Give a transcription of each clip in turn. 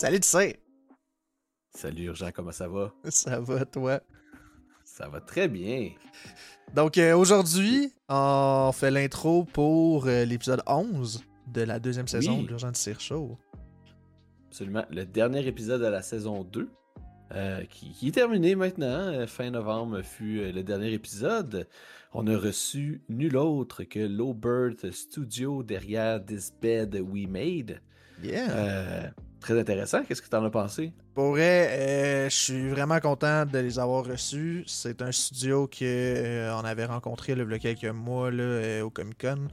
Salut, tu sais. Salut Urgent, comment ça va? Ça va, toi? Ça va très bien. Donc, euh, aujourd'hui, on fait l'intro pour euh, l'épisode 11 de la deuxième saison Oui. de l'Urgent de Cire Show. Absolument. Le dernier épisode de la saison 2, euh, qui, qui est terminé maintenant. Fin novembre fut le dernier épisode. On a reçu nul autre que Lowbird Studio derrière This Bed We Made. Yeah! Très intéressant. Qu'est-ce que tu en as pensé? Pour vrai, euh, je suis vraiment content de les avoir reçus. C'est un studio que euh, on avait rencontré là, il y a quelques mois là, euh, au Comic Con.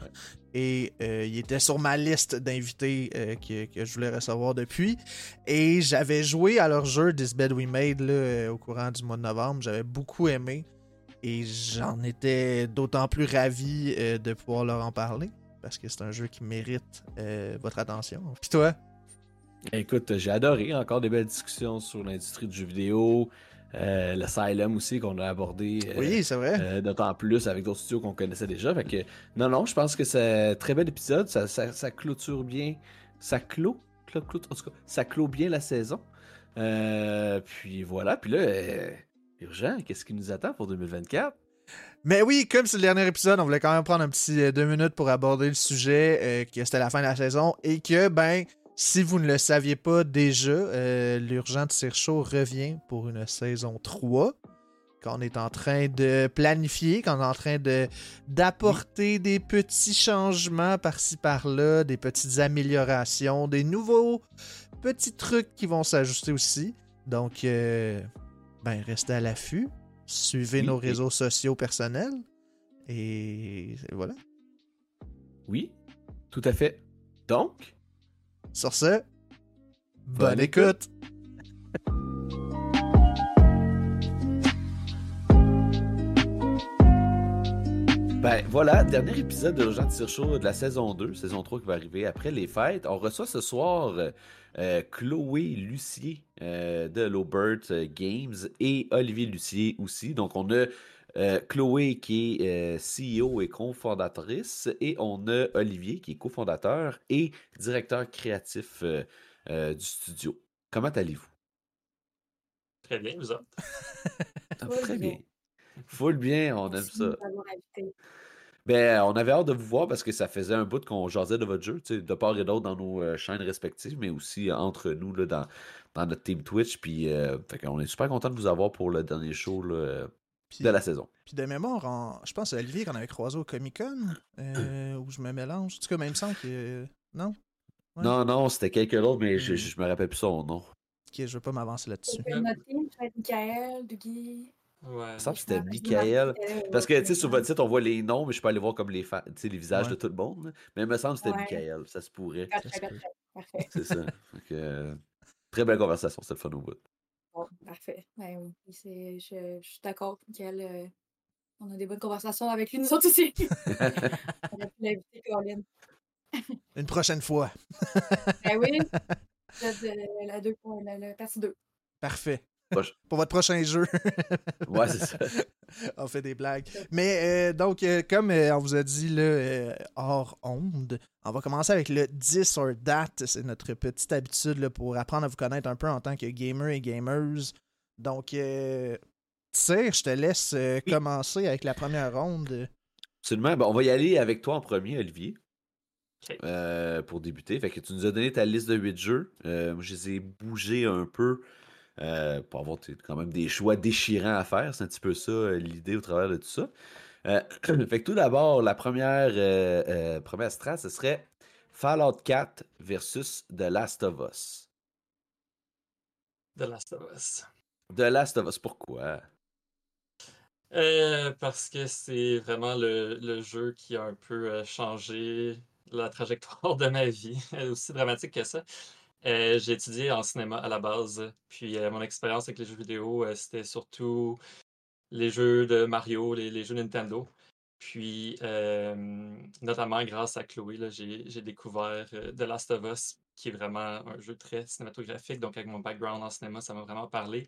Et il était sur ma liste d'invités que, que je voulais recevoir depuis. Et j'avais joué à leur jeu This Bed We Made là, au courant du mois de novembre. J'avais beaucoup aimé. Et j'en étais d'autant plus ravi de pouvoir leur en parler. Parce que c'est un jeu qui mérite votre attention. Puis toi? Écoute, j'ai adoré. Encore des belles discussions sur l'industrie du jeu vidéo. Euh, L'Asylum aussi qu'on a abordé. euh, Oui, c'est vrai. Euh, D'autant plus avec d'autres studios qu'on connaissait déjà. Fait que, non, non, je pense que c'est un très bel épisode. Ça, ça, ça clôture bien. Ça clôt, clôt, clôt- En tout cas, ça clôt bien la saison. Euh, puis voilà. Puis là, urgent, qu'est-ce qui nous attend pour 2024? Mais oui, comme c'est le dernier épisode, on voulait quand même prendre un petit deux minutes pour aborder le sujet, que c'était la fin de la saison, et que, ben, si vous ne le saviez pas déjà, euh, l'Urgent de Cire Show revient pour une saison 3, qu'on est en train de planifier, qu'on est en train de d'apporter des petits changements par-ci par-là, des petites améliorations, des nouveaux petits trucs qui vont s'ajuster aussi. Donc, euh, ben, restez à l'affût. Suivez Oui, nos réseaux sociaux personnels. Et voilà. Oui, tout à fait. Donc, Sur ce, bonne, Bonne écoute. Ben voilà, dernier épisode de Urgent Tire Show de la saison 2, saison 3 qui va arriver après les fêtes. On reçoit ce soir euh, Chloé Lucier euh, de Lowbird euh, Games et Olivier Lucier aussi. Donc on a euh, Chloé qui est euh, CEO et cofondatrice et on a Olivier qui est cofondateur et directeur créatif euh, euh, du studio. Comment allez-vous? Très bien, vous autres? Ah, Très bien. bien. Full bien, on aime Merci ça. Ben, on avait hâte de vous voir parce que ça faisait un bout qu'on jasait de votre jeu, de part et d'autre dans nos euh, chaînes respectives, mais aussi entre nous là, dans, dans notre team Twitch. Puis, euh, fait qu'on est super content de vous avoir pour le dernier show là, de la saison. puis de mémoire, en- je pense à Olivier qu'on avait croisé au Comic Con, euh, où je me mélange. En tout cas, même sans que. Non? Ouais. Non, non, c'était quelqu'un d'autre, mais je, Mhm. je me rappelle plus son nom. Ok, je veux pas m'avancer là-dessus. Michael, Dougie. Ouais. Il me semble que c'était Je me Michael. Parce que, tu sais, sur votre site, on voit les noms, mais je peux aller voir comme les, fa- tu sais, les visages Ouais. de tout le monde. Mais il me semble que c'était Ouais. Michael, ça se pourrait. Parfait, Ça se peut. parfait, parfait. C'est ça. Euh, très belle conversation, c'était le fun au bout. Bon, parfait. Ben oui, Puis c'est- je, je suis d'accord, Michael. euh, on a des bonnes conversations avec lui, nous autres aussi. on a pu l'inviter, Colin. Une prochaine fois. Ben oui. La, de- la, deux la, la partie 2. Parfait. Pour votre prochain jeu. Ouais, c'est ça. on fait des blagues. Mais euh, donc, euh, comme euh, on vous a dit là, euh, hors onde, on va commencer avec le 10 or that. C'est notre petite habitude là, pour apprendre à vous connaître un peu en tant que gamer et gamers. Donc, euh, Tire, je te laisse euh, Oui. commencer avec la première ronde. Absolument. Ben, on va y aller avec toi en premier, Olivier. Euh, pour débuter. Fait que tu nous as donné ta liste de 8 jeux. Euh, moi, je les ai bougés un peu euh, pour avoir quand même des choix déchirants à faire. C'est un petit peu ça euh, l'idée au travers de tout ça. Euh, fait que tout d'abord, la première, euh, euh, première strat, ce serait Fallout 4 versus The Last of Us. The Last of Us. The Last of Us, pourquoi? Parce que c'est vraiment le, le jeu qui a un peu changé la trajectoire de ma vie, aussi dramatique que ça. Euh, j'ai étudié en cinéma à la base, puis euh, mon expérience avec les jeux vidéo, euh, c'était surtout les jeux de Mario, les, jeux Nintendo. Puis, notamment grâce à Chloé, j'ai découvert The Last of Us, qui est vraiment un jeu très cinématographique. Donc, avec mon background en cinéma, ça m'a vraiment parlé.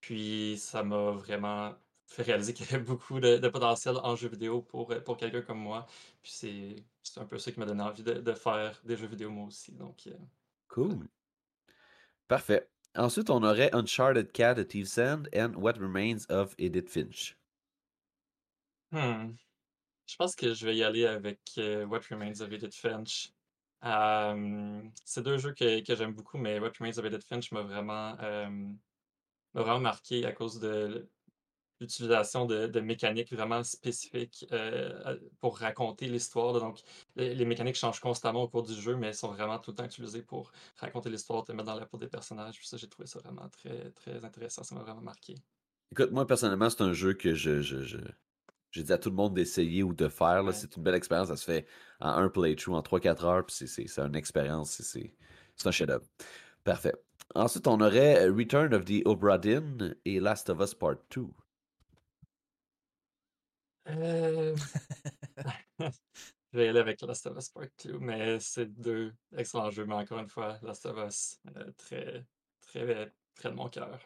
Puis, ça m'a vraiment fait réaliser qu'il y avait beaucoup de, potentiel en jeu vidéo pour, pour quelqu'un comme moi. Puis, c'est un peu ça qui m'a donné envie de, de faire des jeux vidéo moi aussi. Donc, Cool. Parfait. Ensuite, on aurait Uncharted Cat de Thieves End and What Remains of Edith Finch. Hmm. Je pense que je vais y aller avec euh, What Remains of Edith Finch. Euh, c'est deux jeux que, que j'aime beaucoup, mais What Remains of Edith Finch m'a vraiment, euh, vraiment marqué à cause de l'utilisation de, de mécaniques vraiment spécifiques euh, pour raconter l'histoire. Donc, les, les mécaniques changent constamment au cours du jeu, mais elles sont vraiment tout le temps utilisées pour raconter l'histoire, te mettre dans la peau des personnages. Puis ça, j'ai trouvé ça vraiment très, très intéressant. Ça m'a vraiment marqué. Écoute, moi, personnellement, c'est un jeu que je, je, je- j'ai dit à tout le monde d'essayer ou de faire. Ouais. C'est une belle expérience. Ça se fait en un playthrough, en 3-4 heures. Puis c'est- une expérience. c'est- C'est c'est un chef-d'œuvre. Parfait. Ensuite, on aurait euh, Return of the Obra Dinn et Last of Us Part 2. Euh, Je vais y aller avec Last of Us Part 2, mais c'est deux excellents jeux, mais encore une fois, Last of Us, euh, très, très près de mon cœur.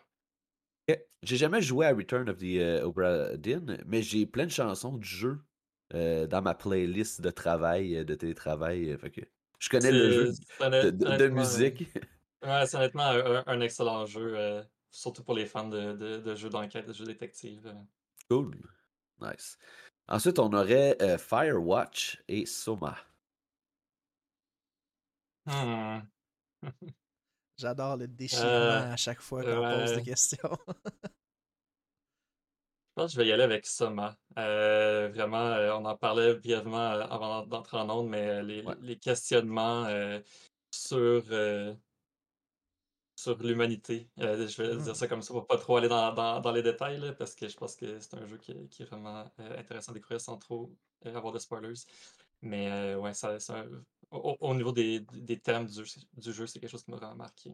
J'ai jamais joué à Return of the euh, Obra Dinn, mais j'ai plein de chansons du jeu euh, dans ma playlist de travail, euh, de télétravail. fait que je connais le jeu de, de- de honnêtement, musique. Ouais, c'est honnêtement un, excellent jeu, surtout pour les fans de, de- jeux d'enquête, de jeux détectives. Cool. Nice. Ensuite, on aurait euh, Firewatch et Soma. Hmm. J'adore le déchirement Euh, à chaque fois qu'on pose des questions. Je pense que je vais y aller avec Soma. Euh, vraiment, euh, on en parlait brièvement avant d'entrer en onde, mais les, Ouais. les questionnements euh, sur, euh, sur l'humanité, euh, je vais Mm. dire ça comme ça pour pas trop aller dans, dans- dans les détails, là, parce que je pense que c'est un jeu qui, est- qui est vraiment euh, intéressant à découvrir sans trop euh, avoir de spoilers. Mais euh, ouais, ça, ça- au, au niveau des, des thèmes du jeu, du jeu, c'est quelque chose qui m'a vraiment marqué.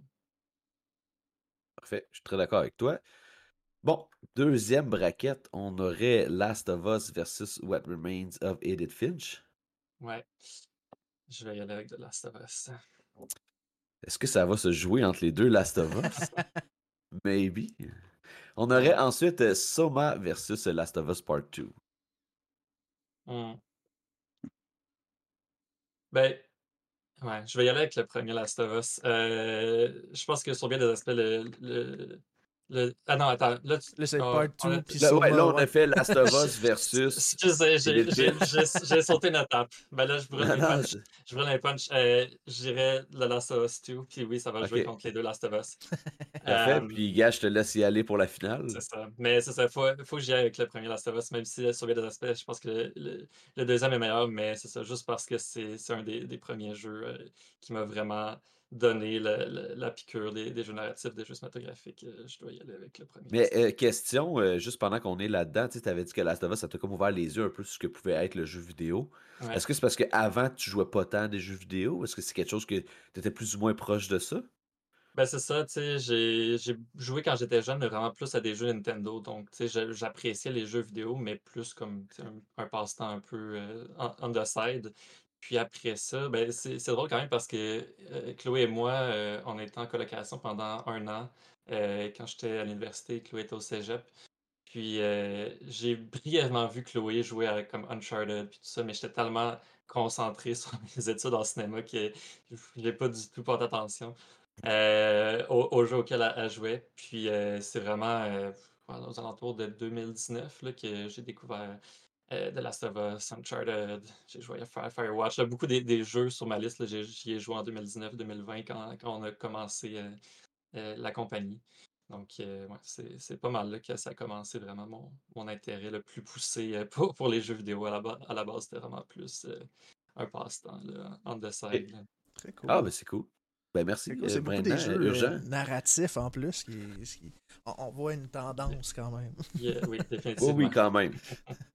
Parfait. Je suis très d'accord avec toi. Bon, deuxième braquette, on aurait Last of Us versus What Remains of Edith Finch. Ouais. Je vais y aller avec The Last of Us. Est-ce que ça va se jouer entre les deux Last of Us? Maybe. On aurait ensuite euh, Soma versus Last of Us Part 2. Hmm. Ben, ouais, je vais y aller avec le premier Last of Us. Euh, je pense que sur bien des aspects, le, le, le- Ah non, attends. Là, tu- Là, c'est on- part on a- 2, puis Là, ouais, Soma, là, on a fait Last of Us versus. J'ai- Edith j'ai Finch. j'ai- j'ai sauté une étape. Ben là, je brûle les non, punch. je- brûle les punch. Euh, je dirais le Last of Us 2, puis oui, ça va jouer contre les deux Last of Us. Parfait. Euh, Puis, gars, je te laisse y aller pour la finale. C'est ça. Mais c'est ça, faut, faut que j'y aille avec le premier Last of Us, même si euh, sur bien des aspects, je pense que le, le- le deuxième est meilleur, mais c'est ça, juste parce que c'est c'est un des, des premiers jeux euh, qui m'a vraiment le- la piqûre des, des jeux narratifs, des jeux cinématographiques. euh, je dois y aller avec le premier. Mais euh, question, euh, juste pendant qu'on est là-dedans, tu avais dit que Last of Us, ça t'a comme ouvert les yeux un peu sur ce que pouvait être le jeu vidéo. Ouais. Est-ce que c'est parce qu'avant, tu jouais pas tant des jeux vidéo? Est-ce que c'est quelque chose que tu étais plus ou moins proche de ça? Ben c'est ça, tu sais, j'ai j'ai joué quand j'étais jeune, mais vraiment plus à des jeux Nintendo. Donc, tu sais, j'a- j'appréciais les jeux vidéo, mais plus comme un, un passe-temps un peu euh, on, on the side. Puis après ça, ben c'est drôle quand même parce que euh, Chloé et moi, euh, on était en colocation pendant un an. Euh, quand j'étais à l'université, Chloé était au cégep. Puis j'ai brièvement vu Chloé jouer à comme Uncharted puis tout ça, mais j'étais tellement concentré sur mes études en cinéma que je n'ai pas du tout porté attention au, au jeu auquel elle, jouait. Puis c'est vraiment aux alentours de 2019 là, que j'ai découvert euh, The Last of Us, Uncharted, j'ai joué à Fire- Firewatch. Là, beaucoup des, des jeux sur ma liste, j'y ai joué en 2019-2020 quand, quand on a commencé euh, euh, la compagnie. Donc, euh, ouais, c'est pas mal là, que ça a commencé vraiment mon, mon intérêt le plus poussé euh, pour, pour les jeux vidéo. À la, ba- à la base, c'était vraiment plus euh, un passe-temps, side. là. Très cool. Ah, ben c'est cool. Ben merci, cool. euh, C'est beaucoup des jeux urgent. narratifs en plus. Qui, qui- on, on voit une tendance quand même. Yeah, oui, oui, quand même.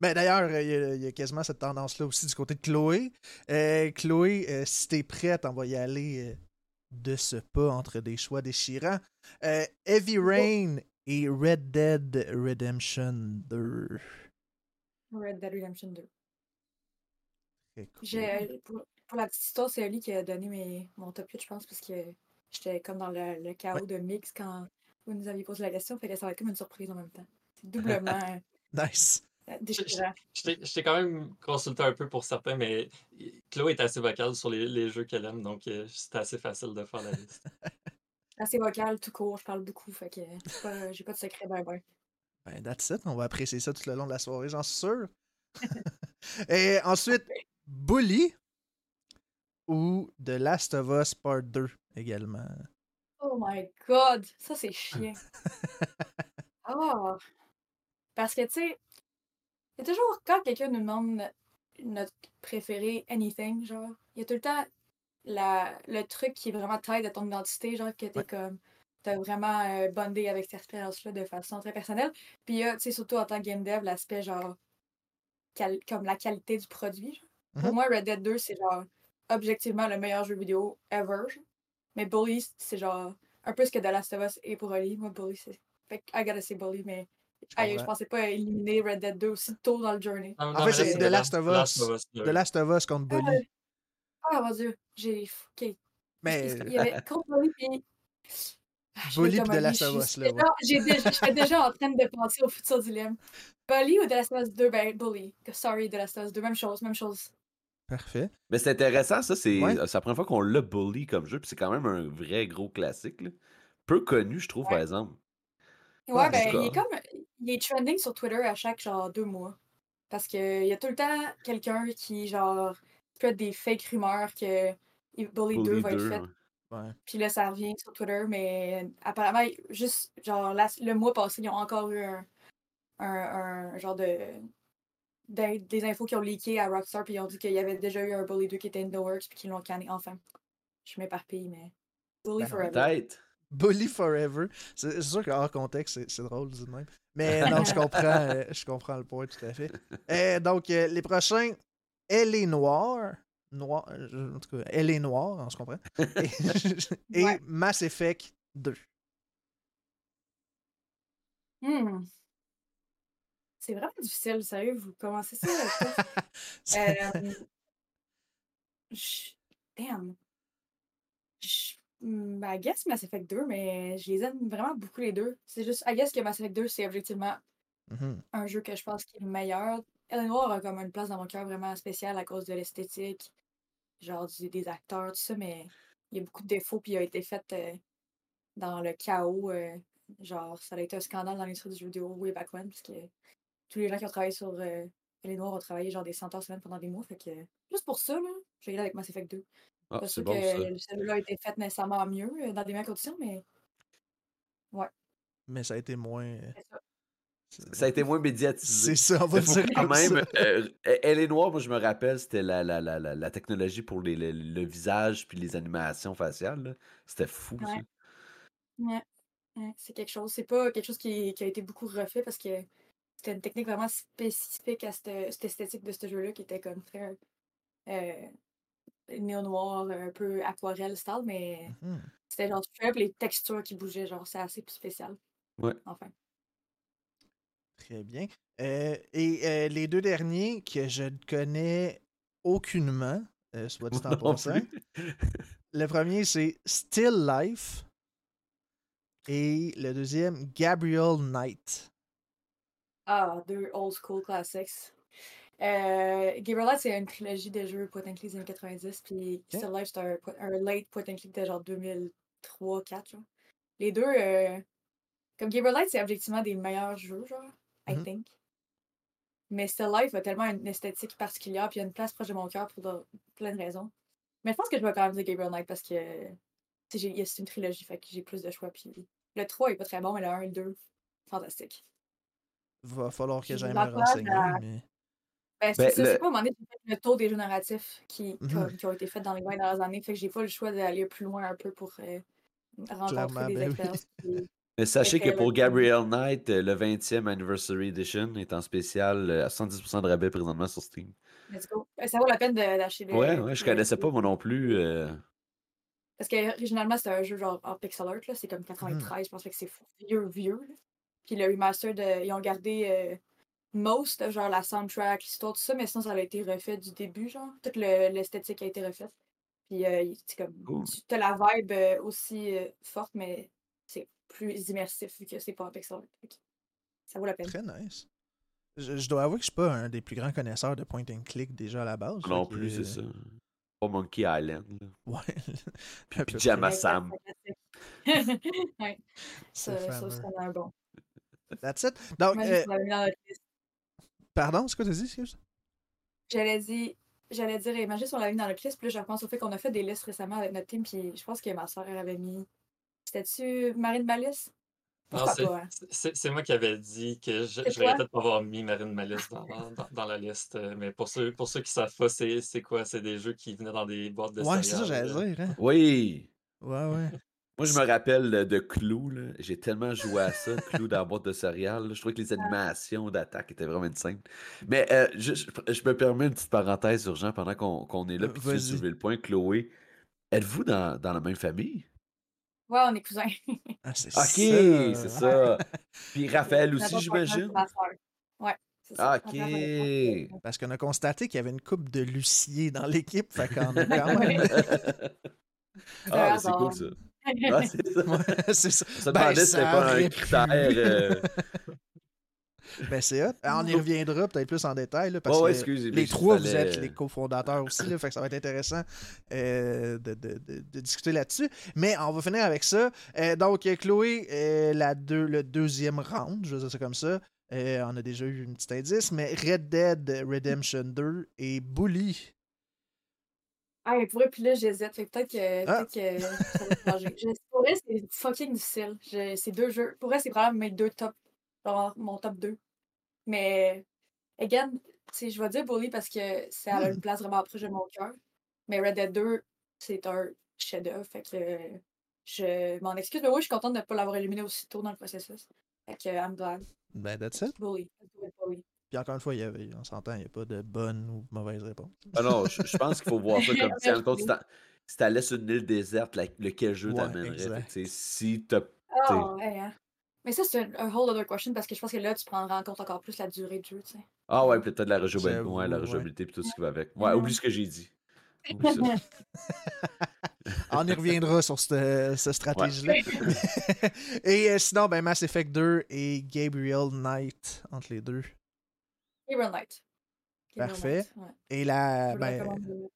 Ben, D'ailleurs, euh, il y, a- il y a quasiment cette tendance-là aussi du côté de Chloé. Euh, Chloé, euh, si t'es prête, on va y aller de ce pas entre des choix déchirants. Heavy Rain et Red Dead Redemption 2. Red Dead Redemption 2. Très cool. J'ai- Pour, pour la petite histoire, c'est Ali qui a donné mes, mon top 8, je pense, parce que j'étais comme dans le, le chaos de mix quand vous nous aviez posé la question. Fait que ça va être comme une surprise en même temps. C'est doublement Nice. Je- je- déchirant. Je t'ai- quand même consulté un peu pour certains, mais Chloé est assez vocale sur les, les jeux qu'elle aime, donc euh, c'était assez facile de faire la liste. assez vocal, tout court, je parle beaucoup, fait que j'ai pas, j'ai pas de secret, ben ben. Ben, that's it. On va apprécier ça tout le long de la soirée, j'en suis sûr. Et ensuite, Bully ou The Last of Us Part 2 également? Oh my god, ça c'est chiant. Ah! Parce que, tu sais, il y a toujours, quand quelqu'un nous demande notre préféré anything, genre, il y a tout le temps la, le truc qui est vraiment taille de ton identité, genre, que t'es Ouais. comme, t'as vraiment euh, bondé avec cette expérience-là de façon très personnelle. Puis il y a, tu sais, surtout en tant que game dev, l'aspect, genre, qual- comme la qualité du produit. genre. Pour Mhm. moi, Red Dead 2, c'est genre, objectivement le meilleur jeu vidéo ever. genre. Mais Bully, c'est genre, un peu ce que The Last of Us est pour Oli. Moi, Bully, c'est. Fait que I gotta say Bully, mais. Aïe, je pensais pas éliminer Red Dead 2 aussi tôt dans le journey. Non, En non, fait, c'est The Last of Us. Us The 2. Last of Us contre Ah, Bully. Ah, mon dieu, j'ai. Ok. Mais Il y avait contre Bully, puis. Ah, Bully puis The Last of Us, là, déjà- j'ai déjà- J'étais déjà en train de penser au futur dilemme. Bully ou The Last of Us 2? Ben, Bully. Sorry, The Last of Us 2. Même chose, même chose. Parfait. Mais c'est intéressant, ça. C'est Ouais. c'est la première fois qu'on l'a bully comme jeu, puis c'est quand même un vrai gros classique. là. Peu connu, je trouve, par exemple. Ouais, ben, il est comme. Il est trending sur Twitter à chaque, genre, deux mois. Parce qu'il y a tout le temps quelqu'un qui, genre, fait des fake rumeurs que Bully, 2 Bully va être 2, fait. ouais. Puis là, ça revient sur Twitter, mais apparemment, juste, genre, la- le mois passé, ils ont encore eu un, un, un genre de. d'in- des infos qui ont leaké à Rockstar, puis ils ont dit qu'il y avait déjà eu un Bully 2 qui était in the works, puis qu'ils l'ont canné enfin. Je m'éparpille, mais. Bully Ben Forever. Peut-être. Bully Forever. C'est sûr qu'hors contexte, c'est- drôle, de même. Mais non, je comprends, euh, je comprends le point tout à fait. Euh, donc, euh, les prochains, Elle est noire. Noir, en tout cas, Elle est noire, on se comprend. Et, et Ouais. Mass Effect 2. Hmm. C'est vraiment difficile, sérieux, vous commencez ça. là, Euh, je- Damn. Je- hmm, I guess Mass Effect 2, mais je les aime vraiment beaucoup les deux. C'est juste, I guess que Mass Effect 2, c'est objectivement Mhm. un jeu que je pense qui est le meilleur. Eleanor a comme une place dans mon cœur vraiment spéciale à cause de l'esthétique, genre du- des acteurs, tout ça, mais il y a beaucoup de défauts, puis il a été fait euh, dans le chaos. euh, genre, ça a été un scandale dans l'industrie du jeu vidéo way back when, parce que tous les gens qui ont travaillé sur euh, Eleanor ont travaillé genre des centaines de semaines pendant des mois, fait que juste pour ça, là, j'ai regardé avec Mass Effect 2. Ah, Pas c'est sûr bon, ça. que celui-là a été fait nécessairement mieux, euh, dans des meilleures conditions, mais Mais ça a été moins. euh, c'est ça. Ça a été moins médiatisé. C'est ça, on va dire quand comme même, ça. euh, Elle est noire, moi je me rappelle, c'était la, la, la, la, la technologie pour les, le, le visage puis les animations faciales. là. C'était fou. ça. Ouais. Ouais, ouais, c'est quelque chose. C'est pas quelque chose qui, qui a été beaucoup refait parce que c'était une technique vraiment spécifique à cette, cette esthétique de ce jeu-là qui était comme très euh, néo-noir, un peu aquarelle style, mais Mhm. c'était genre up les textures qui bougeaient, genre c'est assez spécial. Ouais. Enfin. Très bien. Euh, et euh, les deux derniers que je ne connais aucunement, euh, soit dit en passant. Le premier, c'est Still Life. Et le deuxième, Gabriel Knight. Ah, deux old school classics. Euh, Gabriel c'est une trilogie de jeux point and click des années 90, puis. Still Life, c'est un, late point and click de genre 2003-2004. genre. Les deux, euh, comme Gabriel c'est objectivement des meilleurs jeux, genre, I Mhm. think. Mais Still Life a tellement une esthétique particulière, puis il y a une place proche de mon cœur pour de- plein de raisons. Mais je pense que je vais quand même dire Gabriel Knight parce que c'est une trilogie, fait que j'ai plus de choix. Puis le 3 est pas très bon, mais le 1 et le 2, fantastique. Va falloir que j'aille me renseigner. à- Mais... Ben, c'est Ben, ça, le- c'est pas à un moment donné, j'ai fait le tour des jeux narratifs qui, qui ont été faits dans les 20 dernières années. Fait que j'ai pas le choix d'aller plus loin un peu pour euh, rencontrer Clairement, des ben oui. expériences. qui- Mais sachez que pour. Gabriel Knight, euh, le 20e Anniversary Edition est en spécial euh, à 110% de rabais présentement sur Steam. Let's go. Euh, Ça vaut la peine de- d'acheter le. Ouais, ouais, je connaissais pas moi non plus. euh, Parce que originalement, c'était un jeu genre en pixel art, là. C'est comme 93, je pense que c'est vieux, vieux. là. Puis le remaster, de, ils ont gardé euh, most, genre la soundtrack, l'histoire, tout ça, mais sinon, ça a été refait du début, genre. Toute le- l'esthétique a été refaite. Puis euh, comme. Cool. Tu as la vibe euh, aussi euh, forte, mais c'est plus immersif vu que c'est pas. Fait que Ça vaut la peine. Très nice. Je, je dois avouer que je suis pas un des plus grands connaisseurs de point and click déjà à la base. non plus, c'est ça. Pas Monkey Island. là. Ouais. Puis Pyjama. Sam. ouais. Ça, ça, fameux. c'est un bon. That's it. Donc, euh, pardon, c'est quoi t'as dit, excuse? J'allais dire, j'allais dire, imagine si on l'avait mis dans notre liste, puis là, je repense au fait qu'on a fait des listes récemment avec notre team, puis je pense que ma soeur, elle avait mis. C'était-tu Marine Malice? Non, c'est- hein? c'est moi qui avais dit que je, je regrettais de pas avoir mis Marine Malice dans, dans, dans la liste. euh, Mais pour ceux, pour ceux qui savent pas, c'est c'est quoi? C'est des jeux qui venaient dans des boîtes de Ouais, c'est ça, j'allais euh. dire. Hein? Oui! Ouais, ouais. Moi, je me rappelle de Clou. J'ai tellement joué à ça, Clou dans la boîte de céréales. là. Je trouvais que les animations d'attaque étaient vraiment simples. Mais euh, je, je- je me permets une petite parenthèse urgente pendant qu'on est là. Euh, Puis tu soulever le point, Chloé. Êtes-vous dans, dans la même famille? Ouais, on est cousins. Ah, c'est Ok, c'est ça. Puis Raphaël aussi, j'imagine? Ouais, c'est ça. Ok. Est Parce qu'on a constaté qu'il y avait une coupe de Lucier dans l'équipe, fait qu'on a quand même. Ah, c'est cool ça. Ah, c'est ça. Ouais, c'est ça. Ça Ben, demandait si c'était ça pas un critère. euh, Ben, c'est hot. On y reviendra peut-être plus en détail, là, parce ouais, que excusez, les trois, vous êtes les cofondateurs aussi, là, fait que ça va être intéressant euh, de, de- de- de discuter là-dessus. Mais on va finir avec ça. Euh, donc, euh, Chloé, euh, la deux, le deuxième round, je vais dire ça comme ça. Euh, on a déjà eu un petit indice, mais Red Dead Redemption 2 et Bully. Ah, mais pour puis là, j'hésite. Fait peut-être que, Ah. peut-être que ça va changer. Je- Pour vrai, c'est fucking difficile. Je- C'est deux jeux. Pour vrai, c'est probablement mes deux top. genre mon top 2. Mais, again, je vais dire Bully parce que ça a une place vraiment proche de mon cœur. Mais Red Dead 2, c'est un chef-d'œuvre. Fait que je m'en excuse. Mais oui, je suis contente de ne pas l'avoir éliminé aussi tôt dans le processus. Fait que I'm glad. Ben, that's it. Bully. Bully. Puis encore une fois, il y avait, on s'entend, il n'y a pas de bonne ou mauvaise réponse. Ah non, je, je pense qu'il faut voir ça comme si, Ouais, en compte, si t'allais sur une île déserte, la- lequel jeu Ouais, t'amènerait? Si t'as. Ah, ouais, hein. Mais ça, c'est un, un whole other question parce que je pense que là, tu prendras en compte encore plus la durée du jeu, tu sais. Ah ouais, peut-être la rejouabilité, ouais, la ouais. rejouabilité puis tout ce qui va avec. Ouais, oublie ce que j'ai dit. Oublie ça. On y reviendra sur cette, cette stratégie-là. et euh, sinon, ben, Mass Effect 2 et Gabriel Knight entre les deux. Gabriel Knight. Gabriel Parfait. Knight, ouais. Et la, ben, recommande.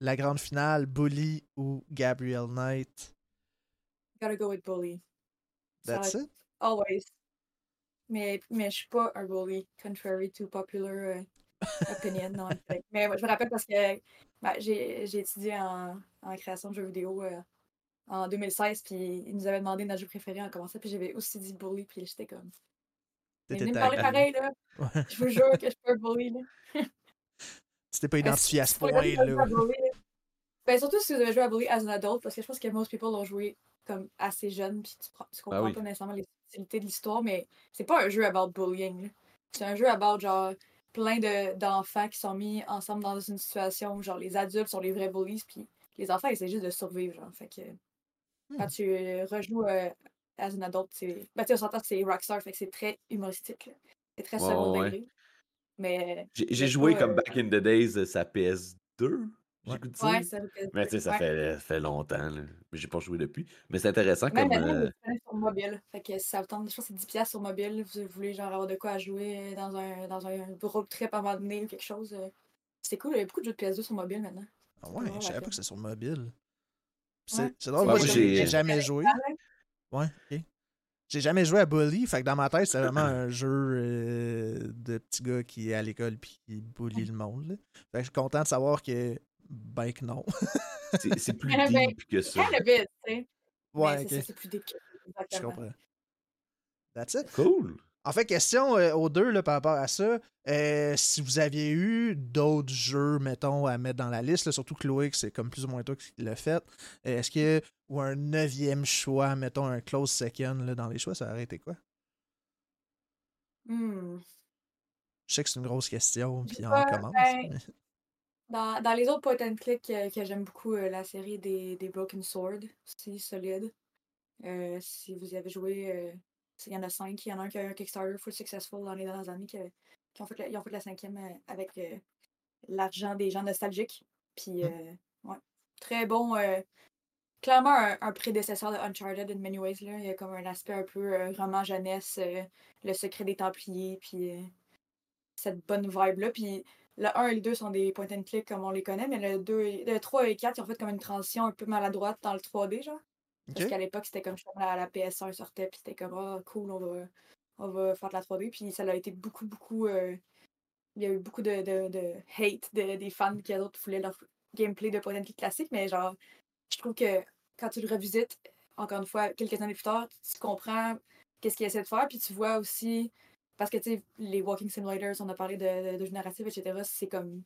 la grande finale, Bully ou Gabriel Knight? Gotta go with bully. That's it? Always. Mais, mais je suis pas un bully, contrary to popular euh, opinion. non, mais ouais, je me rappelle parce que ben, j'ai j'ai étudié en, en création de jeux vidéo euh, en 2016, puis ils nous avaient demandé notre jeu préféré en commençant, puis j'avais aussi dit bully, puis j'étais comme. Mais T'étais venez me parler pareil, là. Ouais. Je vous jure que je un bully, là. Tu t'es pas identifié à ce Si vous avez joué à point-là. Bully, Ben, surtout si vous avez joué à Bully as an adult, parce que je pense que most people l'ont joué comme assez jeune, puis tu, tu comprends oui. pas nécessairement les subtilités de l'histoire, mais c'est pas un jeu about bullying. là. C'est un jeu about genre plein de- d'enfants qui sont mis ensemble dans une situation où genre les adultes sont les vrais bullies, puis les enfants essaient juste de survivre. Genre. Fait que quand Hmm. tu euh, rejoues euh, as an adult, c'est. Ben, tu sais, on s'entend que c'est Rockstar, fait que c'est très humoristique. C'est très Ouais, second. Mais. J'ai joué pas, comme euh, back in the days euh, sa PS2. J'ai Ouais. ça Mais tu sais, ça ouais. fait, fait longtemps. Là. Mais j'ai pas joué depuis. Mais c'est intéressant Même comme. euh, sur mobile. Fait que ça vous tente, je pense que c'est 10$ piastres sur mobile. Vous voulez genre avoir de quoi à jouer dans un, dans un road trip à un moment donné ou quelque chose. euh, C'est cool, il y a beaucoup de jeux de PS2 sur mobile maintenant. Ah ouais, je savais pas que c'est sur mobile. C'est Ouais. c'est drôle, moi j'ai jamais joué. Ouais, ok. J'ai jamais joué à Bully, fait que dans ma tête, c'est vraiment un jeu euh, de petits gars qui est à l'école puis qui bully le monde. là. Fait que je suis content de savoir que, ben que non. c'est c'est plus deep que ça. Ouais, Mais c'est ça, ok. c'est plus deep que ça, Je comprends. That's it. Cool. En fait, question euh, aux deux là, par rapport à ça. euh, si vous aviez eu d'autres jeux, mettons, à mettre dans la liste, là, surtout Chloé, que c'est comme plus ou moins toi qui l'a fait, euh, est-ce que, ou un neuvième choix, mettons un close second là, dans les choix, ça aurait été quoi? Hmm. Je sais que c'est une grosse question, puis on commence. ben, mais- Dans, dans les autres point and click euh, que j'aime beaucoup, euh, la série des, des Broken Sword, aussi solide. Euh, si vous y avez joué, il y en a cinq. Il y en a un qui a un Kickstarter full successful dans les dernières années qui, qui ont, fait la, ils ont fait la cinquième euh, avec euh, l'argent des gens nostalgiques. Puis, euh, ouais, très bon. euh, clairement un, un prédécesseur de Uncharted in many ways. Là. Il y a comme un aspect un peu roman jeunesse, le secret des Templiers, puis cette bonne vibe-là. Puis le 1 et le 2 sont des point and click comme on les connaît, mais le 2 et, le 3 et 4, ils ont fait comme une transition un peu maladroite dans le 3D, genre. Parce qu'à l'époque, c'était comme la, la PS1 sortait, puis c'était comme, oh, cool, on va, on va faire de la 3D. Puis ça a été beaucoup, beaucoup. euh, il y a eu beaucoup de, de, de hate de- des fans qui, eux autres, voulaient leur gameplay de point and click classique. Mais genre, je trouve que quand tu le revisites, encore une fois, quelques années plus tard, tu comprends qu'est-ce qu'il essaie de faire, puis tu vois aussi. Parce que, tu sais, les Walking Simulators, on a parlé de, de, de etc., c'est comme.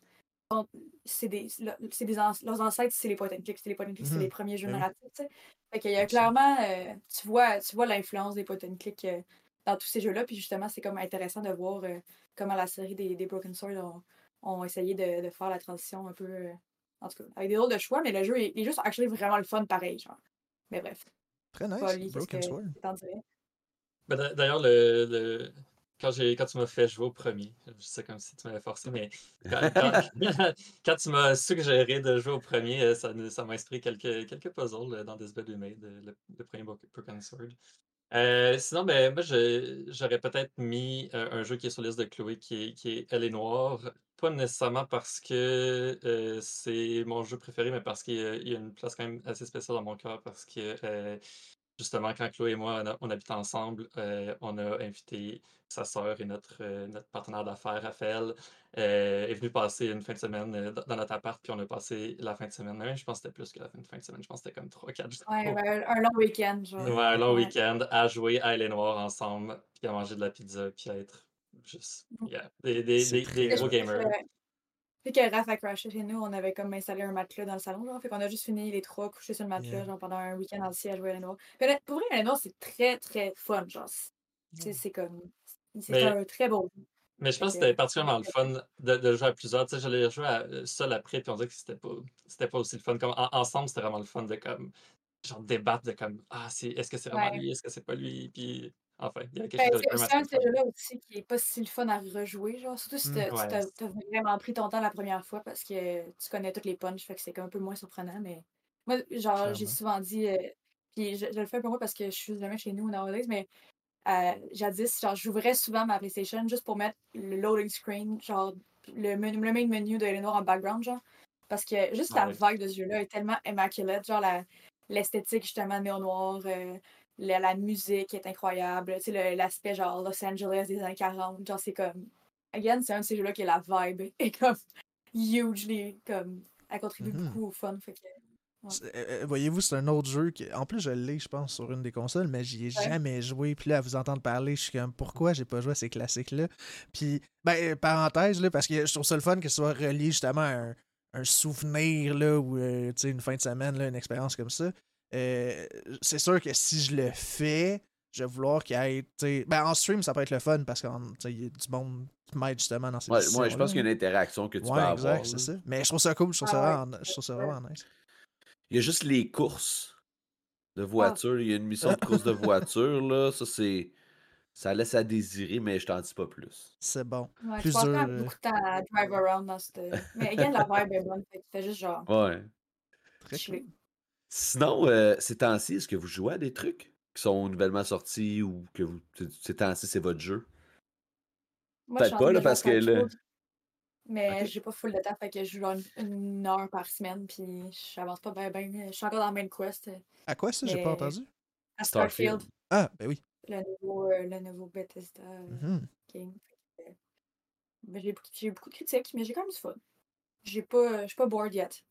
C'est des, c'est des ans- leurs ancêtres, c'est les point and click, c'est les point and click, c'est Mhm. les premiers jeux Ben narratifs, tu sais. Fait qu'il y a clairement, euh, tu vois, tu vois l'influence des point and click euh, dans tous ces jeux-là, puis justement, c'est comme intéressant de voir euh, comment la série des, des Broken Sword ont, ont essayé de, de faire la transition un peu, euh, en tout cas, avec des de choix, mais le jeu, est- les jeux sont actually vraiment le fun pareil, genre. Mais bref, Très pas nice. Broken Sword. Ben, d'a- D'ailleurs, le, le- quand, tu m'as fait jouer au premier, je sais comme si tu m'avais forcé, mais quand, quand- quand tu m'as suggéré de jouer au premier, euh, ça, m'a inspiré quelques, quelques puzzles euh, dans This Bed We Made, le, le premier Broken Sword. Euh, sinon, ben, moi, j'aurais peut-être mis euh, un jeu qui est sur la liste de Chloé, qui est, qui est Elle est Noire. Pas nécessairement parce que euh, c'est mon jeu préféré, mais parce qu'il y a, une place quand même assez spéciale dans mon cœur, parce que justement, quand Chloé et moi, on, a- on habite ensemble, euh, on a invité sa sœur et notre, euh, notre partenaire d'affaires, Raphaël, euh, est venu passer une fin de semaine euh, dans notre appart, puis on a passé la fin de semaine. Même, je pense que c'était plus que la fin de, fin de semaine, je pense que c'était comme 3-4 jours. Ouais, ben, un, long week-end, genre. Ouais, un long Ouais. week-end à jouer à Elle Noire ensemble, puis à manger de la pizza, puis à être juste, Mm. yeah, des, des, des, des gros gamers. Puis que Raph a crashé chez nous, on avait comme installé un matelas dans le salon, genre. Fait qu'on a juste fini les trois couchés sur le matelas, Yeah. genre pendant un week-end entier à jouer à. Puis honnête- pour vrai, noire, c'est très, très fun, genre. C'est c'est comme. C'est Mais- un très beau jeu. Mais je pense que c'était particulièrement le fun de, de jouer à plusieurs. Tu sais, j'allais jouer à, seul après, puis on dirait que c'était pas, c'était pas aussi le fun. Comme, en- ensemble, c'était vraiment le fun de comme, genre, débattre de comme, ah, c'est, est-ce que c'est vraiment Ouais. lui, est-ce que c'est pas lui, puis enfin, il y a quelque Ben, chose de c'est un de assez ces fun. jeux-là aussi qui est pas si le fun à rejouer, genre. Surtout si Mm. t'as- tu Ouais. t'as vraiment pris ton temps la première fois parce que tu connais toutes les punches, fait que c'est un peu moins surprenant, mais. Moi, genre, j'ai souvent dit. euh, puis je, je le fais pour moi parce que je suis jamais chez nous nowadays, mais euh, jadis, genre, j'ouvrais souvent ma PlayStation juste pour mettre le loading screen, genre, le, menu, le main menu de Eleanor en background, genre. Parce que juste Ah la vibe de ce jeu-là est tellement immaculate, genre, l'esthétique, justement, néo-noir, euh, la, la musique est incroyable, tu sais, l'aspect, genre, Los Angeles des années 40, genre, c'est comme. Again, c'est un de ces jeux-là qui est la vibe est comme hugely, comme. Elle contribue Mhm. beaucoup au fun, fait que. C'est- euh, euh, Voyez-vous, c'est un autre jeu qui. En plus, je l'ai, je pense, sur une des consoles, mais j'y ai Ouais. jamais joué. Puis là, à vous entendre parler, je suis comme, pourquoi j'ai pas joué à ces classiques-là? Puis, ben, euh, parenthèse, là, parce que je trouve ça le fun que ce soit relié justement à un, un souvenir, là, ou, euh, tu sais, une fin de semaine, là, une expérience comme ça. Euh, c'est sûr que si je le fais, je vais vouloir qu'il y ait. tu sais, Ben, en stream, ça peut être le fun parce qu'il y a du monde qui m'aide justement dans ces Ouais, moi, je pense qu'il y a une interaction que tu Ouais, peux exact, avoir. c'est ça. Mais je trouve ça cool, je trouve ça, Ah ouais. vraiment, je trouve ça vraiment nice. Il y a juste les courses de voiture. Il y a une mission de course de voiture, là. Ça, c'est. Ça laisse à désirer, mais je t'en dis pas plus. C'est bon. Ouais, Plus je dur, même euh. beaucoup de temps à drive around dans cette. Mais again, la vibe est bonne, tu fais juste genre. Ouais. Très cool. Sinon, euh, ces temps-ci, est-ce que vous jouez à des trucs qui sont nouvellement sortis ou que vous. Ces temps-ci, c'est votre jeu? Moi, Peut-être je suis en pas, là, parce que là- Mais j'ai pas full de temps, fait que je joue une, une heure par semaine, puis j'avance pas bien, bien. Je suis encore dans Main Quest, euh, À quoi ça, j'ai pas entendu? à Starfield. Starfield, Ah, ben oui. le nouveau, euh, le nouveau Bethesda que, euh, ben, j'ai beaucoup, de critiques, mais j'ai quand même du fun. J'ai pas, je suis pas bored yet.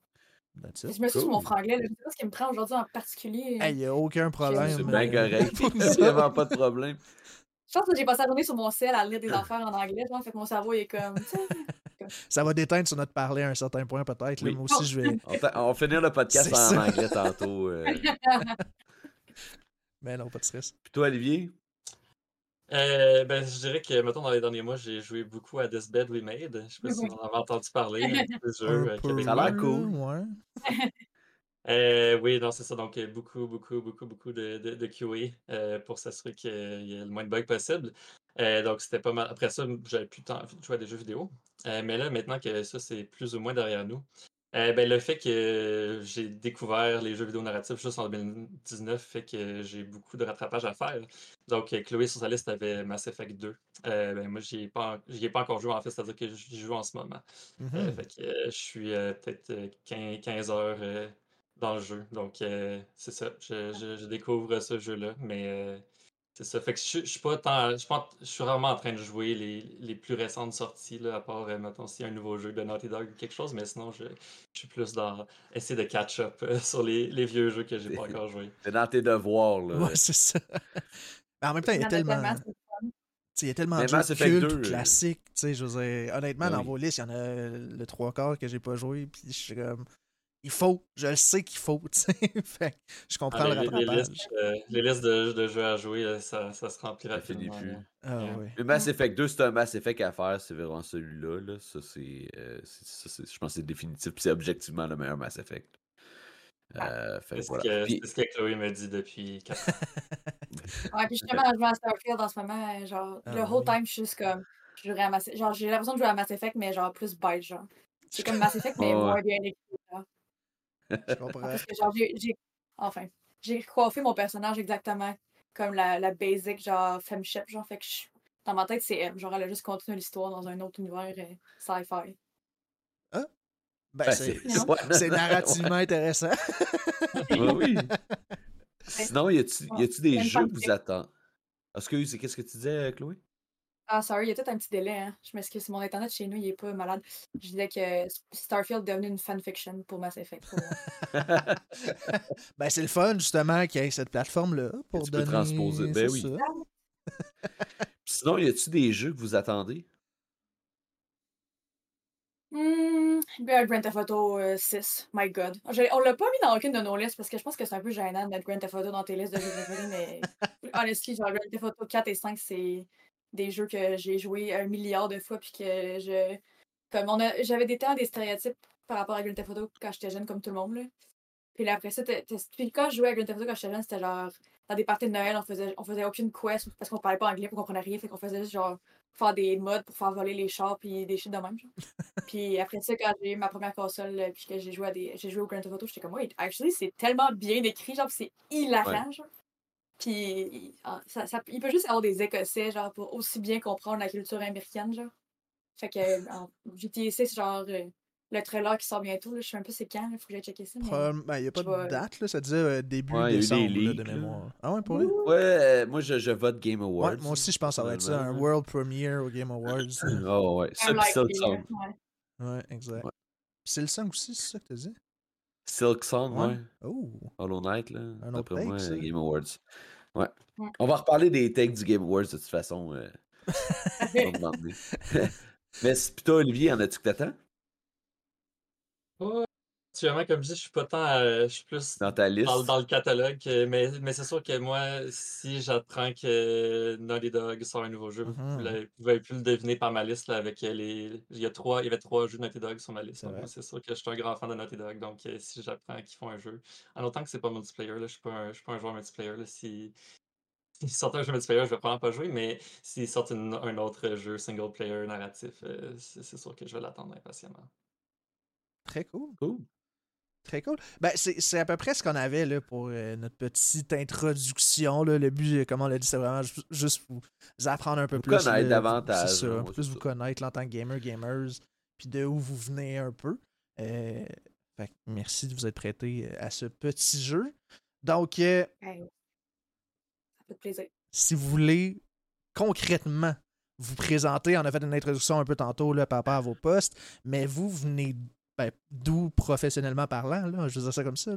That's Je it. me suis sur mon Cool. franglais, là, je sais pas ce qui me prend aujourd'hui en particulier. Hey, y a aucun problème. C'est bien euh, correct. Il n'y a pas de problème. Je pense que j'ai passé la journée sur mon sel à lire des affaires en anglais, genre, fait que mon cerveau il est comme. Ça va déteindre sur notre parler à un certain point, peut-être. Oui. Moi aussi, je vais. On, on va finir le podcast en ça. anglais tantôt. euh. Mais non, pas de stress. Puis toi, Olivier? Euh, ben, je dirais que, mettons, dans les derniers mois, j'ai joué beaucoup à This Bed We Made. Je sais pas si vous en avez entendu parler, jeu euh. Ça a l'air cool. Ouais. Euh, oui, non, c'est ça. Donc, beaucoup, beaucoup, beaucoup, beaucoup de, de, de QA euh, pour s'assurer qu'il y ait le moins de bugs possible. Euh, donc, c'était pas mal. Après ça, j'avais plus le temps de jouer à des jeux vidéo. Euh, mais là, maintenant que ça, c'est plus ou moins derrière nous, euh, ben, le fait que j'ai découvert les jeux vidéo narratifs juste en 2019 fait que j'ai beaucoup de rattrapage à faire. Donc, euh, Chloé sur sa liste avait Mass Effect 2. Euh, ben, moi, j'y ai, pas ai pas encore joué, en fait, c'est-à-dire que j'y joue en ce moment. Euh, Mhm. fait que, je suis peut-être euh, 15, 15 heures, dans le jeu. Donc, c'est ça. Je, je- je découvre ce jeu-là. Mais c'est ça. Fait que je, je suis pas tant. Je, pense, je suis vraiment en train de jouer les, les plus récentes sorties, là, à part, euh, mettons, s'il y a un nouveau jeu de Naughty Dog ou quelque chose. Mais sinon, je, je suis plus dans essayer de catch-up euh, sur les, les vieux jeux que j'ai pas encore joué. C'est dans tes devoirs, là. Ouais, c'est ça. Mais en même temps, il y a tellement. Il y a tellement Mais de jeux cultes 2, ou euh, classiques. tu sais, Je veux dire, honnêtement, Ben dans vos listes, il y en a le trois quarts que j'ai pas joué. Puis je suis comme. Il faut. Je le sais qu'il faut. tu sais. fait je comprends Ah, le les, les rattrapage. listes, euh, les listes de, de jeux à jouer, là, ça, ça se remplit Ça finit rapidement. plus. Ah, Ouais. Le Mass Effect 2, c'est un Mass Effect à faire, c'est vraiment celui-là. Là. Ça, c'est, euh, c'est- ça, c'est- je pense que c'est définitif, puis c'est objectivement le meilleur Mass Effect. Euh, fait C'est que ce, voilà. que, Puis- c'est ce que Chloé me dit depuis 4 ans. Ouais, puis justement, je joue à Starfield en ce moment, euh, genre, Ah le whole oui. time, je suis juste comme, je à Mass... genre, j'ai l'impression de jouer à Mass Effect, mais genre, plus bite, genre. C'est comme Mass Effect, mais ouais. moins bien écrit. Je comprends. Parce que, genre, j'ai, enfin, j'ai coiffé mon personnage exactement comme la, la basic, genre, femship, genre, fait que je- dans ma tête, c'est elle. Genre, elle a juste continué l'histoire dans un autre univers euh, sci-fi. Ben, Ben, c'est ouais. narrativement intéressant. Ouais, oui. Sinon, y a-tu des jeux que vous attendez? Excuse, qu'est-ce que tu disais, Chloé? Ah, sorry, il y a peut-être un petit délai, hein. Je m'excuse, mon internet chez nous, il est pas malade. Je disais que Starfield est devenu une fanfiction pour Mass Effect. pour ben, c'est le fun, justement, qu'il y ait cette plateforme-là pour tu peux transposer. Ben oui. sinon, y a-tu des jeux que vous attendez? Bien, Grand Theft Auto euh, 6, my god. J'ai- On l'a pas mis dans aucune de nos listes parce que je pense que c'est un peu gênant de mettre Grand Theft Auto dans tes listes de jeux préférés, mais honestly, genre Grand Theft Auto 4 et 5, c'est des jeux que j'ai joué un milliard de fois puis que je. Comme on a. J'avais des temps des stéréotypes par rapport à Grand Theft Auto quand j'étais jeune, comme tout le monde, là. Puis là, après ça, puis quand je jouais à Grand Theft Auto quand j'étais jeune, c'était genre dans des parties de Noël, on faisait, on faisait aucune quest parce qu'on parlait pas anglais, on comprenait rien, fait qu'on faisait juste genre faire des modes pour faire voler les chars puis des shit de même. Genre. puis après ça, quand j'ai eu ma première console euh, puis que j'ai joué à des. J'ai joué au Grand Theft Auto, j'étais comme wait, actually c'est tellement bien écrit, genre c'est hilarant, genre. Puis ah, ça, ça- il peut juste avoir des Écossais, genre, pour aussi bien comprendre la culture américaine, genre. Fait que en GTA 6, genre euh, le trailer qui sort bientôt, là, je sais un peu c'est quand, il faut que j'aille checker ça. Mais... Ben, il n'y a pas de date, là. Ça disait euh, début Ouais, décembre, là, de là. mémoire. Ah ouais, pour vrai? Ouais, euh, moi, je, je vote Game Awards. Ouais, moi aussi, je pense que ça va être ça, un. World Premiere au Game Awards. Oh, ouais. Ça, Silk Song. ouais. ouais, exact. Ouais. C'est le sang aussi, c'est ça que tu dit? Silk Song, ouais. Ouais. Oh! Hollow Knight, là. D'après moi, ça. Game Awards. Ouais. Ouais. On va reparler des takes du Game Awards de toute façon. Euh. Mais c'est- toi, Olivier, en as-tu que t'attends? Ouais, Actuellement, comme je dis, je suis pas tant. euh, je suis plus dans ta liste? dans, dans le catalogue. Mais, mais c'est sûr que moi, si j'apprends que Naughty Dog sort un nouveau jeu, vous vous avez pu le deviner par ma liste là, avec euh, les. Il y, a trois, il y avait trois jeux Naughty Dog sur ma liste. C'est sûr que je suis un grand fan de Naughty Dog. Donc, euh, si j'apprends qu'ils font un jeu, en autant que c'est pas multiplayer, là, je suis pas un, je suis pas un joueur multiplayer. Là, si. S'ils sortent un jeu multiplayer, je vais probablement pas jouer, mais s'ils sortent une- un autre jeu single player narratif, c'est c'est sûr que je vais l'attendre impatiemment. Très cool. Cool. Très cool. Ben, c'est c'est à peu près ce qu'on avait là, pour euh, notre petite introduction. Là. Le but, euh, comme on l'a dit, c'est vraiment ju- juste vous apprendre un peu Vous plus. connaître là, davantage, C'est ça, hein, un ouais, peu plus vous ça. connaître en tant que gamer, gamers, puis de où vous venez un peu. Euh, fait que merci de vous être prêté euh, à ce petit jeu. Donc, euh, Hey, Ça fait plaisir. si vous voulez concrètement vous présenter, on a fait une introduction un peu tantôt là, par rapport à vos postes, mais vous venez ben, d'où professionnellement parlant, là, je veux dire ça comme ça.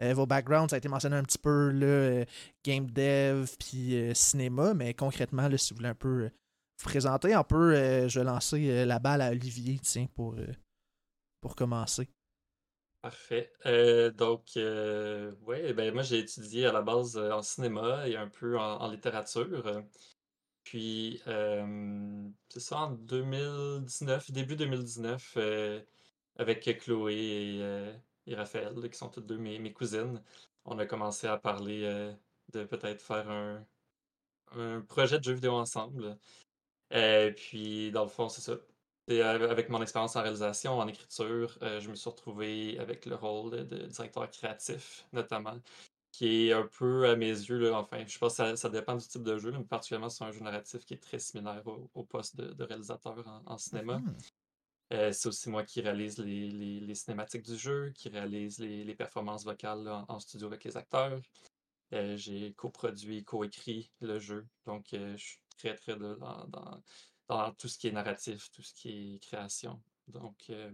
Euh, vos backgrounds, ça a été mentionné un petit peu, euh, game dev puis euh, cinéma, mais concrètement, si vous voulez un peu vous présenter, un peu, je vais lancer la balle à Olivier, tiens, pour, pour commencer. Parfait. Donc, ouais, ben moi j'ai étudié à la base en cinéma et un peu en, littérature. Puis, c'est ça, en 2019, début 2019, euh, avec Chloé et, euh, Raphaël, qui sont toutes deux mes, cousines, on a commencé à parler euh, de peut-être faire un, projet de jeu vidéo ensemble. Et puis, dans le fond, c'est ça. Et av- avec mon expérience en réalisation, en écriture, euh, je me suis retrouvé avec le rôle de, directeur créatif, notamment, qui est un peu à mes yeux, enfin, je pense que ça, ça dépend du type de jeu, mais particulièrement c'est un jeu narratif qui est très similaire au, poste de, réalisateur en, cinéma. Mhm. Euh, c'est aussi moi qui réalise les, les- les cinématiques du jeu, qui réalise les, les performances vocales en, en studio avec les acteurs. Euh, j'ai coproduit, coécrit le jeu. Donc, euh, je suis très, très de- dans, dans, dans tout ce qui est narratif, tout ce qui est création. Donc, euh,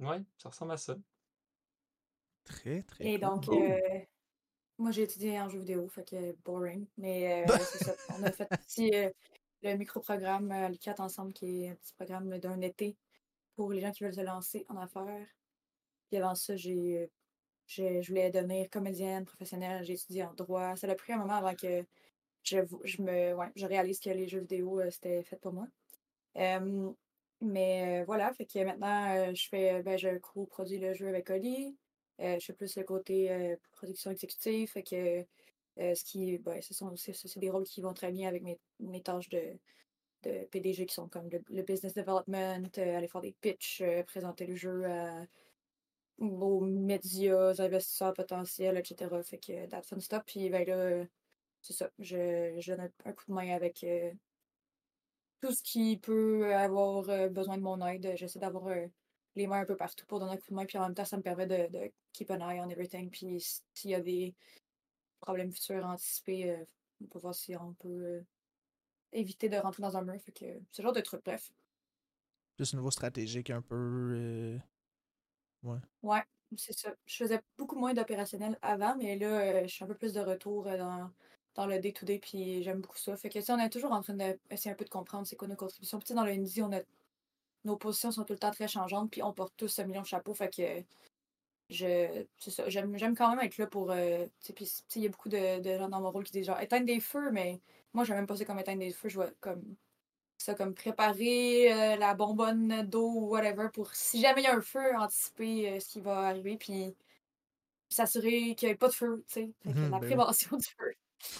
ouais, ça ressemble à ça. Très, très Et cool. donc, Cool. euh, moi, j'ai étudié en jeu vidéo, fait que boring. Mais euh, c'est ça. On a fait aussi euh, le micro-programme euh, l'ICAT ensemble, qui est un petit programme d'un été pour les gens qui veulent se lancer en affaires. Puis avant ça, j'ai, euh, je voulais devenir comédienne professionnelle. J'ai étudié en droit. Ça a pris un moment avant que je, je me, ouais, je réalise que les jeux vidéo, euh, c'était fait pour moi. Euh, mais voilà, fait que maintenant, je fais, ben, je co-produis le jeu avec Oli. Je fais plus le côté production exécutive, fait que euh, ce qui, ben, ce sont des rôles qui vont très bien avec mes, mes tâches de, de PDG qui sont comme le, business development, euh, aller faire des pitchs, euh, présenter le jeu à, aux médias, aux investisseurs potentiels, etc. Fait que that's fun stuff. Puis ben là, c'est ça, je, je donne un, coup de main avec tout ce qui peut avoir besoin de mon aide. J'essaie d'avoir les mains un peu partout pour donner un coup de main. Puis en même temps, ça me permet de, de keep an eye on everything. Puis s'il y a des problèmes futurs anticipés, euh, peut voir si on peut euh, éviter de rentrer dans un mur. Fait que ce genre de truc, bref. Plus au niveau stratégique, un peu. euh, Ouais. Ouais, c'est ça. Je faisais beaucoup moins d'opérationnel avant, mais là, je suis un peu plus de retour dans, dans le day-to-day, puis j'aime beaucoup ça. Fait que, sais, on est toujours en train d'essayer un peu de comprendre c'est quoi nos contributions. Puis, dans le indie, on a... nos positions sont tout le temps très changeantes, puis on porte tous un million de chapeaux. Fait que, je... c'est ça. J'aime j'aime quand même être là pour. euh, tu sais, puis, tu sais, il y a beaucoup de, de gens dans mon rôle qui disent genre éteindre des feux, mais moi, je même pas ça comme éteindre des feux. Je vois comme ça comme préparer euh, la bonbonne d'eau ou whatever pour si jamais il y a un feu, anticiper euh, ce qui va arriver, puis s'assurer qu'il n'y ait pas de feu, tu sais. Mhm, la ben oui. prévention du feu.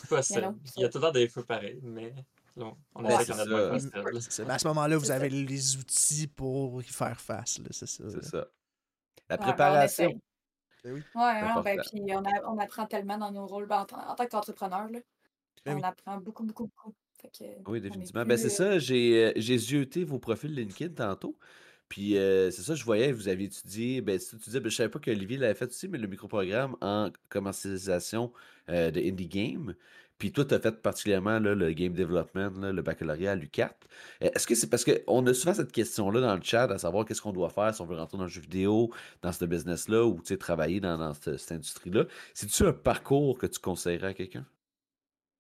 Possible. non, Il y a tout le temps des feux pareils, mais on, on Ouais, c'est ça. possible. C'est. Mais à ce moment-là, vous avez les outils pour y faire face, là, c'est ça. C'est là. ça. La ben, on préparation. Ben oui. Ouais, non, ben, important. puis on, a- on apprend tellement dans nos rôles ben, en, tant- en tant qu'entrepreneur, là. On oui. apprend beaucoup, beaucoup, beaucoup. Fait que, Oui, définitivement. plus, Ben, c'est euh, ça, j'ai euh, j'ai zioté vos profils LinkedIn tantôt. Puis euh, c'est ça, je voyais, vous avez étudié, ben, tu tu disais, ben, je savais pas que Olivier l'avait fait aussi, mais le microprogramme en commercialisation euh, de Indie Game. Puis toi, tu as fait particulièrement le game development, le baccalauréat à l'UQAT. Euh, Est-ce que c'est parce qu'on a souvent cette question-là dans le chat, à savoir qu'est-ce qu'on doit faire si on veut rentrer dans le jeu vidéo, dans ce business-là, ou travailler dans, dans cette, industrie-là? C'est-tu un parcours que tu conseillerais à quelqu'un?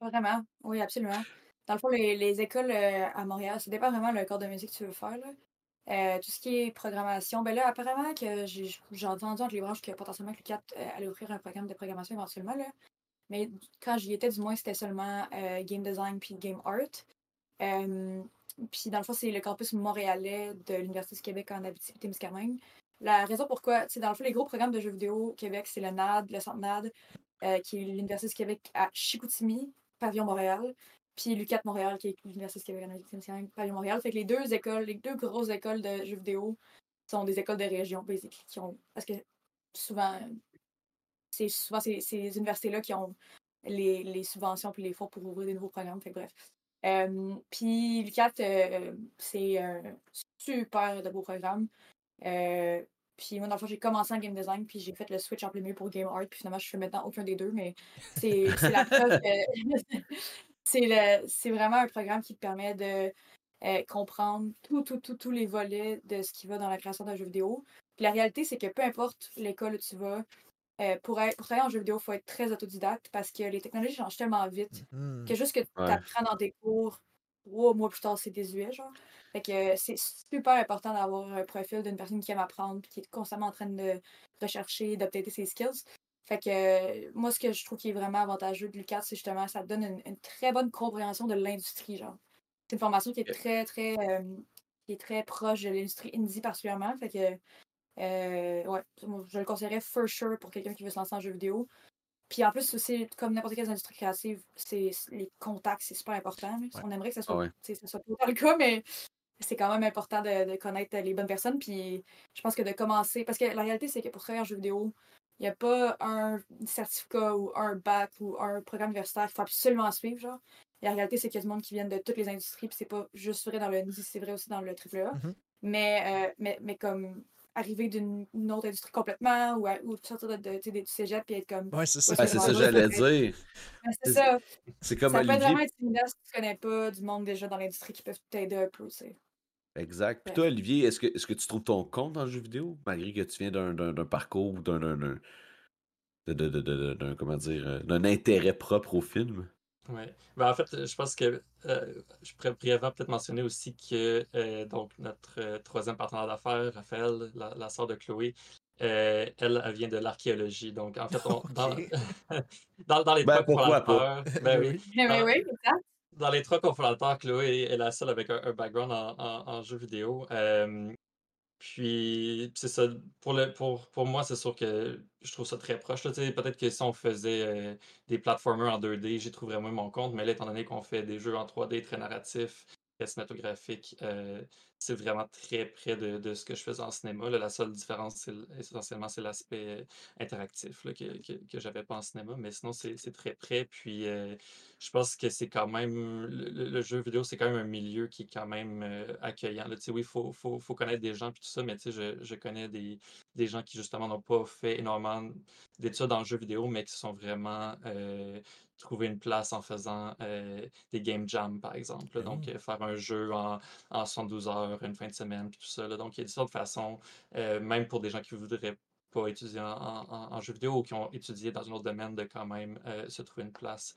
Vraiment, oui, absolument. Dans le fond, les, les écoles euh, à Montréal, ça dépend vraiment le corps de musique que tu veux faire. Euh, tout ce qui est programmation, ben là, apparemment que j'ai entendu entre les branches que potentiellement que le 4 allait offrir un programme de programmation éventuellement. Là. Mais quand j'y étais, du moins, c'était seulement euh, game design puis game art. Euh, puis dans le fond, c'est le campus montréalais de l'Université du Québec en Abitibi-Témiscamingue. La raison pourquoi, sais, dans le fond, les gros programmes de jeux vidéo au Québec, c'est le NAD, le Centre NAD, euh, qui est l'Université du Québec à Chicoutimi, Pavillon Montréal, puis l'UQAT Montréal, qui est l'Université du Québec en Abitibi-Témiscamingue, Pavillon Montréal. Fait que les deux écoles, les deux grosses écoles de jeux vidéo sont des écoles de région, basically, qui ont. Parce que souvent, c'est souvent ces, ces universités-là qui ont les, les subventions puis les fonds pour ouvrir des nouveaux programmes. Fait bref. Puis l'UQAT, euh, c'est un super de beau programme. Euh, puis moi, dans le fond, j'ai commencé en game design, puis j'ai fait le switch en plein milieu pour game art, puis finalement, je fais maintenant aucun des deux, mais c'est la preuve que c'est le- c'est vraiment un programme qui te permet de euh, comprendre tout, tout, tout, tous les volets de ce qui va dans la création d'un jeu vidéo. Puis la réalité, c'est que peu importe l'école où tu vas, euh, pour, être- pour travailler en jeu vidéo, il faut être très autodidacte parce que les technologies changent tellement vite Mhm. que juste que tu Ouais. apprends dans tes cours, trois mois plus tard, c'est désuet, genre. Fait que c'est super important d'avoir un profil d'une personne qui aime apprendre, puis qui est constamment en train de rechercher, d'updater ses skills. Fait que euh, moi, ce que je trouve qui est vraiment avantageux de l'UQAT, c'est justement ça te donne une, une très bonne compréhension de l'industrie, genre. C'est une formation qui est très, très, euh, qui est très proche de l'industrie indie particulièrement. Fait que, euh, ouais, je le conseillerais for sure pour quelqu'un qui veut se lancer en jeu vidéo. Puis en plus, aussi, comme n'importe quelle industrie créative, c'est les contacts, c'est super important. Ouais. On aimerait que ça Ah soit, ouais. ça soit tout le cas, mais c'est quand même important de, de connaître les bonnes personnes. Puis je pense que de commencer. Parce que la réalité, c'est que pour travailler en jeu vidéo, il n'y a pas un certificat ou un bac ou un programme universitaire qu'il faut absolument suivre. Genre. La réalité, c'est qu'il y a du monde qui viennent de toutes les industries, puis c'est pas juste vrai dans le NIDI, c'est vrai aussi dans le AAA. Mhm. Mais, euh, mais, mais comme arriver d'une une autre industrie complètement ou, à- ou de sortir de, de, du cégep puis être comme. Ouais, c'est ça. Ouais, c'est ça j'allais dire. C'est ça. C'est comme ça peut être vraiment intimidant si tu connais pas du monde déjà dans l'industrie qui peuvent t'aider un peu, tu. Exact. Puis Ouais. toi, Olivier, est-ce que, est-ce que tu trouves ton compte dans le jeu vidéo, malgré que tu viens d'un, parcours ou d'un, d'un- comment dire, euh, d'un intérêt propre au film? Oui. Ben, en fait, je pense que euh, je pourrais brièvement peut-être mentionner aussi que euh, donc notre euh, troisième partenaire d'affaires, Raphaël, la, la sœur de Chloé, euh, elle, elle vient de l'archéologie. Donc, en fait, on- dans, dans, dans les Ben, trois cofondateurs, ben oui, Oui. Dans les trois cofondateurs, Chloé est la seule avec un, un background en, en, en jeu vidéo. Puis, c'est ça. Pour, le, pour, pour moi, c'est sûr que je trouve ça très proche. Peut-être que si on faisait euh, des platformers en 2D, j'y trouverais moins mon compte. Mais là, étant donné qu'on fait des jeux en 3D très narratifs, très cinématographiques, euh, c'est vraiment très près de, de ce que je faisais en cinéma. là. La seule différence, essentiellement, c'est l'aspect euh, interactif là, que, que, que j'avais pas en cinéma. Mais sinon, c'est très près. Puis, euh, je pense que c'est quand même. Le, jeu vidéo, c'est quand même un milieu qui est quand même euh, accueillant. là. Oui, il faut, faut, faut connaître des gens puis tout ça, mais je, je connais des, des gens qui, justement, n'ont pas fait énormément d'études dans le jeu vidéo, mais qui sont vraiment euh, trouvé une place en faisant des game jams, par exemple. là. Donc, faire un jeu en, en 72 heures, une fin de semaine, puis tout ça. là. Donc, il y a différentes façons, euh, même pour des gens qui voudraient pas étudier en, en- en jeu vidéo ou qui ont étudié dans un autre domaine, de quand même euh, se trouver une place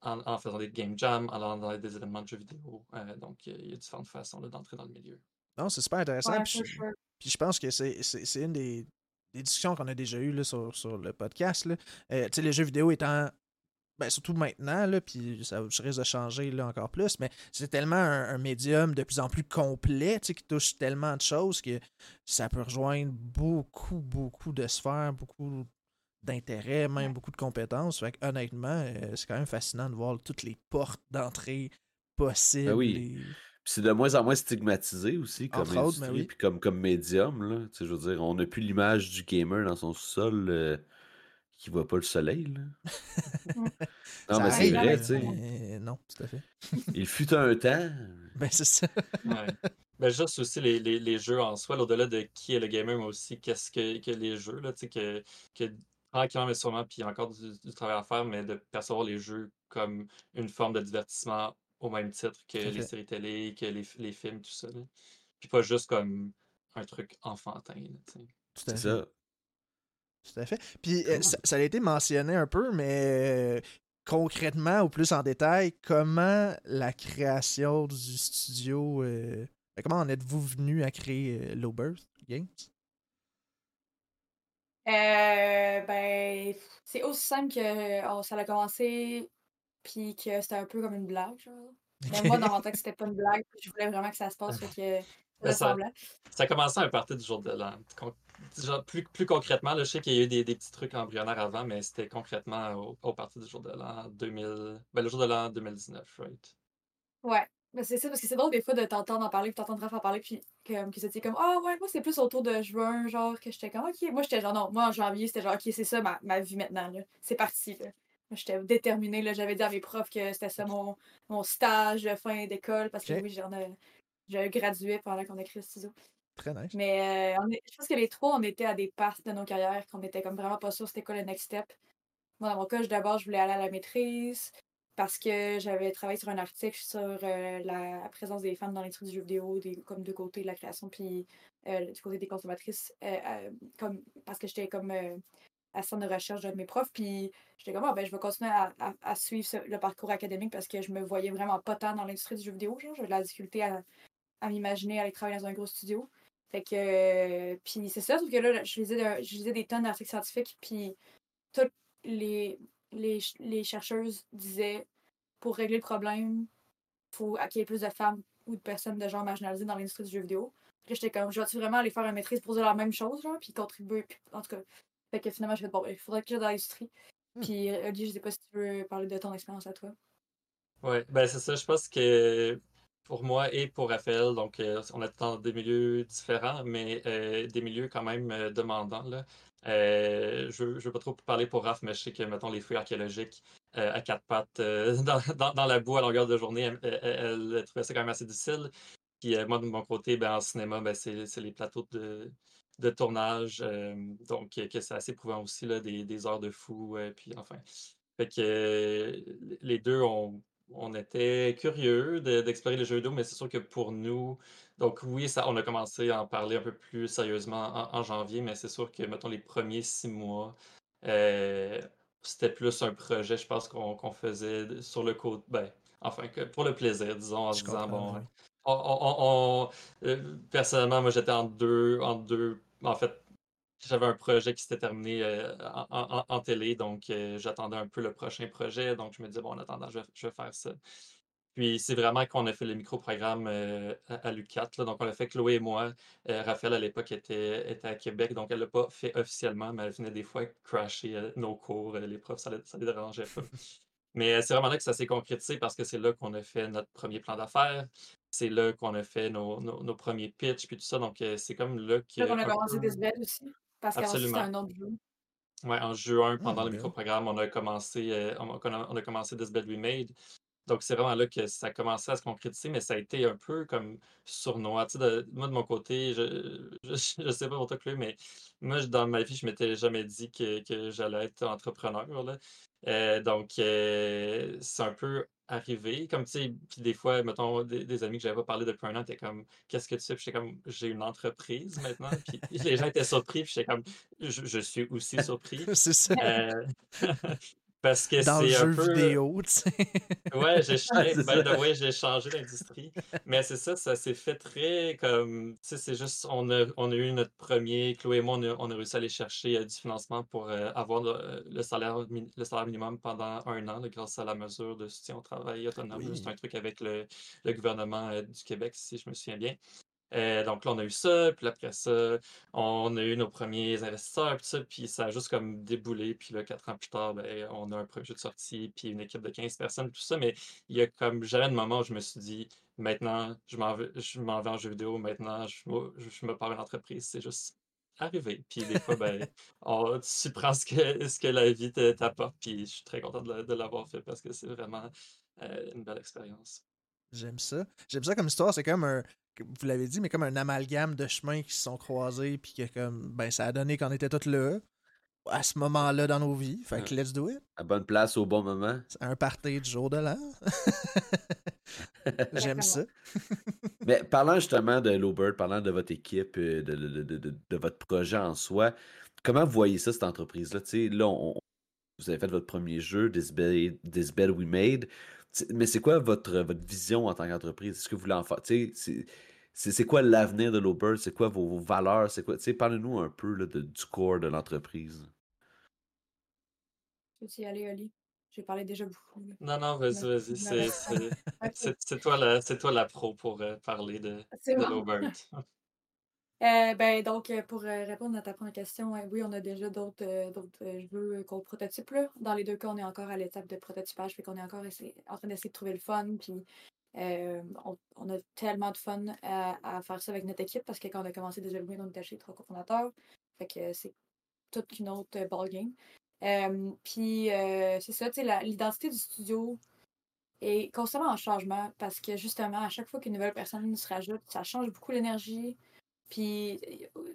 en, en faisant des game jams, en allant dans des événements de jeux vidéo. Euh, donc, il y a différentes façons d'entrer dans le milieu. Non, c'est super intéressant. Ouais, puis je- sure. Puis je pense que c'est c'est- c'est une des, des discussions qu'on a déjà eues là, sur, sur le podcast. Là. Euh, tu sais, les jeux vidéo étant. Ben, surtout maintenant, là, puis ça risque de changer là, encore plus, mais c'est tellement un, un médium de plus en plus complet, tu sais, qui touche tellement de choses que ça peut rejoindre beaucoup, beaucoup de sphères, beaucoup d'intérêts, même Ouais. beaucoup de compétences. Fait que, honnêtement, euh, c'est quand même fascinant de voir toutes les portes d'entrée possibles. oui. les- Puis c'est de moins en moins stigmatisé aussi comme Entre autres, industrie, mais oui. puis comme, comme médium. Là. Tu sais, je veux dire, on n'a plus l'image du gamer dans son sol euh, qui voit pas le soleil. Là. non, Ça mais c'est vrai, là, tu sais. Non, tout à fait. Il fut un temps. Ben, c'est ça. Ouais. Ben, juste aussi les, les, les jeux en soi, là, au-delà de qui est le gamer, mais aussi qu'est-ce que, que les jeux, là, tu sais, que, que tranquillement, mais sûrement, puis il y a encore du, du travail à faire, mais de percevoir les jeux comme une forme de divertissement au même titre que les fait. séries télé, que les, les films, tout ça. là. Puis pas juste comme un truc enfantin. là, tu sais. Tout à C'est fait. ça. Tout à fait. Puis euh, Cool. ça, ça a été mentionné un peu, mais euh, concrètement ou plus en détail, comment la création du studio. euh, ben, comment en êtes-vous venu à créer euh, Low Birth Games? Euh, ben, c'est aussi simple que oh, ça a commencé, puis que c'était un peu comme une blague, genre. Mais moi, dans mon tête, c'était pas une blague, puis je voulais vraiment que ça se passe, fait que Ben, ça ça- ressemblait. Ça a commencé à party du jour de l'an. Genre, plus, plus concrètement, là, je sais qu'il y a eu des, des petits trucs embryonnaires avant, mais c'était concrètement au, au du jour de l'an 2000. Ben, le jour de l'an 2019, right? Ouais. Ben, c'est ça, parce que c'est drôle des fois de t'entendre en parler, puis t'entendre Raph en parler, puis comme, que c'était comme, ah ouais, moi c'est plus autour de juin, genre, que j'étais comme, ok. Moi j'étais genre, non, moi en janvier, c'était genre, ok, c'est ça ma, ma vie maintenant, là. C'est parti, là. Moi j'étais déterminée, là. J'avais dit à mes profs que c'était ça mon, mon stage de fin d'école, parce que oui, j'en ai, j'ai gradué pendant qu'on a créé ce studio. Mais euh, je pense que les trois, on était à des parts de nos carrières qu'on était comme vraiment pas sûr c'était quoi le next step. Moi, dans mon cas, d'abord, je voulais aller à la maîtrise parce que j'avais travaillé sur un article sur euh, la présence des femmes dans l'industrie du jeu vidéo, des, comme deux côtés de la création, puis euh, du côté des consommatrices, comme, parce que j'étais comme assistante de recherche de mes profs, puis j'étais comme, ah, ben, je vais continuer à, suivre le parcours académique parce que je me voyais vraiment pas tant dans l'industrie du jeu vidéo, j'avais de la difficulté à, à m'imaginer aller travailler dans un gros studio. Fait que, euh, puis c'est ça, sauf que là, je lisais, de- je lisais des tonnes d'articles scientifiques, puis toutes les, les, les chercheuses disaient, pour régler le problème, faut qu'il y ait plus de femmes ou de personnes de genre marginalisées dans l'industrie du jeu vidéo. Puis j'étais comme, je vais-tu vraiment aller faire une maîtrise pour dire la même chose, genre, puis contribuer, puis, en tout cas. Fait que finalement, j'ai fait, bon, il faudrait que j'aille dans l'industrie. Hmm. Puis, Olivier, je sais pas si tu veux parler de ton expérience à toi. Ouais, ben c'est ça. Je pense que pour moi et pour Raphaël, donc euh, on est dans des milieux différents, mais euh, des milieux quand même euh, demandants. Là. Je ne veux pas trop parler pour Raph, mais je sais que, mettons, les fouilles archéologiques à quatre pattes dans, la boue à longueur de journée, elle, trouvait ça quand même assez difficile. Puis moi, de mon côté, ben, en cinéma, ben, c'est les plateaux de, de tournage. donc, que c'est assez prouvant aussi, là, des, des heures de fou. puis enfin. Fait que les deux, on, on était curieux d'explorer les jeux vidéo, mais c'est sûr que pour nous, donc oui, ça, on a commencé à en parler un peu plus sérieusement en, janvier, mais c'est sûr que, mettons, les premiers six mois, euh, c'était plus un projet, je pense, qu'on faisait sur le côté, ben, enfin, que pour le plaisir, disons, en se disant, bon, on, euh, personnellement, moi, j'étais en deux, en deux, en fait, j'avais un projet qui s'était terminé euh, en, télé, donc j'attendais un peu le prochain projet, donc je me disais, bon, en attendant, je vais faire ça. Puis c'est vraiment qu'on a fait le micro-programme euh, à, l'U4. Donc on l'a fait Chloé et moi. Euh, Raphaël à l'époque était, était à Québec, donc elle l'a pas fait officiellement, mais elle venait des fois crasher euh, nos cours. les profs, ça ne les dérangeait pas. mais c'est vraiment là que ça s'est concrétisé parce que c'est là qu'on a fait notre premier plan d'affaires. C'est là qu'on a fait nos, nos, premiers pitchs, puis tout ça. Donc c'est comme là qu'on a commencé des aussi. Parce qu'avant c'était un autre jeu. Oui, en juin, pendant le micro-programme, on a commencé, on, a, on a commencé This Bed We Made. Donc, c'est vraiment là que ça a commencé à se concrétiser, mais ça a été un peu comme sournois. moi, de mon côté, je ne sais pas pour toi, Chloé, mais moi, dans ma vie, je m'étais jamais dit que, que j'allais être entrepreneur. Là. Euh, donc, euh, c'est un peu arrivé. Comme tu sais, puis des fois, mettons, des, amis que j'avais pas parlé depuis un an étaient comme Qu'est-ce que tu fais? Puis j'étais comme J'ai une entreprise maintenant. Puis les gens étaient surpris, puis j'étais comme je, suis aussi surpris. c'est ça. Euh, parce que Dans le jeu peu... vidéo, tu sais. Ouais, j'ai changé, ben, j'ai changé d'industrie. Mais c'est ça, ça s'est fait très comme. Tu sais, c'est juste, on a, on a eu notre premier. Chloé et moi, on a, réussi à aller chercher euh, du financement pour euh, avoir le, salaire, le salaire minimum pendant un an, grâce à la mesure de soutien au travail autonome. C'est un truc avec le, le gouvernement euh, du Québec, si je me souviens bien. Euh, donc là, on a eu ça, puis après ça, on a eu nos premiers investisseurs, puis ça, puis ça a juste comme déboulé. Puis là, quatre ans plus tard, ben, on a un projet de sortie, puis une équipe de 15 personnes, tout ça. Mais il y a comme jamais un moment où je me suis dit, maintenant, je m'en vais, je m'en vais en jeu vidéo, maintenant, je, je me pars une entreprise. C'est juste arrivé. Puis des fois, ben, on, tu prends ce que, ce que la vie t'apporte, puis je suis très content de l'avoir fait parce que c'est vraiment euh, une belle expérience. J'aime ça. J'aime ça comme histoire. C'est comme un, vous l'avez dit, mais comme un amalgame de chemins qui se sont croisés, puis que comme, ben, ça a donné qu'on était tous là, à ce moment-là dans nos vies. Fait que let's do it. À bonne place au bon moment. C'est un party du jour de l'an. J'aime ça. mais parlant justement de Lowbird, parlant de votre équipe, euh, de, de, de, de, votre projet en soi, comment vous voyez ça, cette entreprise-là? Là, vous avez fait votre premier jeu, This Bed, This Bed We Made. Mais c'est quoi votre, votre vision en tant qu'entreprise? Est-ce que vous voulez en faire? C'est quoi l'avenir de Lowbird? C'est quoi vos, valeurs? C'est quoi? Parlez-nous un peu là, de, du corps de l'entreprise. Je vais y aller, Ali. J'ai parlé déjà beaucoup. Non, non, vas-y, vas-y. C'est toi, la, toi la pro pour euh, parler de, de Lowbird. Euh, ben, donc, euh, pour euh, répondre à ta première question, oui, on a déjà d'autres jeux qu'on prototype. Là. Dans les deux cas, on est encore à l'étape de prototypage, fait qu'on est encore en train d'essayer de trouver le fun. Puis, on, a tellement de fun à, faire ça avec notre équipe parce que quand on a commencé déjà on était chez trois cofondateurs. Fait que c'est toute une autre ballgame. puis, c'est ça, tu sais, l'identité du studio est constamment en changement parce que justement, à chaque fois qu'une nouvelle personne se rajoute, ça change beaucoup l'énergie. Puis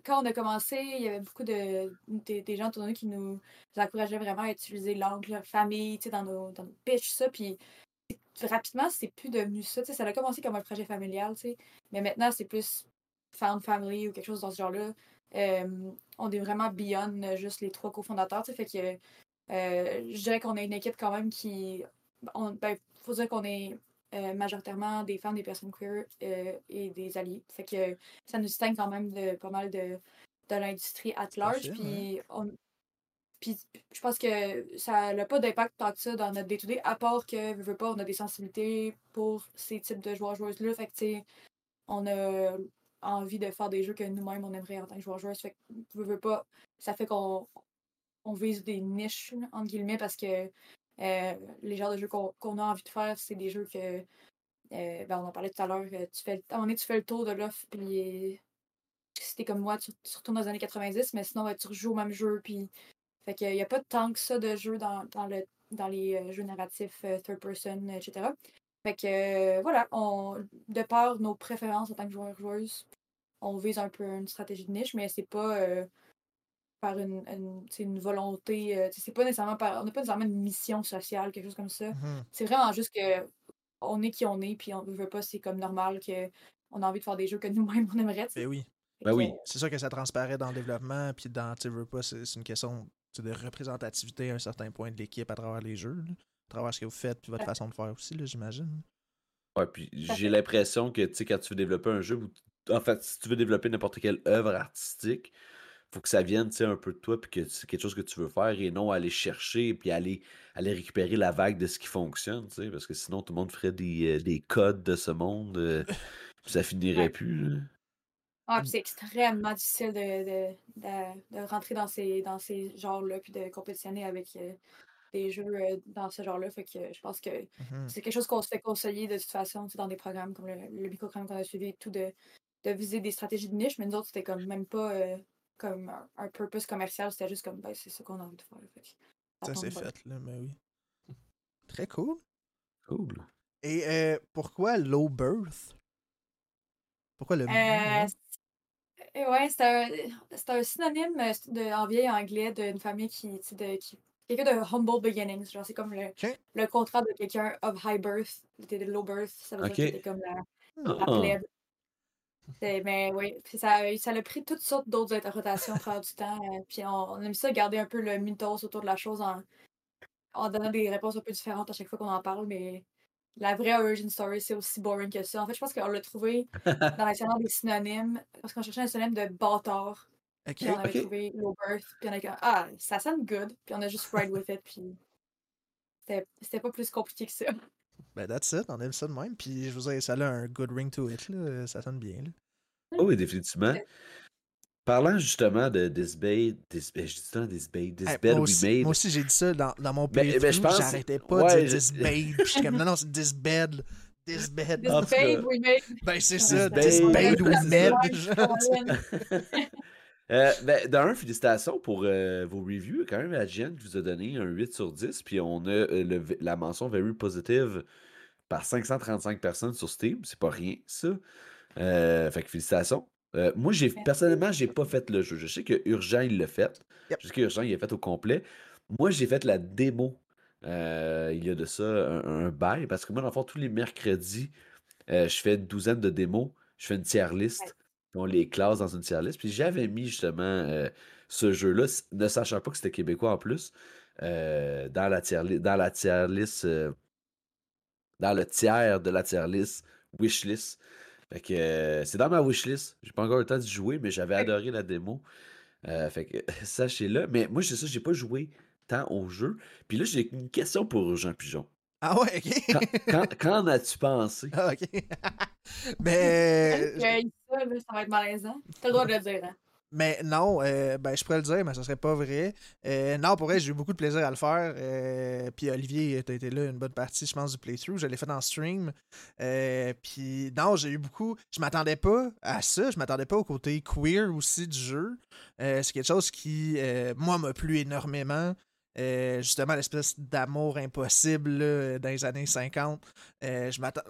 quand on a commencé, il y avait beaucoup de gens autour de nous qui nous encourageaient vraiment à utiliser l'angle famille, tu sais, dans nos, dans nos pitchs, ça. Rapidement, c'est plus devenu ça. Ça a commencé comme un projet familial, tu sais. Mais maintenant, c'est plus found family ou quelque chose dans ce genre-là. on est vraiment beyond juste les trois cofondateurs. Fait que euh, je dirais qu'on a une équipe quand même qui. On, ben, faut dire qu'on est euh, majoritairement des femmes, des personnes queer euh, et des alliés. Fait que ça nous distingue quand même de pas mal de, de l'industrie at large. Puis, puis je pense que ça n'a pas d'impact tant que ça dans notre day-to-day, à part que, veux, pas, on a des sensibilités pour ces types de joueurs-joueuses-là. Fait que, on a envie de faire des jeux que nous-mêmes, on aimerait en tant que joueurs-joueuses. Fait que, veux, pas, ça fait qu'on on vise des niches, entre guillemets, parce que euh, les genres de jeux qu'on a envie de faire, c'est des jeux que. Euh, ben on en parlait tout à l'heure. Euh, tu fais, à un moment tu fais le tour de l'offre, puis si t'es comme moi, tu, retournes dans les années 90, mais sinon, tu rejoues au même jeu. Puis, fait qu'il n'y a pas tant que ça de jeux dans, dans, le, dans les jeux narratifs third person, etc. Fait que euh, voilà, on, de par nos préférences en tant que joueur-joueuse, on vise un peu une stratégie de niche, mais c'est pas euh, par une, une, une volonté. euh, c'est pas nécessairement par. On n'a pas nécessairement une mission sociale, quelque chose comme ça. Mhm. C'est vraiment juste que on est qui on est, puis on veut pas, c'est comme normal que on a envie de faire des jeux que nous-mêmes on aimerait. Ben oui. Ben oui. C'est sûr que ça transparaît dans le développement, puis dans, tu veux pas, c'est une question de représentativité à un certain point de l'équipe à travers les jeux, là. à travers ce que vous faites, puis votre façon de faire aussi, là, j'imagine. Ouais, puis j'ai l'impression que, tu sais, quand tu veux développer un jeu, en fait, si tu veux développer n'importe quelle œuvre artistique, faut que ça vienne, tu sais, un peu de toi, puis que c'est quelque chose que tu veux faire, et non aller chercher, puis aller, aller récupérer la vague de ce qui fonctionne, tu sais, parce que sinon, tout le monde ferait des, euh, des codes de ce monde, euh, puis ça finirait plus, là. Ah, puis c'est extrêmement difficile de, de, de, de rentrer dans ces, dans ces genres-là, puis de compétitionner avec euh, des jeux euh, dans ce genre-là. Fait que je pense que Mhm. c'est quelque chose qu'on se fait conseiller de toute façon, tu sais, dans des programmes comme le, le microgramme qu'on a suivi et tout, de, de viser des stratégies de niche, mais nous autres, c'était comme même pas euh, comme un, un purpose commercial, c'était juste comme, ben, c'est ça qu'on a envie de faire. Fait que Ça, c'est fait, là, mais oui. Très cool. Cool. Et euh, pourquoi low birth? Pourquoi le... Euh, c'est- ouais, c'est un, un synonyme euh, de, en vieil anglais d'une famille qui, de, qui quelqu'un de humble beginnings. Genre, c'est comme le, le contraire de quelqu'un of high birth, t'es de low birth, ça veut dire que comme la, la Ah. plèbe. Mais oui, puis ça, ça a pris toutes sortes d'autres interprétations au travers du temps. euh, Puis on, on aime ça garder un peu le mythos autour de la chose en, en donnant des réponses un peu différentes à chaque fois qu'on en parle, mais la vraie origin story, c'est aussi boring que ça. En fait, je pense qu'on l'a trouvé dans l'actionnaire des synonymes, parce qu'on cherchait un synonyme de bâtard. Ok. Puis on avait trouvé low birth, puis on a dit ah, ça sonne good, puis on a juste ride with it, puis c'était c'était pas plus compliqué que ça. Ben, that's it, on aime ça de même. Puis, je vous dire, ça a un good ring to it, là. Ça sonne bien, là. Oh oui, définitivement. Parlant justement de Disbade, Disbade, je dis tout le temps Disbade, Hey, Disbade moi, aussi, Remade. moi aussi, j'ai dit ça dans, dans mon playthrough. je pense- J'arrêtais pas ouais, de je- dire. Puis, je suis comme, non, non, c'est. Disbed. En This cas, babe we made. Ben, c'est ça. Ça. genre, tu sais. Euh, ben, d'un, félicitations pour euh, vos reviews. Quand même, qui vous a donné un 8 sur 10. Puis on a euh, le- la mention Very Positive par 535 personnes sur Steam. C'est pas rien, ça. Euh, fait que félicitations. Euh, moi, j'ai personnellement, j'ai pas fait le jeu. Je sais que Urgent, il l'a fait. Yep. Je sais que Urgent, il l'a fait au complet. Moi, j'ai fait la démo. euh, il y a de ça un, un bail. Parce que moi, dans le fond, tous les mercredis, euh, je fais une douzaine de démos. Je fais une tier list. Puis on les classe dans une tier list. Puis j'avais mis justement ce jeu-là, ne sachant pas que c'était québécois en plus, dans la tier, dans la tier list, dans le tiers de la tier list, wishlist. Fait que euh, c'est dans ma wishlist. J'ai pas encore le temps d'y jouer, mais j'avais Ouais. adoré la démo. Euh, fait que sachez-le. Mais moi, c'est ça, j'ai pas joué tant au jeu. Puis là, j'ai une question pour Jean Pigeon. Ah ouais, ok. Quand, quand- qu'en as-tu pensé? Ah, ok. mais, ça, ça va être malaisant. T'as le droit de le dire, hein. Mais non, euh, ben, je pourrais le dire, mais ça serait pas vrai. Euh, non, pour vrai, j'ai eu beaucoup de plaisir à le faire. euh, puis Olivier, t'as été là une bonne partie, je pense, du playthrough. Je l'ai fait en stream. Puis non, j'ai eu beaucoup. Je m'attendais pas à ça. Je m'attendais pas au côté queer aussi du jeu. C'est quelque chose qui, moi, m'a plu énormément. Justement, l'espèce d'amour impossible dans les années 50. Euh, je m'attends.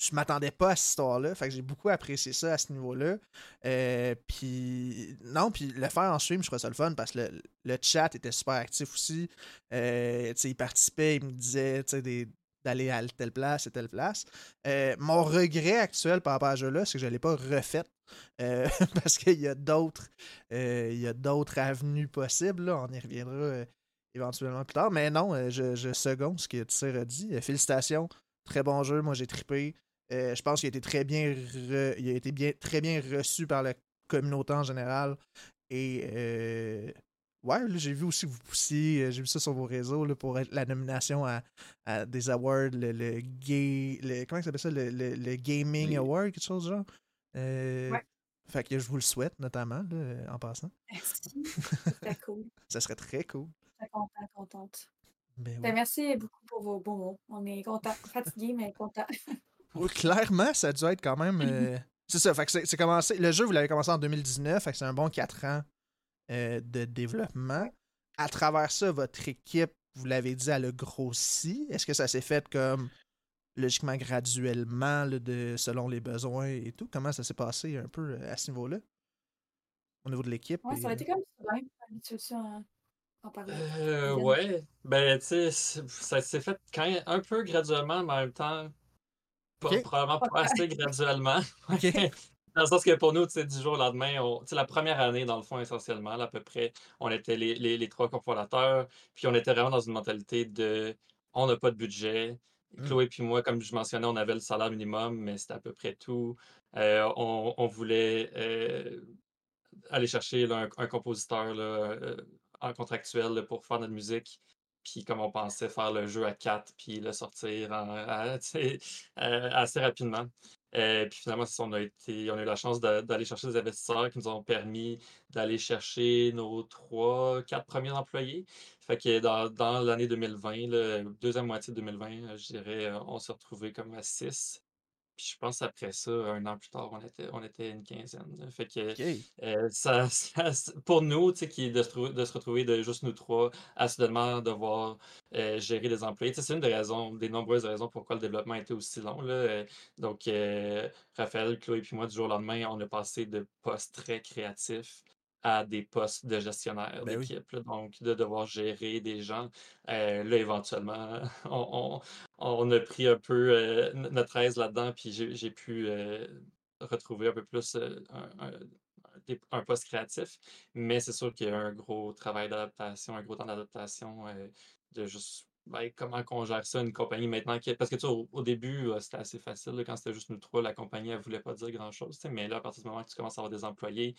Je m'attendais pas à cette histoire-là. Fait que j'ai beaucoup apprécié ça à ce niveau-là. Euh, puis non, puis le faire en stream, je trouvais ça le fun parce que le, le chat était super actif aussi. Euh, tu il participait, il me disait tu d'aller à telle place et telle place. Euh, mon regret actuel par rapport à ce jeu-là, c'est que je ne l'ai pas refait. Parce qu'il y a d'autres il y a d'autres avenues possibles. là. On y reviendra éventuellement plus tard. Mais non, je, je seconde ce que Tissir a dit. Félicitations. Très bon jeu. Moi, j'ai trippé. Euh, je pense qu'il a été très bien, re- il a été bien, très bien reçu par la communauté en général. Et euh, ouais, j'ai vu aussi que vous poussiez, euh, j'ai vu ça sur vos réseaux là, pour la nomination à, à des awards, le, le gay, le, comment ça s'appelle ça, le, le- le gaming award, quelque chose du genre. Euh, Ouais. Fait que je vous le souhaite, notamment, là, en passant. Merci. C'était cool. Ça serait très cool. Très content, contente. Ben. Ben, merci beaucoup pour vos beaux mots. On est content. Fatigué, mais content. Oui, clairement, ça a dû être quand même. euh, C'est ça, fait que c'est commencé. Le jeu, vous l'avez commencé en 2019, fait que c'est un bon 4 ans euh, de développement. À travers ça, votre équipe, vous l'avez dit, elle a grossi. Est-ce que ça s'est fait comme logiquement graduellement là, de, selon les besoins et tout? Comment ça s'est passé un peu euh, à ce niveau-là? Au niveau de l'équipe? Ouais, et, ça a été comme ça, même. Tu veux ça parler? Euh, ouais, ben, tu sais, ça s'est fait quand même un peu graduellement, mais en même temps, probablement pas assez graduellement. Ok. Dans le sens que pour nous, tu sais, du jour au lendemain, on- tu sais, la première année, dans le fond, essentiellement, là, à peu près, on était les, les, les trois cofondateurs, puis on était vraiment dans une mentalité de on n'a pas de budget. Mm. Chloé puis moi, comme je mentionnais, on avait le salaire minimum, mais c'était à peu près tout. Euh, on, on voulait euh, aller chercher là, un, un compositeur là, euh, en contractuel là, pour faire notre musique. Puis comme on pensait faire le jeu à 4 puis le sortir euh, assez rapidement. Euh, puis finalement, on a, eu la chance d'aller chercher des investisseurs qui nous ont permis d'aller chercher nos trois, quatre premiers employés. Fait que dans, l'année 2020, la deuxième moitié de 2020, euh, je dirais, euh, on s'est retrouvés comme à 6. Puis je pense après ça, un an plus tard, on était, on était une quinzaine. là. Fait que euh, ça, pour nous, qui de se, de se retrouver de juste nous trois à soudainement devoir euh, gérer des employés, c'est une des raisons, des nombreuses raisons pourquoi le développement a été aussi long. Là. Euh, Donc, euh, Raphaël, Chloé et moi, du jour au lendemain, on a passé de postes très créatifs à des postes de gestionnaire Ben d'équipe. Donc, de devoir gérer des gens. Euh, là, éventuellement, on, on- on a pris un peu euh, notre aise là-dedans, puis j'ai pu euh, retrouver un peu plus un, poste créatif. Mais c'est sûr qu'il y a un gros travail d'adaptation, un gros temps d'adaptation de juste ben, comment qu'on gère ça, une compagnie maintenant. Qui... Parce que tu sais, au, au début, c'était assez facile. là, quand c'était juste nous trois, la compagnie, elle voulait pas dire grand-chose. Mais là, à partir du moment que tu commences à avoir des employés,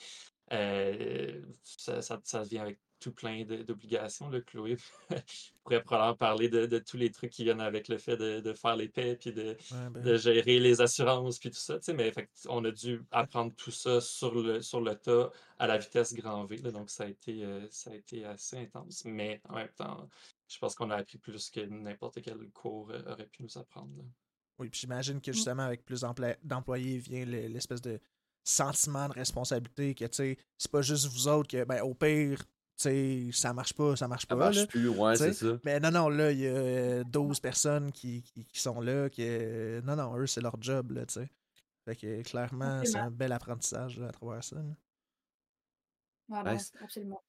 euh, ça, ça, ça vient avec tout plein d'obligations. là. Chloé pourrait probablement parler de, de tous les trucs qui viennent avec le fait de, de faire les paies, puis de, Ouais, ben de gérer les assurances, puis tout ça. Mais fait, on a dû apprendre tout ça sur le, sur le tas à la vitesse grand V. là. donc, ça a, été, euh, ça a été assez intense. Mais en même temps, je pense qu'on a appris plus que n'importe quel cours euh, aurait pu nous apprendre. là. Oui, puis j'imagine que justement, avec plus d'employés vient le- l'espèce de sentiment de responsabilité que, tu sais, c'est pas juste vous autres que, ben, au pire, tu sais, ça marche pas, ça marche Ça pas, marche là. plus, ouais, c'est ça. Mais non, non, là, il y a euh, 12 personnes qui, qui, qui sont là, qui, euh, non, non, eux, c'est leur job, là, tu sais. Fait que, clairement, c'est un bel apprentissage, là, à travers ça, là. Nice. absolument.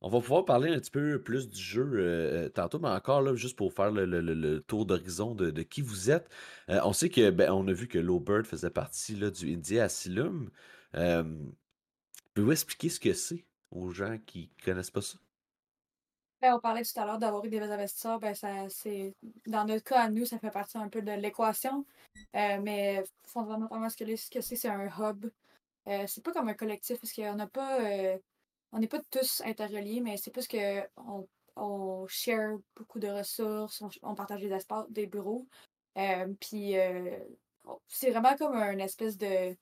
On va pouvoir parler un petit peu plus du jeu euh, tantôt, mais encore là, juste pour faire le, tour d'horizon de, qui vous êtes. Euh, on sait que ben, on a vu que Lowbird faisait partie là, du Indie Asylum. Euh, Pouvez-vous expliquer ce que c'est aux gens qui connaissent pas ça? Ben, on parlait tout à l'heure d'avoir eu des investisseurs, ben ça c'est dans notre cas à nous, ça fait partie un peu de l'équation. Euh, mais fondamentalement, ce que ce que c'est, c'est un hub. Euh, c'est pas comme un collectif parce qu'on n'a pas euh, on n'est pas tous interreliés, mais c'est plus que on, share beaucoup de ressources, on, partage des espaces, des bureaux. Euh, puis euh, c'est vraiment comme une espèce de,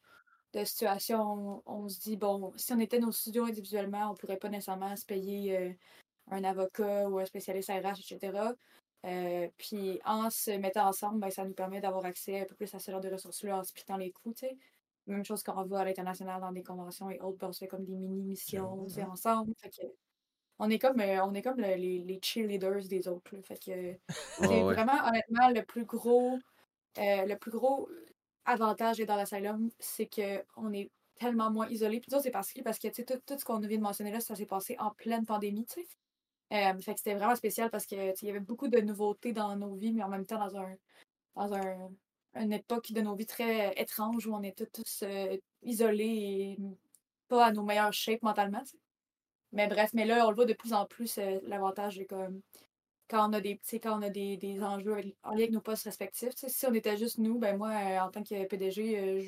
situation. On, on se dit, bon, si on était nos studios individuellement, on pourrait pas nécessairement se payer. euh, un avocat ou un spécialiste RH, etc. Puis en se mettant ensemble, ben, ça nous permet d'avoir accès un peu plus à ce genre de ressources-là en splittant les coûts. tu. Même chose quand on va à l'international dans des conventions et autres, on se fait comme des mini-missions sais, J'avoue, ensemble. Fait que on est comme, euh, on est comme le- les, les cheerleaders des autres. là. Fait que c'est ouais. vraiment, honnêtement, le plus gros, euh, le plus gros avantage d'être dans l'asylum, c'est qu'on est tellement moins isolé. Puis ça, c'est parce que tu sais, tout, tout ce qu'on vient de mentionner là, ça s'est passé en pleine pandémie. tu sais. Euh, fait que c'était vraiment spécial parce que il y avait beaucoup de nouveautés dans nos vies, mais en même temps dans un dans un, une époque de nos vies très étrange où on était tous euh, isolés et pas à nos meilleures shapes mentalement. Mais bref, mais là, on le voit de plus en plus, euh, l'avantage est comme quand on a des, quand on a des, des enjeux en lien avec nos postes respectifs. Si on était juste nous, ben moi, euh, en tant que PDG,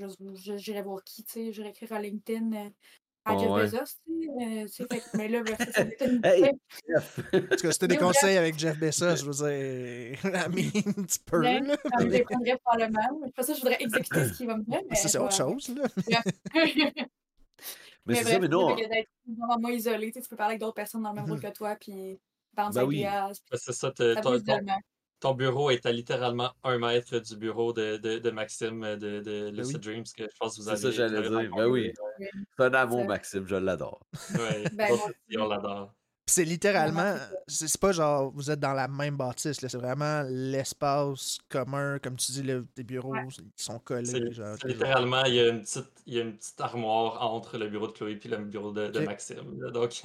j'irais voir qui, j'irais écrire à LinkedIn à Ouais, Jeff ouais. Bezos, tu sais, euh, fait que- mais là, ben, ça, ça m'était une- Hey! En tout cas, si t'as des conseils avec Jeff Bezos, je veux dire, I mean, tu peux, Mais, là. ça me dépendrait probablement. Après ça, je voudrais exécuter ce qu'il va me dire. Mais Ça, c'est autre chose, là. Mais Mais c'est ça, mais non. que d'être vraiment moins isolé, tu sais, tu peux parler avec d'autres personnes dans le même rôle Mhm. que toi, puis bounce Ben oui. Ben, C'est ça, t'as- ça ton, bureau est à littéralement un mètre du bureau de, de, de Maxime de, de Ben Lucid oui. Dreams, que je pense que vous C'est avez. ça, j'allais dire. Ben oui. C'est un amour. Maxime, je l'adore. Ouais, Ben, on l'adore. c'est littéralement, c'est c'est pas genre vous êtes dans la même bâtisse, là, c'est vraiment l'espace commun, comme tu dis, le- les bureaux Ouais. ils sont collés. C'est genre, c'est littéralement, il y, a une petite, il y a une petite armoire entre le bureau de Chloé et le bureau de. Maxime. là. Donc,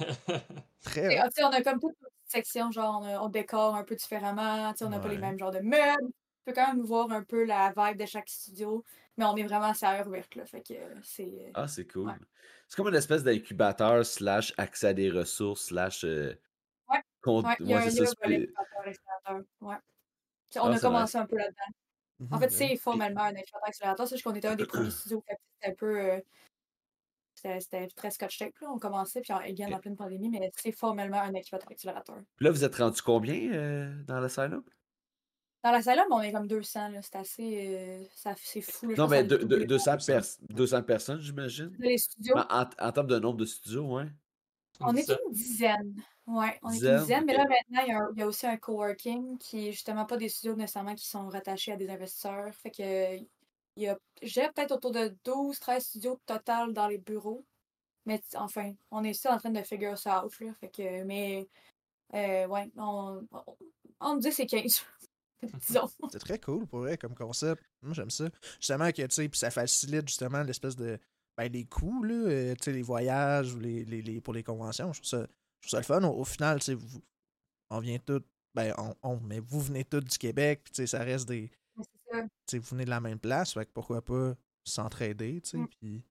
Très Et, hot. ah, on a comme petite section, genre, on, a- on décore un peu différemment, tu sais, on n'a pas les mêmes genres de meubles. Tu peux quand même voir un peu la vibe de chaque studio, mais on est vraiment ouverte, là, fait que euh, c'est... euh, Ah, c'est cool. Ouais. C'est comme une espèce d'incubateur slash accès à des ressources slash. euh, Ouais, compte- Ouais, il y a ouais, un c'est ça. ouais. On Ah, a commencé un peu là-dedans. En Mhm, fait, ben c'est formellement un incubateur accélérateur, c'est juste qu'on était un des premiers studios, c'était un peu... euh, C'était très scotch tape, là. On commençait, puis en, again, Ok. en pleine pandémie, mais c'est formellement un accélérateur. Puis là, vous êtes rendu combien euh, dans l'asylum? Dans la salle, on est comme 200, là. C'est assez... euh, ça- c'est fou, là. Non, mais de- de- doublé. 200, pers- 200 personnes, j'imagine. Les studios, Mais En, en termes de nombre de studios, ouais. on est une dizaine. Ouais, on est une dizaine, mais là maintenant, il y, a un- il y a aussi un coworking qui est justement pas des studios nécessairement qui sont rattachés à des investisseurs. Fait que il y a, j'ai peut-être autour de 12, 13 studios total dans les bureaux. Mais enfin, on est still en train de figure ça out, là. Fait que, mais, euh, ouais, on, on, on me dit c'est 15. Disons. C'est très cool pour vrai comme concept. Moi j'aime ça. Justement que tu sais, puis ça facilite justement l'espèce de ben, les coûts, là, euh, tu sais, les voyages ou les, les, les- pour les conventions. Je trouve ça, je trouve ça le fun. Au, au final, tu sais, vous- on vient tous, ben on, on, mais vous venez tous du Québec, puis tu sais, ça reste des. Vous venez de la même place, fait que pourquoi pas s'entraider, tu sais, Mm. puis.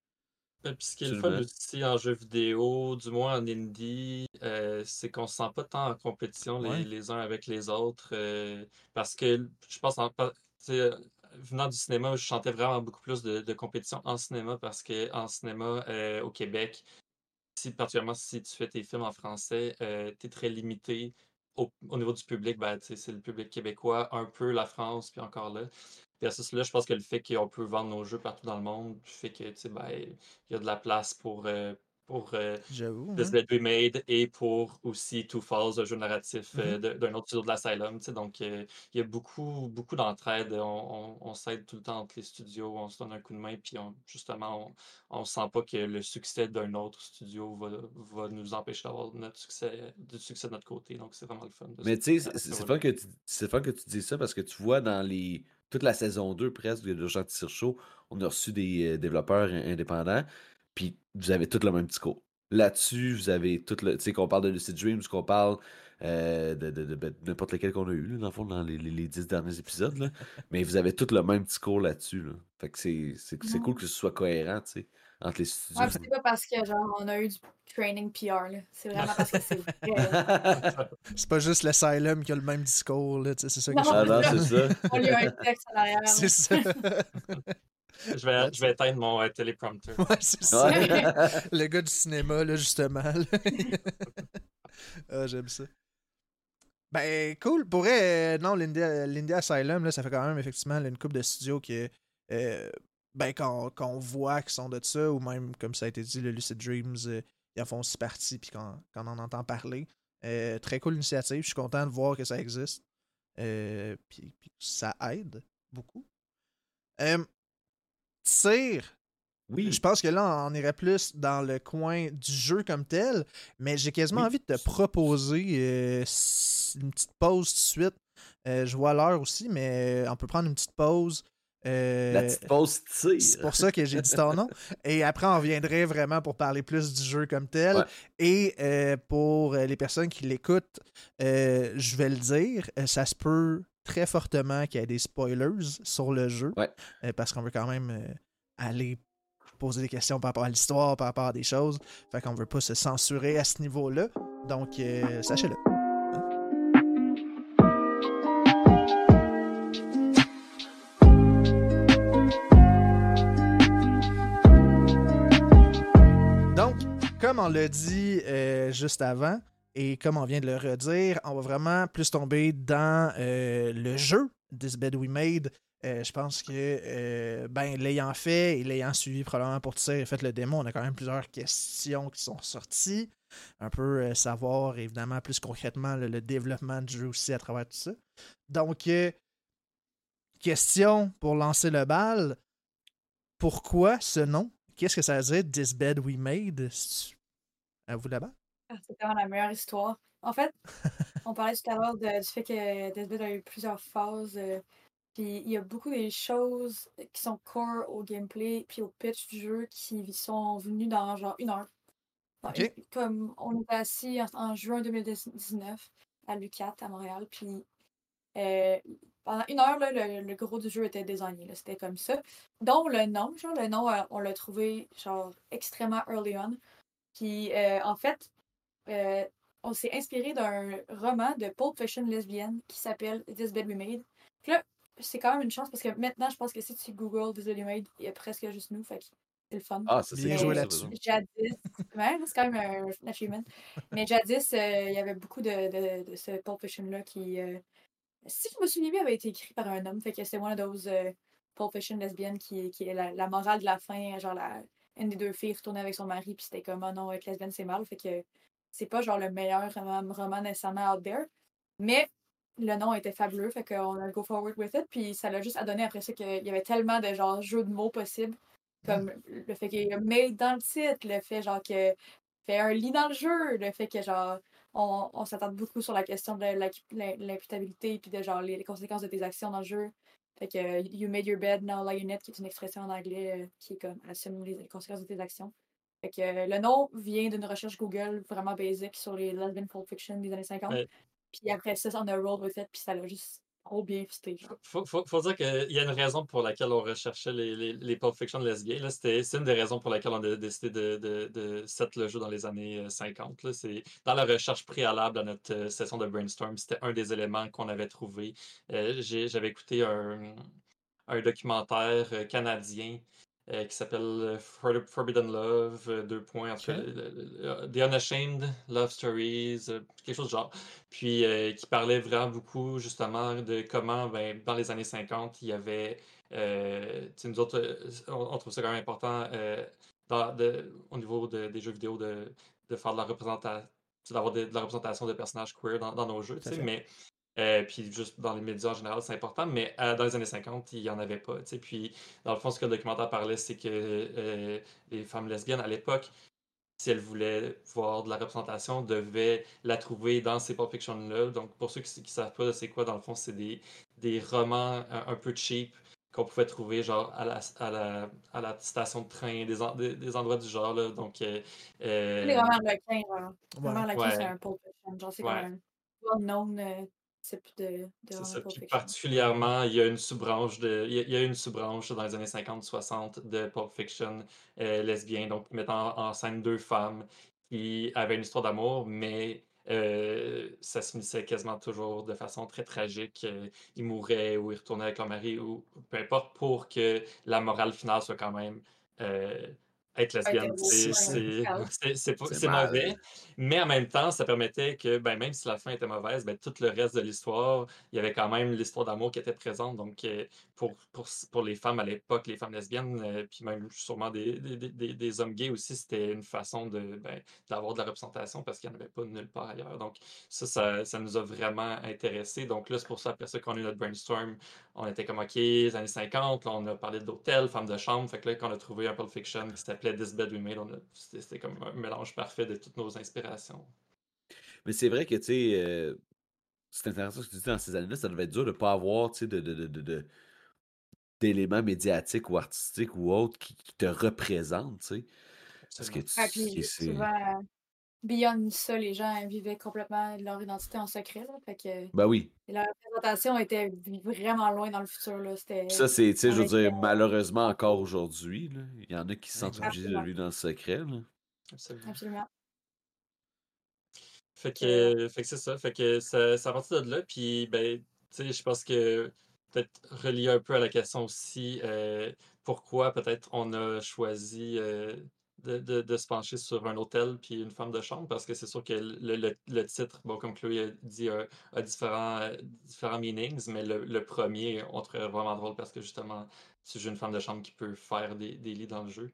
Et Puis ce qui est le fun aussi en jeu vidéo, du moins en indie, euh, c'est qu'on se sent pas tant en compétition les, Ouais. les uns avec les autres. euh, parce que je pense, en, euh, venant du cinéma, je sentais vraiment beaucoup plus de, de compétition en cinéma parce que en cinéma euh, au Québec, si, particulièrement si tu fais tes films en français, tu es très limité. Au, au niveau du public, ben, c'est le public québécois, un peu la France, puis encore là. Versus là, je pense que le fait qu'on peut vendre nos jeux partout dans le monde fait que ben, il y a de la place pour, euh, pour euh. This Dead We Made et pour aussi Two Falls, un jeu narratif euh, Mhm. de- d'un autre studio de l'Asylum. Donc, euh, il y a beaucoup, beaucoup d'entraide. On, on, on s'aide tout le temps entre les studios, on se donne un coup de main, puis on, justement, on ne sent pas que le succès d'un autre studio va, va nous empêcher d'avoir notre succès, du succès de notre côté. Donc, c'est vraiment le fun. de Mais tu sais, c'est fun que tu fun que tu dis ça parce que tu vois dans les toute la saison 2 presque de Jean Tire Show, on a reçu des euh, développeurs in- indépendants, puis vous avez tout le même discours. Là-dessus, vous avez tout le. Tu sais, qu'on parle de Lucid Dreams, qu'on parle euh, de, de, de- de n'importe lequel qu'on a eu, là, dans le fond, dans les, les, les dix derniers épisodes, là. mais vous avez tout le même discours là-dessus. Là. Fait que c'est c'est- c'est cool que ce soit cohérent, tu sais, entre les studios. Ouais, puis c'est pas parce que genre on a eu du training PR, là. C'est vraiment parce que c'est vrai. C'est pas juste l'Asylum qui a le même discours, là, tu sais, c'est ça que Non. je ah non, c'est ça. On lui a un texte en arrière. là. C'est ça. Je vais, je vais éteindre mon euh, téléprompter. Ouais, c'est ça. Le gars du cinéma, là, justement. là. ah, j'aime ça. Ben, cool. Pour euh, non, l'India Asylum, là, ça fait quand même effectivement là, une coupe de studios que, euh, ben, qu'on voit qui sont de ça, ou même, comme ça a été dit, le Lucid Dreams, euh, ils en font aussi partie, puis qu'on qu'on en entend parler. Euh, très cool initiative. Je suis content de voir que ça existe. Euh, puis, puis ça aide beaucoup. Euh, tir, Oui. je pense que là, on irait plus dans le coin du jeu comme tel, mais j'ai quasiment Oui. envie de te proposer euh, une petite pause tout de suite. Euh, je vois l'heure aussi, mais on peut prendre une petite pause. Euh, La petite pause c'est tire. pour ça que j'ai dit ton nom. Et après, on reviendrait vraiment pour parler plus du jeu comme tel. Ouais. Et euh, pour euh, les personnes qui l'écoutent, euh, je vais le dire, euh, ça se peut très fortement qu'il y ait des spoilers sur le jeu. Ouais. Euh, parce qu'on veut quand même euh, aller poser des questions par rapport à l'histoire, par rapport à des choses. Fait qu'on veut pas se censurer à ce niveau-là. Donc, euh, sachez-le. Donc, comme on l'a dit juste avant, et comme on vient de le redire, on va vraiment plus tomber dans euh, le jeu This Bed We Made. Euh, je pense que, euh, ben, l'ayant fait et l'ayant suivi probablement pour tirer et fait le démo, on a quand même plusieurs questions qui sont sorties. Un peu euh, savoir, évidemment, plus concrètement le, le développement du jeu aussi à travers tout ça. Donc, question pour lancer le bal. Pourquoi ce nom? Qu'est-ce que ça veut dire, This Bed We Made? À vous là-bas? C'est vraiment la meilleure histoire. En fait, on parlait tout à l'heure du fait que Deathbed a eu plusieurs phases. euh, puis il y a beaucoup des choses qui sont core au gameplay puis au pitch du jeu qui sont venues dans genre une heure. Comme on était assis en, en juin 2019 à l'UCAT à Montréal, puis euh, pendant une heure, là, le, le gros du jeu était designé. là, C'était comme ça. Dont le nom, genre, le nom, euh, on l'a trouvé genre extrêmement early on. Puis euh, en fait, euh, on s'est inspiré d'un roman de Pulp Fiction lesbienne qui s'appelle This Bed We Made. Puis là, c'est quand même une chance parce que maintenant, je pense que si tu googles This Bed We Made, il y a presque juste nous. Fait que c'est le fun. Ah, ça, Bien c'est joué là-dessus. Jadis, ouais, c'est quand même un achievement. Mais jadis, euh, il y avait beaucoup de, de, de ce Pulp Fiction-là qui, euh, si je me souviens bien, avait été écrit par un homme. Fait que c'est one of those euh, Pulp Fiction lesbiennes qui, qui est la, la morale de la fin. Genre, la, une des deux filles retournait avec son mari, puis c'était comme, oh non, être lesbienne, c'est mal. Fait que c'est pas genre le meilleur roman, roman nécessairement out there. Mais le nom était fabuleux, fait qu'on a go forward with it. Puis ça l'a juste à donner après ça qu'il y avait tellement de genre jeux de mots possibles. Comme le fait qu'il y a made dans le titre, le fait genre que fait un lit dans le jeu, le fait que genre on, on s'attarde beaucoup sur la question de l'imputabilité puis de genre les, les conséquences de tes actions dans le jeu. Fait que euh, you made your bed, now lie in it, qui est une expression en anglais euh, qui est comme assume les conséquences de tes actions. Fait que euh, le nom vient d'une recherche Google vraiment basique sur les lesbian pulp fiction des années 50. Ouais. Puis après ça, on a roll with it, puis ça l'a juste trop bien fité. Faut, faut, faut dire qu'il y a une raison pour laquelle on recherchait les, les, les Pulp Fiction là. C'était- C'est une des raisons pour laquelle on a décidé de, de, de set le jeu dans les années euh, 50. là. C'est dans la recherche préalable à notre euh, session de brainstorm. C'était un des éléments qu'on avait trouvé. Euh, J'avais écouté un, un documentaire euh, canadien euh, qui s'appelle euh, For- Forbidden Love, euh, deux points, en tout cas, The Unashamed Love Stories, quelque chose du genre. Puis euh, qui parlait vraiment beaucoup justement de comment ben, dans les années 50, il y avait, euh, nous autres, on, on trouve ça quand même important dans- de- au niveau de- des jeux vidéo de, de faire de la représentation, d'avoir de, de la représentation de personnages queer dans, dans nos jeux, mais euh, puis juste dans les médias en général, c'est important, mais euh, dans les années 50, il n'y en avait pas. tu sais. Puis dans le fond, ce que le documentaire parlait, c'est que euh, les femmes lesbiennes à l'époque, si elles voulaient voir de la représentation, devaient la trouver dans ces Pulp Fiction-là. Donc pour ceux qui ne savent pas c'est quoi, dans le fond, c'est des, des romans un, un peu cheap qu'on pouvait trouver genre à la, à la, à la station de train, des, en- des, des endroits du genre. Là. Donc, euh, euh, Les romans requins, genre. Ouais. Romans c'est un pulp fiction. Genre, c'est Ouais. comme un well-known euh, type de, de C'est roman ça. Puis particulièrement, il y a une sous-branche de, il y a, il y a une sous-branche dans les années 50-60 de Pulp Fiction euh, lesbien, donc mettant en scène deux femmes qui avaient une histoire d'amour, mais euh, ça se finissait quasiment toujours de façon très tragique. Euh, ils mouraient ou ils retournaient avec leur mari ou peu importe pour que la morale finale soit quand même euh, être lesbienne. C'est- mauvais, mais en même temps, ça permettait que ben, même si la fin était mauvaise, ben, tout le reste de l'histoire, il y avait quand même l'histoire d'amour qui était présente. Donc, euh, pour, pour, pour les femmes à l'époque, les femmes lesbiennes, euh, puis même sûrement des, des, des- des- des hommes gays aussi, c'était une façon de ben, d'avoir de la représentation parce qu'il n'y en avait pas nulle part ailleurs. Donc, ça, ça, ça nous a vraiment intéressés. Donc là, c'est pour ça, après ça, qu'on a eu notre brainstorm, on était comme, OK, les années 50, là, on a parlé d'hôtel, femmes de chambre. Fait que là, quand on a trouvé un Pulp Fiction qui s'appelait This Bed We Made, on a- c'était c'était comme un mélange parfait de toutes nos inspirations. Mais c'est vrai que, tu sais, euh, c'est intéressant ce que tu dis dans ces années-là, ça devait être dur de ne pas avoir, tu sais, de, de, de, de- de- d'éléments médiatiques ou artistiques ou autres qui, qui te représentent, tu sais. Parce que tu- Ouais, puis c'est... souvent, beyond ça, les gens vivaient complètement leur identité en secret. Là, fait que Ben oui. la représentation était vraiment loin dans le futur. Là, ça, c'est, tu sais, je veux dire, euh, malheureusement encore aujourd'hui, là, il y en a qui se sentent obligés de vivre dans le secret, là. Absolument. absolument. Fait Que- que, fait que c'est ça. Fait que ça, ça a parti de là. Puis, ben, tu sais, je pense que peut-être relié un peu à la question aussi, euh, pourquoi peut-être on a choisi euh, de, de- de se pencher sur un hôtel puis une femme de chambre, parce que c'est sûr que le, le- le titre, bon, comme Chloé a dit, a, a différents, euh, différents meanings, mais le, le premier, on trouvait vraiment drôle parce que justement, tu joues une femme de chambre qui peut faire des, des lits dans le jeu.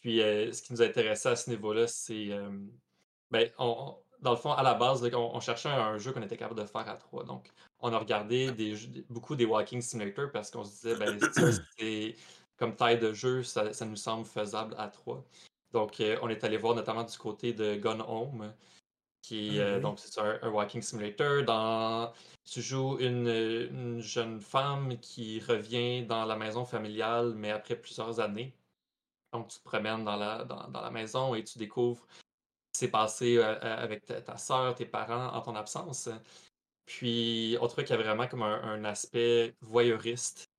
Puis, euh, ce qui nous intéressait à ce niveau-là, c'est. euh, ben, on, dans le fond, à la base, on, on cherchait un jeu qu'on était capable de faire à trois. Donc, on a regardé des, jeux- beaucoup des Walking Simulator parce qu'on se disait, ben, c'est comme taille de jeu, ça, ça nous semble faisable à trois. Donc, euh, on est allé voir notamment du côté de Gone Home, Qui, euh, oui. donc, c'est un, un walking simulator. Dans, tu joues une, une jeune femme qui revient dans la maison familiale, mais après plusieurs années. Donc, tu te promènes dans la, dans, dans la maison et tu découvres ce qui s'est passé euh, avec ta, ta soeur, tes parents en ton absence. Puis, on trouvait qu'il y avait vraiment comme un, un aspect voyeuriste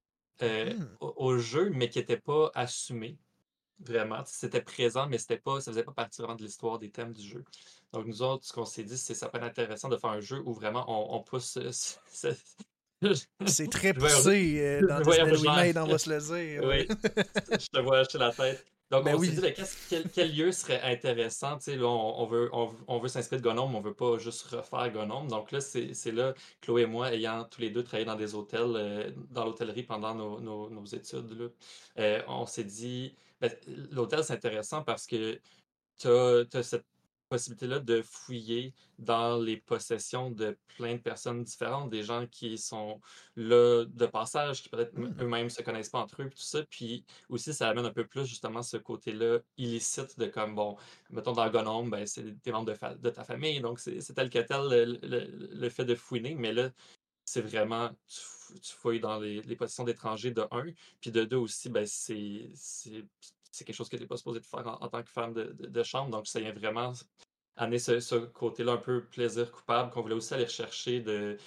euh, Mhm. au, au jeu, mais qui n'était pas assumé. Vraiment. C'était présent, mais c'était pas, ça faisait pas partie vraiment de l'histoire des thèmes du jeu. Donc, nous autres, ce qu'on s'est dit, c'est que ça peut être intéressant de faire un jeu où vraiment on, on pousse ce- C'est très poussé euh, dans le Disney. Remade, on va se le dire. Oui, je te vois acheter la tête. Donc, Ben on oui. s'est dit, ben, quel, quel lieu serait intéressant? Là, on, on veut, on, on veut s'inspirer de Gnome, on veut pas juste refaire Gnome. Donc là, c'est là, Chloé et moi, ayant tous les deux travaillé dans des hôtels, euh, dans l'hôtellerie pendant nos, nos- nos études, là, euh, on s'est dit, ben, l'hôtel, c'est intéressant parce que tu as, cette possibilité-là de fouiller dans les possessions de plein de personnes différentes, des gens qui sont là de passage, qui peut-être m- Mm. eux-mêmes se connaissent pas entre eux, puis tout ça. Puis aussi, ça amène un peu plus justement ce côté-là illicite de comme, bon, mettons dans Gnome, ben, c'est des membres de, fa- de ta famille, donc c'est tel que tel le, le- le fait de fouiner, mais là, c'est vraiment, tu fouilles dans les, les possessions d'étrangers de un, puis de deux aussi, ben, c'est c'est- quelque chose que tu n'es pas supposé de faire en, tant que femme de, de- de chambre, donc ça vient vraiment amener ce, ce côté-là un peu plaisir coupable qu'on voulait aussi aller rechercher de,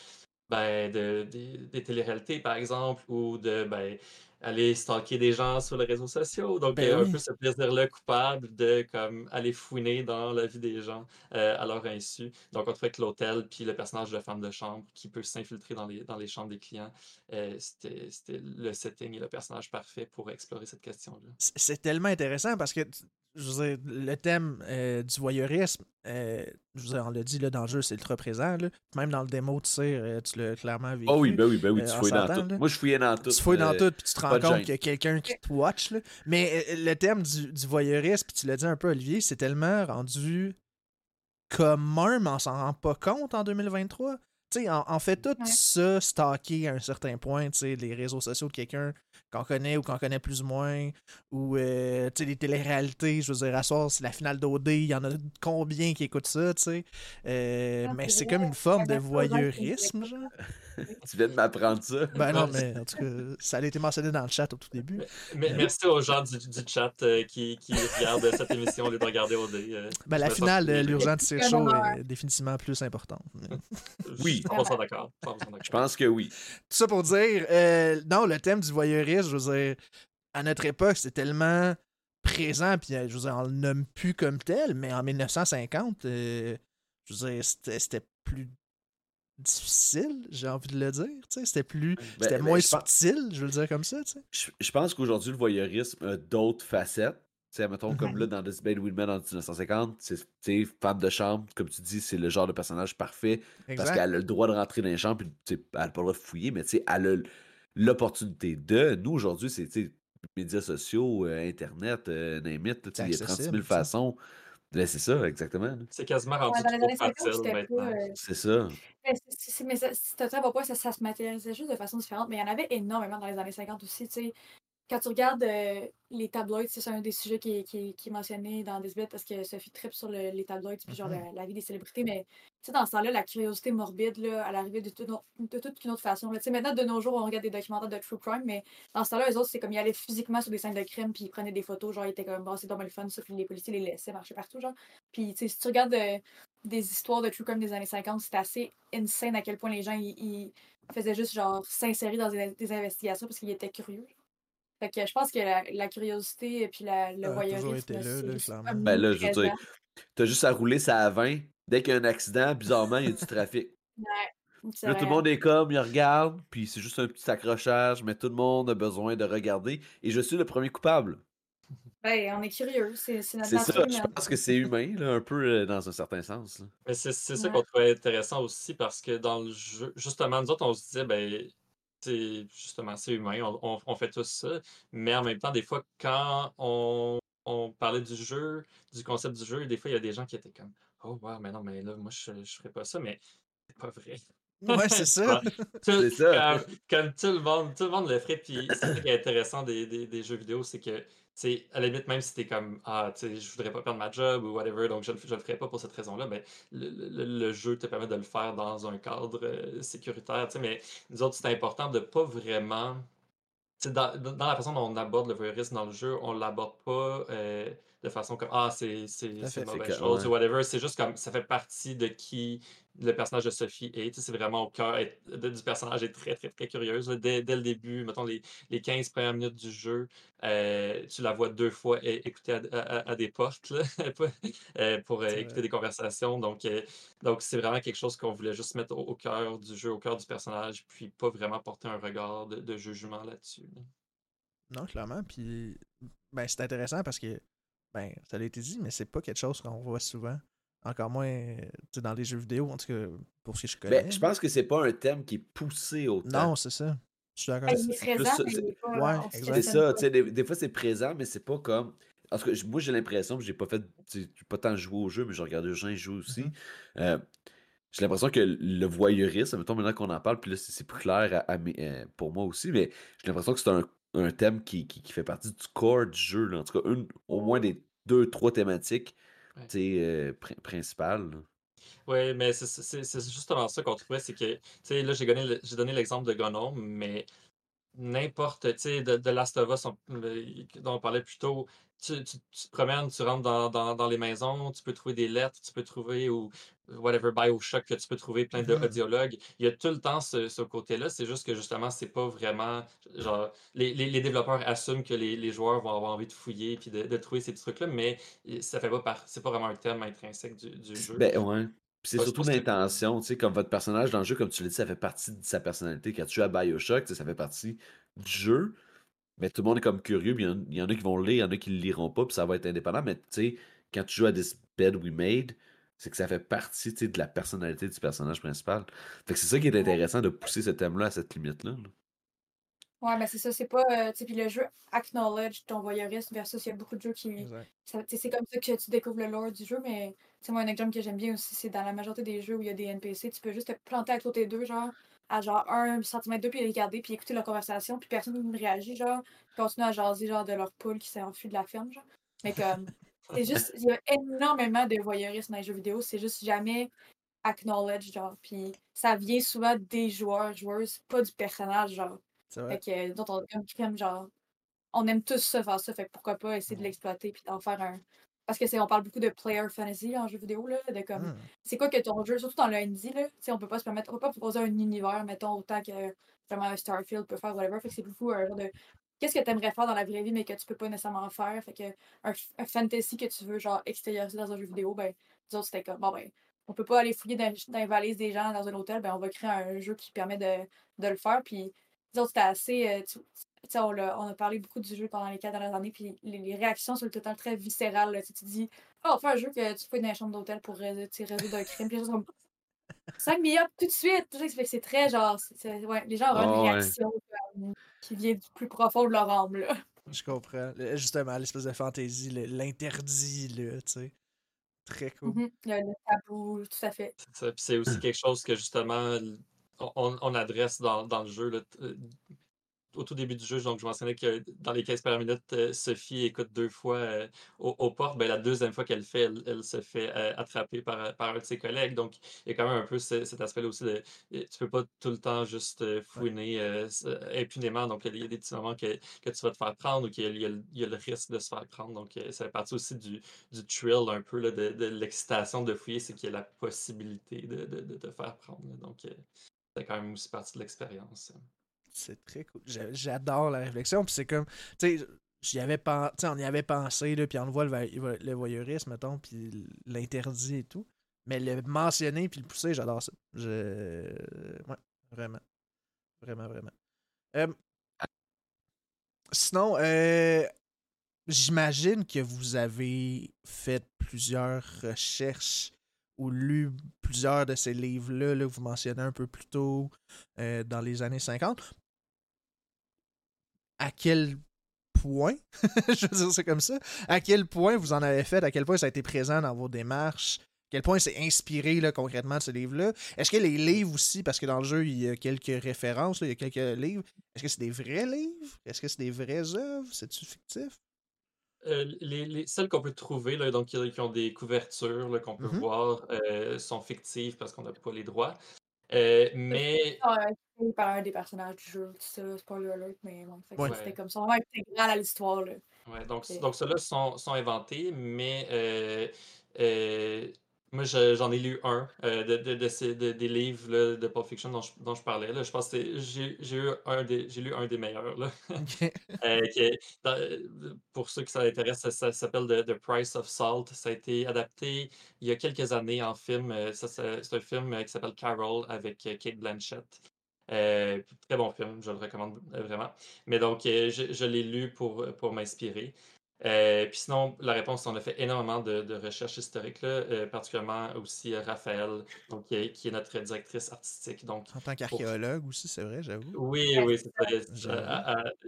ben, de, des- des téléréalités, par exemple, ou de ben, aller stalker des gens sur les réseaux sociaux. Donc, Ben euh, un oui. peu ce plaisir-là coupable de comme, aller fouiner dans la vie des gens euh, à leur insu. Donc, on trouvait que l'hôtel, puis le personnage de femme de chambre qui peut s'infiltrer dans les, dans les chambres des clients, euh, c'était le setting et le personnage parfait pour explorer cette question-là. C'est tellement intéressant parce que, je veux dire, le thème euh, du voyeurisme, euh, je vous ai, on l'a dit là, dans le jeu, c'est ultra présent. là. Même dans le démo, tu sais, euh, tu l'as clairement vécu. Oh oui, ben oui, ben oui, tu fouilles dans tout. là. Moi, je fouillais dans tout. Tu fouilles dans euh, tout, puis tu te rends compte qu'il y a quelqu'un qui te watch. là. Mais euh, le thème du, du voyeurisme, puis tu l'as dit un peu, Olivier, c'est tellement rendu commun, mais on s'en rend pas compte en 2023. Tu sais, on, on fait tout Ouais. ça stalker à un certain point, tu sais, les réseaux sociaux de quelqu'un qu'on connaît ou qu'on connaît plus ou moins, ou, euh, tu sais, les téléréalités, je veux dire, à soir, c'est la finale d'OD, il y en a combien qui écoutent ça, tu sais? Euh, Ah, mais c'est comme une forme de voyeurisme, genre. Tu viens de m'apprendre ça. Ben non, mais en tout cas, ça a été mentionné dans le chat au tout début. Mais merci aux gens du, du chat euh, qui, qui regardent cette émission au lieu de regarder OD. euh, Ben, la finale l'urgent de Vraiment, show est définitivement plus importante. Oui. 100% d'accord. 100% d'accord. Je pense que oui. Tout ça pour dire, euh, non, le thème du voyeurisme, je veux dire, à notre époque, c'était tellement présent, puis euh, je veux dire, on le nomme plus comme tel, mais en 1950, euh, je veux dire, c'était plus difficile, j'ai envie de le dire, tu sais, c'était plus, Ben, c'était ben, moins je pense- subtil, je veux le dire comme ça. Je, je pense qu'aujourd'hui, le voyeurisme a d'autres facettes. Tu sais, mettons, comme Mhm. là, dans Bad Women en 1950, c'est, femme de chambre, comme tu dis, c'est le genre de personnage parfait parce qu'elle a le droit de rentrer dans les chambres, puis elle n'a pas le droit de fouiller, mais tu sais, elle a l'opportunité de. Nous, aujourd'hui, c'est, médias sociaux, euh, Internet, euh, name it, il y a 36 000 accessible, ça. Ben, c'est ça, exactement. C'est quasiment rendu Ouais, dans les trop années 50, facile c'était maintenant. pas. euh, C'est ça. mais c'est- mais ça, à bon point, ça, ça se matérialisait juste de façon différente. Mais il y en avait énormément dans les années 50 aussi. Tu sais, quand tu regardes euh, les tabloïds, c'est un des sujets qui, est- qui, est- qui est mentionné dans Disbet parce que Sophie trip sur le- les tabloïds puis genre Mhm. la, la vie des célébrités. Mais tu sais, dans ce temps-là, la curiosité morbide, là, elle arrivait de, toute autre- de toute une autre façon. là. Tu sais, maintenant, de nos jours, on regarde des documentaires de true crime, mais dans ce temps-là, eux autres, c'est comme ils allaient physiquement sur des scènes de crime puis ils prenaient des photos. Genre, ils étaient comme, bon, c'est dommage le fun, ça. Puis les policiers les laissaient marcher partout, genre. Puis, tu sais, si tu regardes euh, des histoires de true crime des années 50, c'est assez insane à quel point les gens, ils, faisaient juste, genre, s'insérer dans des, des investigations parce qu'ils étaient curieux. Fait que je pense que la, la curiosité et puis la, le Ça a toujours voyeurisme, là, là, Ben là, je veux dire, t'as juste à rouler ça à 20. Dès qu'il y a un accident, bizarrement, il y a du trafic. C'est Là, tout le monde est comme, il regarde, puis c'est juste un petit accrochage, mais tout le monde a besoin de regarder. Et je suis le premier coupable. Ben, on est curieux, c'est notre C'est ça, je pense que c'est humain, là, un peu euh, dans un certain sens. là. Mais c'est ça Ouais. qu'on trouvait intéressant aussi parce que dans le jeu, justement, nous autres, on se disait, ben, c'est justement, c'est humain, on, on- on fait tous ça. Mais en même temps, des fois, quand on, on parlait du jeu, du concept du jeu, des fois, il y a des gens qui étaient comme, oh, wow, mais non, mais là, moi, je, je ferais pas ça, mais c'est pas vrai. Ouais, c'est ça. Tout- C'est ça. Comme, comme tout le monde, tout le monde le ferait. Puis c'est ça qui est intéressant des, des- des jeux vidéo, c'est que c'est à la limite, même si t'es comme Ah, tu sais, je voudrais pas perdre ma job ou whatever, donc je le, je le ferai pas pour cette raison-là, mais le, le- le jeu te permet de le faire dans un cadre euh, sécuritaire. tu sais, Mais nous autres, c'est important de pas vraiment. tu sais, Dans, dans dans la façon dont on aborde le voyeurisme dans le jeu, on l'aborde pas euh, de façon comme Ah, c'est une mauvaise chose ouais. ou whatever. C'est juste comme ça fait partie de qui le personnage de Sophie est. Tu sais, C'est vraiment au cœur du personnage. Est très, très, très curieuse. Dès, dès le début, mettons les, les 15 premières minutes du jeu, euh, tu la vois deux fois écouter à, à- à des portes là, euh, pour euh, écouter vrai. des conversations. Donc, euh, donc c'est vraiment quelque chose qu'on voulait juste mettre au, au cœur du jeu, au cœur du personnage, puis pas vraiment porter un regard de, de jugement là-dessus. là. Non, clairement. Puis, ben, c'est intéressant parce que, ben, ça a été dit, mais c'est pas quelque chose qu'on voit souvent. Encore moins dans les jeux vidéo, en tout cas, pour ce que je connais. Ben, je pense que c'est pas un thème qui est poussé autant. Non, c'est ça. Je suis d'accord Ben. C'est ça, pas. tu sais, des, des fois c'est présent, mais c'est pas comme. En tout cas, moi j'ai l'impression, j'ai pas fait, pas tant joué au jeu, mais j'ai regardé les gens jouer aussi. Mhm. Euh, j'ai l'impression que le voyeurisme, mettons maintenant qu'on en parle, puis là c'est c'est plus clair à- à mes- euh, pour moi aussi, mais j'ai l'impression que c'est un, un thème qui, qui, qui fait partie du corps du jeu, là. en tout cas, une, au moins des deux, trois thématiques Ouais. euh, prin- principales. là. Oui, mais c'est justement ça qu'on trouvait, c'est que, tu sais, là, j'ai donné, donné l'exemple de Gnome, mais n'importe, tu sais, de, de Last of Us, on- dont on parlait plus tôt, tu, tu- tu te promènes, tu rentres dans, dans- dans les maisons, tu peux trouver des lettres, tu peux trouver, ou whatever, Bioshock, que tu peux trouver plein de Mhm. audiologues. Il y a tout le temps ce, ce côté-là, c'est juste que justement, c'est pas vraiment, genre, les, les- les développeurs assument que les, les joueurs vont avoir envie de fouiller puis de, de trouver ces petits trucs-là, mais ça fait pas par, c'est pas vraiment un thème intrinsèque du, du jeu. Ben ouais. Puis c'est surtout l'intention, tu sais, comme votre personnage dans le jeu, comme tu l'as dit, ça fait partie de sa personnalité. Quand tu joues à Bioshock, tu sais, ça fait partie du jeu. Mais tout le monde est comme curieux, puis il y en- il y, en a qui vont le lire, il y en a qui le liront pas, puis ça va être indépendant. Mais tu sais, quand tu joues à This Bed We Made, c'est que ça fait partie, tu sais, de la personnalité du personnage principal. Fait que c'est ça qui est intéressant de pousser ce thème-là à cette limite-là. là. Ouais, mais c'est ça, c'est pas. euh, tu sais, puis le jeu acknowledge ton voyeurisme versus il y a beaucoup de jeux qui. C'est comme ça que tu découvres le lore du jeu, mais sais, moi, un exemple que j'aime bien aussi, c'est dans la majorité des jeux où il y a des NPC, tu peux juste te planter à côté d'eux, genre, à genre un centimètre d'eux, puis les regarder, puis écouter leur conversation, puis personne ne réagit, genre, puis continuer à jaser, genre, de leur poule qui s'est enfuie de la ferme, genre. Mais comme. C'est juste. Il y a énormément de voyeurisme dans les jeux vidéo, c'est juste jamais acknowledge, genre. Puis ça vient souvent des joueurs, joueuses, pas du personnage, genre. Vrai. Fait que, dont on, comme, genre, on aime tous ça faire ça, fait pourquoi pas essayer de l'exploiter puis d'en faire un. Parce que c'est, on parle beaucoup de player fantasy en jeu vidéo, là, de comme, Hmm. c'est quoi que ton jeu, surtout dans le indie, là, tu sais, on peut pas se permettre, on peut pas proposer un univers, mettons, autant que vraiment Starfield peut faire, whatever, fait que c'est beaucoup un genre de, qu'est-ce que tu aimerais faire dans la vraie vie, mais que tu peux pas nécessairement faire, fait que un, un fantasy que tu veux, genre, extérioriser dans un jeu vidéo, ben, autres, c'était comme, bon, ben, on peut pas aller fouiller dans, dans les valises des gens dans un hôtel, ben, on va créer un jeu qui permet de, de le faire, puis autres, c'était assez, euh, tu- on, l'a- on a parlé beaucoup du jeu pendant les quatre dernières années, puis les, les réactions sur le total très viscérales. là. Tu tu dis, oh, on fait un jeu que tu fais dans la chambre d'hôtel pour sais, résoudre un crime, puis les gens sont comme 5 millions tout de suite. C'est très genre, ouais, les gens ont Ah une ouais. réaction qui vient du plus profond de leur âme. Là. Je comprends. Le- Justement, l'espèce de fantaisie, l'interdit, là, tu sais. Très cool. Mhm. Le, le tabou, tout à fait. C'est ça. Aussi quelque chose que justement on, on adresse dans, dans le jeu. là, euh, au tout début du jeu, donc je mentionnais que dans les 15 premières minutes, euh, Sophie écoute deux fois euh, aux, aux portes. Ben, la deuxième fois qu'elle le fait, elle, elle se fait euh, attraper par, par un de ses collègues. Donc il y a quand même un peu ce- cet aspect-là aussi de euh, tu peux pas tout le temps juste euh, fouiner euh, euh, impunément. Donc il y a des petits moments que, que tu vas te faire prendre ou qu'il y a, y le- il y a le risque de se faire prendre. Donc euh, ça fait partie aussi du, du thrill un peu là, de, de l'excitation de fouiller, c'est qu'il y a la possibilité de, de, de te faire prendre. là. Donc euh, c'est quand même aussi partie de l'expérience. C'est très cool. J'a- J'adore la réflexion. Puis c'est comme, tu sais, on y avait pensé, là, puis on voit le, voy- le voyeurisme, mettons, puis l'interdit et tout. Mais le mentionner puis le pousser, j'adore ça. Je... Ouais, vraiment. Vraiment, vraiment. Euh, Sinon, euh, j'imagine que vous avez fait plusieurs recherches ou lu plusieurs de ces livres-là là, que vous mentionnez un peu plus tôt euh, dans les années 50. À quel point, je veux dire c'est comme ça, à quel point vous en avez fait, à quel point ça a été présent dans vos démarches, à quel point c'est inspiré là, concrètement de ce livre-là. Est-ce que les livres aussi, parce que dans le jeu, il y a quelques références, là, il y a quelques livres, est-ce que c'est des vrais livres? Est-ce que c'est des vraies œuvres? C'est-tu fictif? euh, les, les- celles qu'on peut trouver, là, donc qui, qui ont des couvertures qu'on peut Mhm. voir, euh, sont fictives parce qu'on n'a pas les droits. Euh, mais par un des personnages du jeu, tout ça, spoiler alert, mais bon, Ouais. c'était comme ça, vraiment intégral à l'histoire. Ouais, donc, donc ceux-là sont, sont inventés, mais euh, euh, moi je- j'en ai lu un euh, de, de- de ces- de- des livres là, de Pulp Fiction dont je, dont je parlais. Là. Je pense que j'ai lu un des meilleurs. Là. Ok. Euh, est- dans- pour ceux qui ça intéresse, ça, ça s'appelle The, The Price of Salt. Ça a été adapté il y a quelques années en film. Euh, c'est un film euh, qui s'appelle Carol avec Kate Blanchett. Euh, très bon film, je le recommande vraiment. Mais donc, je, je l'ai lu pour, pour m'inspirer. Euh, puis sinon, la réponse, on a fait énormément de, de recherches historiques, là, euh, particulièrement aussi euh, Raphaël, donc, qui, est, qui est notre directrice artistique. Donc, En tant qu'archéologue aussi, c'est vrai, j'avoue. oui, oui,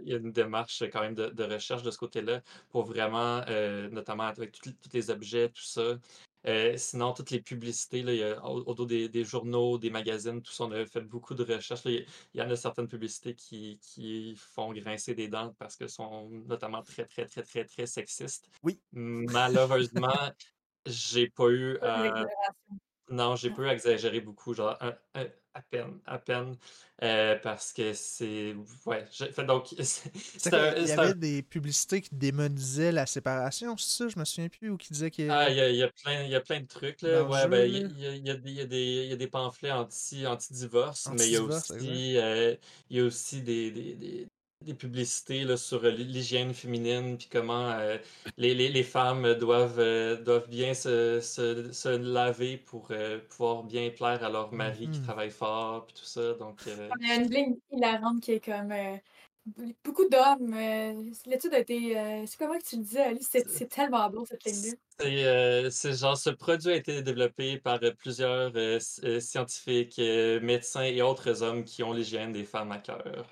Il y a une démarche quand même de, de recherche de ce côté-là pour vraiment, euh, notamment avec tous les objets, tout ça. Euh, sinon, toutes les publicités, là, il y a, au, dos des, des journaux, des magazines, tout ça, on a fait beaucoup de recherches. là. Il y, en a certaines publicités qui, qui font grincer des dents parce qu'elles sont notamment très, très, très, très, très sexistes. Oui. Malheureusement, j'ai pas eu d'exagération. non, j'ai pas exagéré beaucoup, genre un- un- à peine, à peine, euh, parce que c'est... Ouais, fait donc... c'est- il y avait un- des publicités qui démonisaient la séparation, c'est ça? Je me souviens plus, ou qui disaient que. Ah, il y a, il y a plein, il y a plein de trucs, là. Dans Ouais, ben, il y a, il y a des, il y a des, il y a des pamphlets anti, anti-divorce, mais il y a aussi, euh, il y a aussi des, des, des, des publicités là, sur euh, l'hygiène féminine, puis comment euh, les, les, les femmes doivent, euh, doivent bien se, se, se laver pour euh, pouvoir bien plaire à leur mari qui Mhm. travaille fort, puis tout ça. Donc, euh, Il y a une ligne hilarante qui est comme euh, beaucoup d'hommes. euh, L'étude a été. euh, c'est comment que tu le disais, Alice? C'est c'est tellement beau cette ligne-là. C'est euh, c'est genre, ce produit a été développé par plusieurs scientifiques, euh, médecins et autres hommes qui ont l'hygiène des femmes à cœur.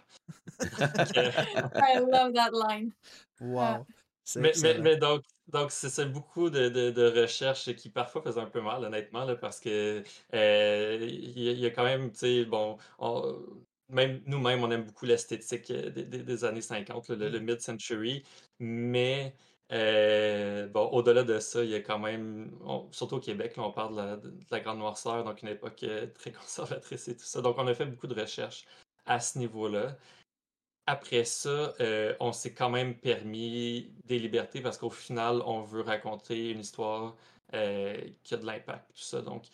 I love that line. Wow. C'est mais, mais, donc, donc c'est c'est beaucoup de, de, de recherches qui parfois faisaient un peu mal, honnêtement, là, parce que euh, il y, a- il y a quand même, tu sais, bon, on- même nous-mêmes, on aime beaucoup l'esthétique euh, des, des- des années 50, là, le, le Mm. mid-century, mais euh, bon, au-delà de ça, il y a quand même, on- surtout au Québec, là, on parle de la, de la Grande Noirceur, donc une époque euh, très conservatrice et tout ça. Donc, on a fait beaucoup de recherches à ce niveau-là. Après ça, euh, on s'est quand même permis des libertés parce qu'au final, on veut raconter une histoire euh, qui a de l'impact, tout ça. Donc,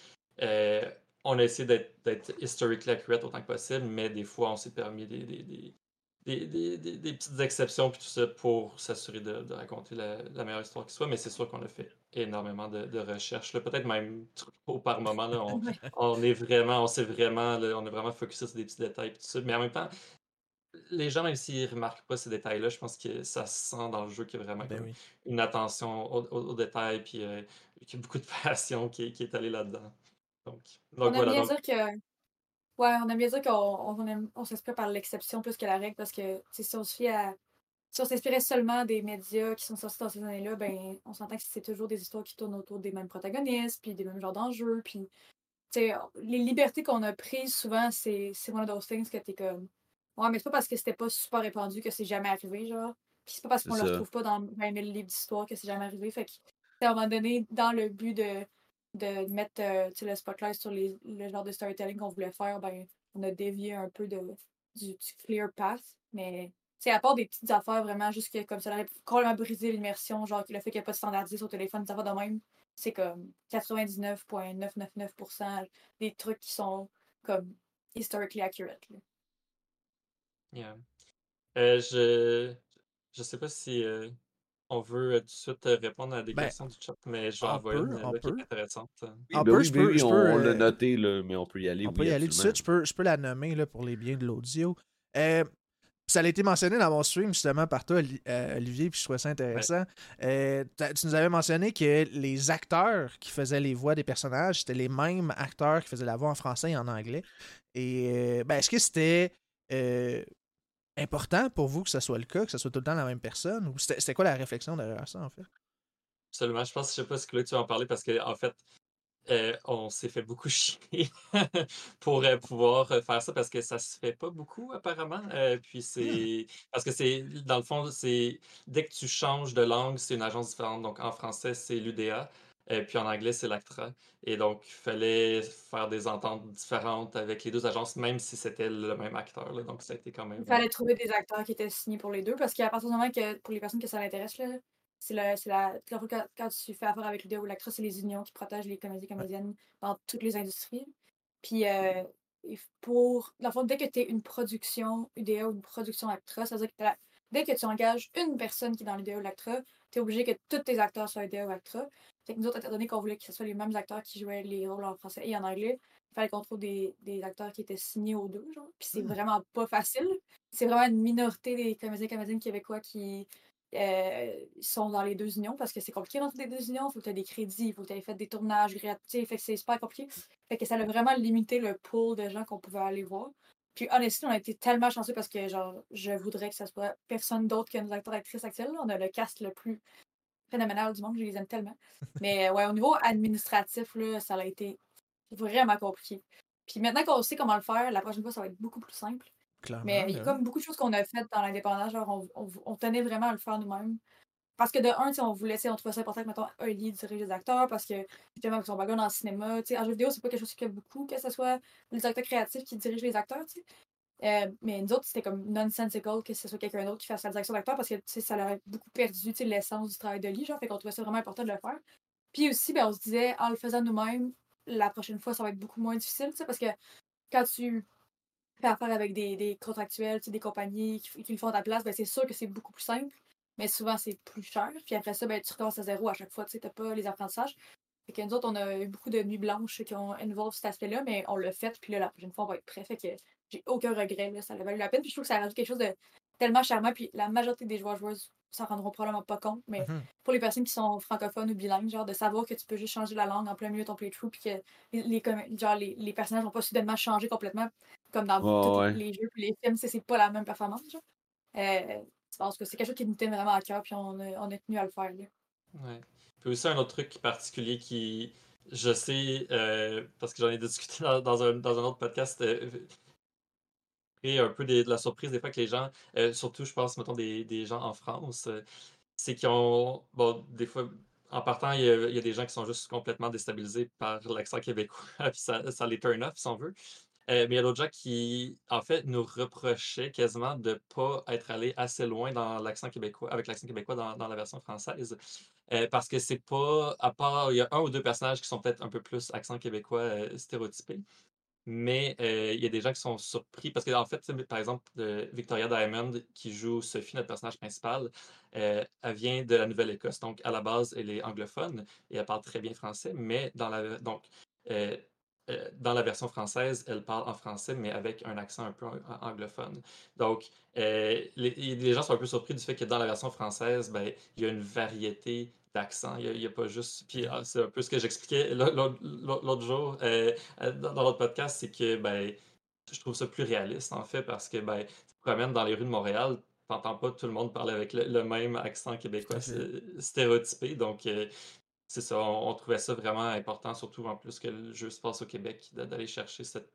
on a essayé d'être historically accurate autant que possible, mais des fois, on s'est permis des, petites exceptions puis tout ça pour s'assurer de, de raconter la, la meilleure histoire qui soit. Mais c'est sûr qu'on a fait énormément de, de recherches, peut-être même trop par moment. Là, on, est vraiment, on s'est vraiment, là, on est vraiment focusé sur des petits détails tout ça. Mais en même temps, les gens, même s'ils remarquent pas ces détails-là, je pense que ça se sent dans le jeu qu'il y a vraiment Ben oui. une attention aux, aux- aux détails, puis euh, qu'il y a beaucoup de passion qui, qui est allée là-dedans. Donc, On aime voilà. bien Donc, dire que. Ouais, on aime bien dire qu'on on, aime- on s'inspire par l'exception plus que la règle parce que si on se fie à. Si on s'inspirait seulement des médias qui sont sortis dans ces années-là, ben on s'entend que c'est toujours des histoires qui tournent autour des mêmes protagonistes, puis des mêmes genres d'enjeux, puis les libertés qu'on a prises souvent, c'est one of those things que t'es comme. Ouais, mais c'est pas parce que c'était pas super répandu que c'est jamais arrivé, genre. Puis c'est pas parce qu'on le retrouve pas dans 20 000 livres d'histoire que c'est jamais arrivé. Fait que, à un moment donné, dans le but de, de mettre euh, le spotlight sur les, le genre de storytelling qu'on voulait faire, ben, on a dévié un peu de, du, clear path. Mais, à part des petites affaires vraiment, juste que comme ça aurait complètement brisé l'immersion, genre le fait qu'il n'y a pas de standardisé sur téléphone, des affaires de même, c'est comme 99,999% des trucs qui sont comme historically accurate. là. yeah. Euh, je je sais pas si euh, on veut euh, tout de suite euh, répondre à des Ben, questions du chat, mais je vais on envoyer peut, une on là, qui est peut. intéressante. Oui, On ben peut, oui, je ben peux- oui, je on, peux, on l'a euh, noté, là, mais on peut y aller. On oui, peut y aller tout de suite. Je peux, je peux la nommer là, pour les biens de l'audio. Euh, ça a été mentionné dans mon stream justement par toi, Oli- Olivier, puis je trouvais ça intéressant. Euh, tu nous avais mentionné que les acteurs qui faisaient les voix des personnages, c'était les mêmes acteurs qui faisaient la voix en français et en anglais. Et euh, ben, est-ce que c'était euh, important pour vous que ce soit le cas, que ce soit tout le temps la même personne? Ou c'était quoi la réflexion derrière ça, en fait? Absolument. Je pense, je sais pas si Chloé, tu vas en parler parce que, en fait, euh, on s'est fait beaucoup chier pour euh, pouvoir euh, faire ça parce que ça se fait pas beaucoup apparemment. puis Hmm. c'est parce que c'est dans le fond c'est dès que tu changes de langue c'est une agence différente. Donc en français c'est l'UDA, et puis en anglais c'est l'ACTRA. Et donc il fallait faire des ententes différentes avec les deux agences même si c'était le même acteur. là. Donc ça a été quand Il même. fallait trouver des acteurs qui étaient signés pour les deux parce qu'à partir du moment que pour les personnes que ça l'intéresse, là, c'est la, la, quand, tu fais affaire avec l'UDA ou l'actrice, c'est les unions qui protègent les comédiens comédiennes dans toutes les industries. Puis euh, f- pour, dans le fond, dès que tu es une production UDA ou une production ACTRA, ça veut dire que dès que tu engages une personne qui est dans l'UDA ou l'ACTRA, tu es obligé que tous tes acteurs soient UDA ou ACTRA. Fait que nous autres, étant donné qu'on voulait que ce soit les mêmes acteurs qui jouaient les rôles en français et en anglais, il fallait qu'on trouve des, des acteurs qui étaient signés aux deux, genre. Puis c'est Hmm. vraiment pas facile. C'est vraiment une minorité des comédiens et comédiennes québécois qui euh, sont dans les deux unions parce que c'est compliqué dans les deux unions. Il faut que tu aies des crédits, il faut que tu aies fait des tournages gratuits. Fait que c'est super compliqué. Fait que ça a vraiment limité le pool de gens qu'on pouvait aller voir. Puis honnêtement, on a été tellement chanceux parce que genre, je voudrais que ça soit personne d'autre que nos acteurs et actrices actuels. On a le cast le plus phénoménal du monde, je les aime tellement. Mais ouais, au niveau administratif, là, ça a été vraiment compliqué. Puis maintenant qu'on sait comment le faire, la prochaine fois, ça va être beaucoup plus simple. Clairement. Mais il y a comme beaucoup de choses qu'on a faites dans l'indépendance, genre on, on- on tenait vraiment à le faire nous-mêmes. Parce que de un, on voulait, on trouvait ça important que, mettons, un lead dirige les acteurs, parce que, justement, avec son background en cinéma, tu sais, en jeu vidéo, c'est pas quelque chose qui fait beaucoup, que ce soit les directeurs créatifs qui dirigent les acteurs, tu sais. Euh, mais nous autres, c'était comme nonsensical que ce soit quelqu'un d'autre qui fasse la direction d'acteur, parce que, ça aurait beaucoup perdu, l'essence du travail de lead, genre, fait qu'on trouvait ça vraiment important de le faire. Puis aussi, ben, on se disait, en le faisant nous-mêmes, la prochaine fois, ça va être beaucoup moins difficile, parce que quand tu fais affaire avec des, des contractuels, des compagnies qui, le font à ta place, ben, c'est sûr que c'est beaucoup plus simple, mais souvent c'est plus cher. Puis après ça, ben, tu recommences à zéro à chaque fois, tu t'as pas les apprentissages. Fait que nous autres, on a eu beaucoup de nuits blanches qui ont involve cet aspect-là, mais on l'a fait, puis là, la prochaine fois, on va être prêt. Fait que j'ai aucun regret, là, ça a valu la peine. Puis je trouve que ça rajoute quelque chose de tellement charmant, puis la majorité des joueurs joueuses s'en rendront probablement pas compte, mais Mhm. pour les personnes qui sont francophones ou bilingues, genre de savoir que tu peux juste changer la langue en plein milieu de ton playthrough, puis que les, genre, les, les personnages vont pas soudainement changer complètement, comme dans tous ouais. les jeux puis les films, c'est c'est pas la même performance. Genre. Euh, je pense que c'est quelque chose qui nous tenait vraiment à cœur, puis on a, on a tenu à le faire. Là. Ouais. Puis aussi un autre truc particulier qui, je sais, euh, parce que j'en ai discuté dans, dans un, dans un autre podcast, euh, et un peu de la surprise des fois que les gens, euh, surtout je pense, mettons, des, des gens en France, euh, c'est qu'ils ont, bon, des fois, en partant, il y, a, des gens qui sont juste complètement déstabilisés par l'accent québécois, puis ça, ça les turn off, si on veut. Euh, mais il y a d'autres gens qui, en fait, nous reprochaient quasiment de ne pas être allés assez loin dans l'accent québécois, avec l'accent québécois dans, la version française. Parce que c'est pas, à part, il y a un ou deux personnages qui sont peut-être un peu plus accent québécois euh, stéréotypés. Mais il y a des gens qui sont surpris parce que, en fait, par exemple, euh, Victoria Diamond, qui joue Sophie, notre personnage principal, elle vient de la Nouvelle-Écosse. Donc, à la base, elle est anglophone et elle parle très bien français, mais dans la, donc, dans la version française, elle parle en français, mais avec un accent un peu ang- anglophone. Donc, les, les gens sont un peu surpris du fait que dans la version française, ben, il y a une variété d'accents. Il n'y a, pas juste. Puis, ah, c'est un peu ce que j'expliquais l'autre jour. euh, euh, dans, l'autre podcast, c'est que ben, je trouve ça plus réaliste, en fait, parce que ben, tu te promènes dans les rues de Montréal, t'entends pas tout le monde parler avec le, le même accent québécois stéréotypé. Donc, euh, c'est ça, on, on trouvait ça vraiment important, surtout en plus que le jeu se passe au Québec, d'a- d'aller chercher cette,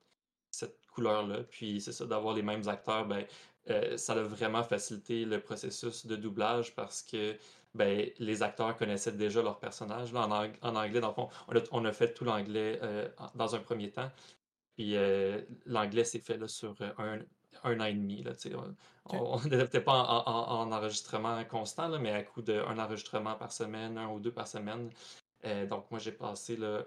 cette couleur-là. Puis, c'est ça, d'avoir les mêmes acteurs, ben, euh, ça a vraiment facilité le processus de doublage parce que ben, les acteurs connaissaient déjà leur personnage. Là, en, ang- en anglais, dans le fond, on a, on a fait tout l'anglais euh, dans un premier temps. Puis euh, l'anglais s'est fait là, sur euh, un, un an et demi. Là, on n'était pas en, en- en enregistrement constant, là, mais à coup d'un enregistrement par semaine, un ou deux par semaine. Euh, donc moi j'ai passé là,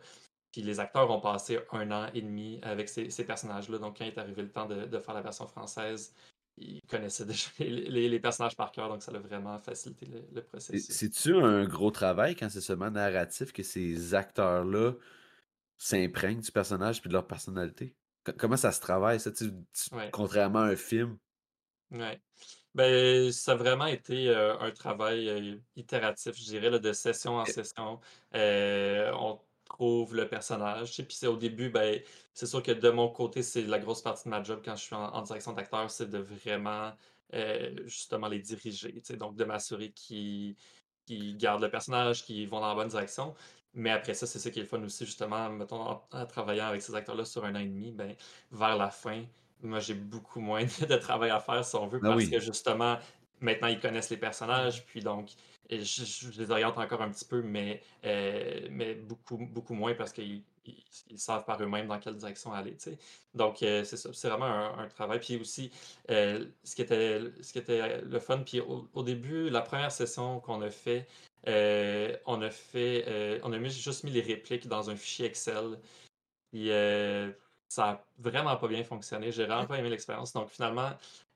puis les acteurs ont passé un an et demi avec ces, ces personnages-là. Donc quand il est arrivé le temps de, de faire la version française, ils connaissaient déjà les, les- les personnages par cœur, donc ça a vraiment facilité le, processus. C'est-tu un gros travail quand c'est seulement narratif que ces acteurs-là s'imprègnent du personnage puis de leur personnalité? Co- Comment ça se travaille, ça, tu- tu- Ouais. contrairement à un film? Ouais. Ben, ça a vraiment été euh, un travail euh, itératif, je dirais, là, de session en session. Euh, on trouve le personnage. Puis c'est au début, ben, c'est sûr que de mon côté, c'est la grosse partie de ma job quand je suis en, en direction d'acteur, c'est de vraiment euh, justement les diriger. Donc de m'assurer qu'ils gardent le personnage, qu'ils vont dans la bonne direction. Mais après ça, c'est ça qui est le fun aussi, justement, mettons, en, en travaillant avec ces acteurs-là sur un an et demi, ben, vers la fin, moi, j'ai beaucoup moins de travail à faire, si on veut, Ben parce oui. que justement, maintenant, ils connaissent les personnages, puis donc, je, les oriente encore un petit peu, mais, euh, mais beaucoup, beaucoup moins parce qu'ils ils- ils savent par eux-mêmes dans quelle direction aller. Donc, euh, c'est ça, c'est vraiment un, travail. Puis aussi, euh, ce qui était, ce qui était le fun, puis au, début, la première session qu'on a fait, on a fait, on a juste mis les répliques dans un fichier Excel. Ça a vraiment pas bien fonctionné. J'ai vraiment pas aimé l'expérience. Donc finalement,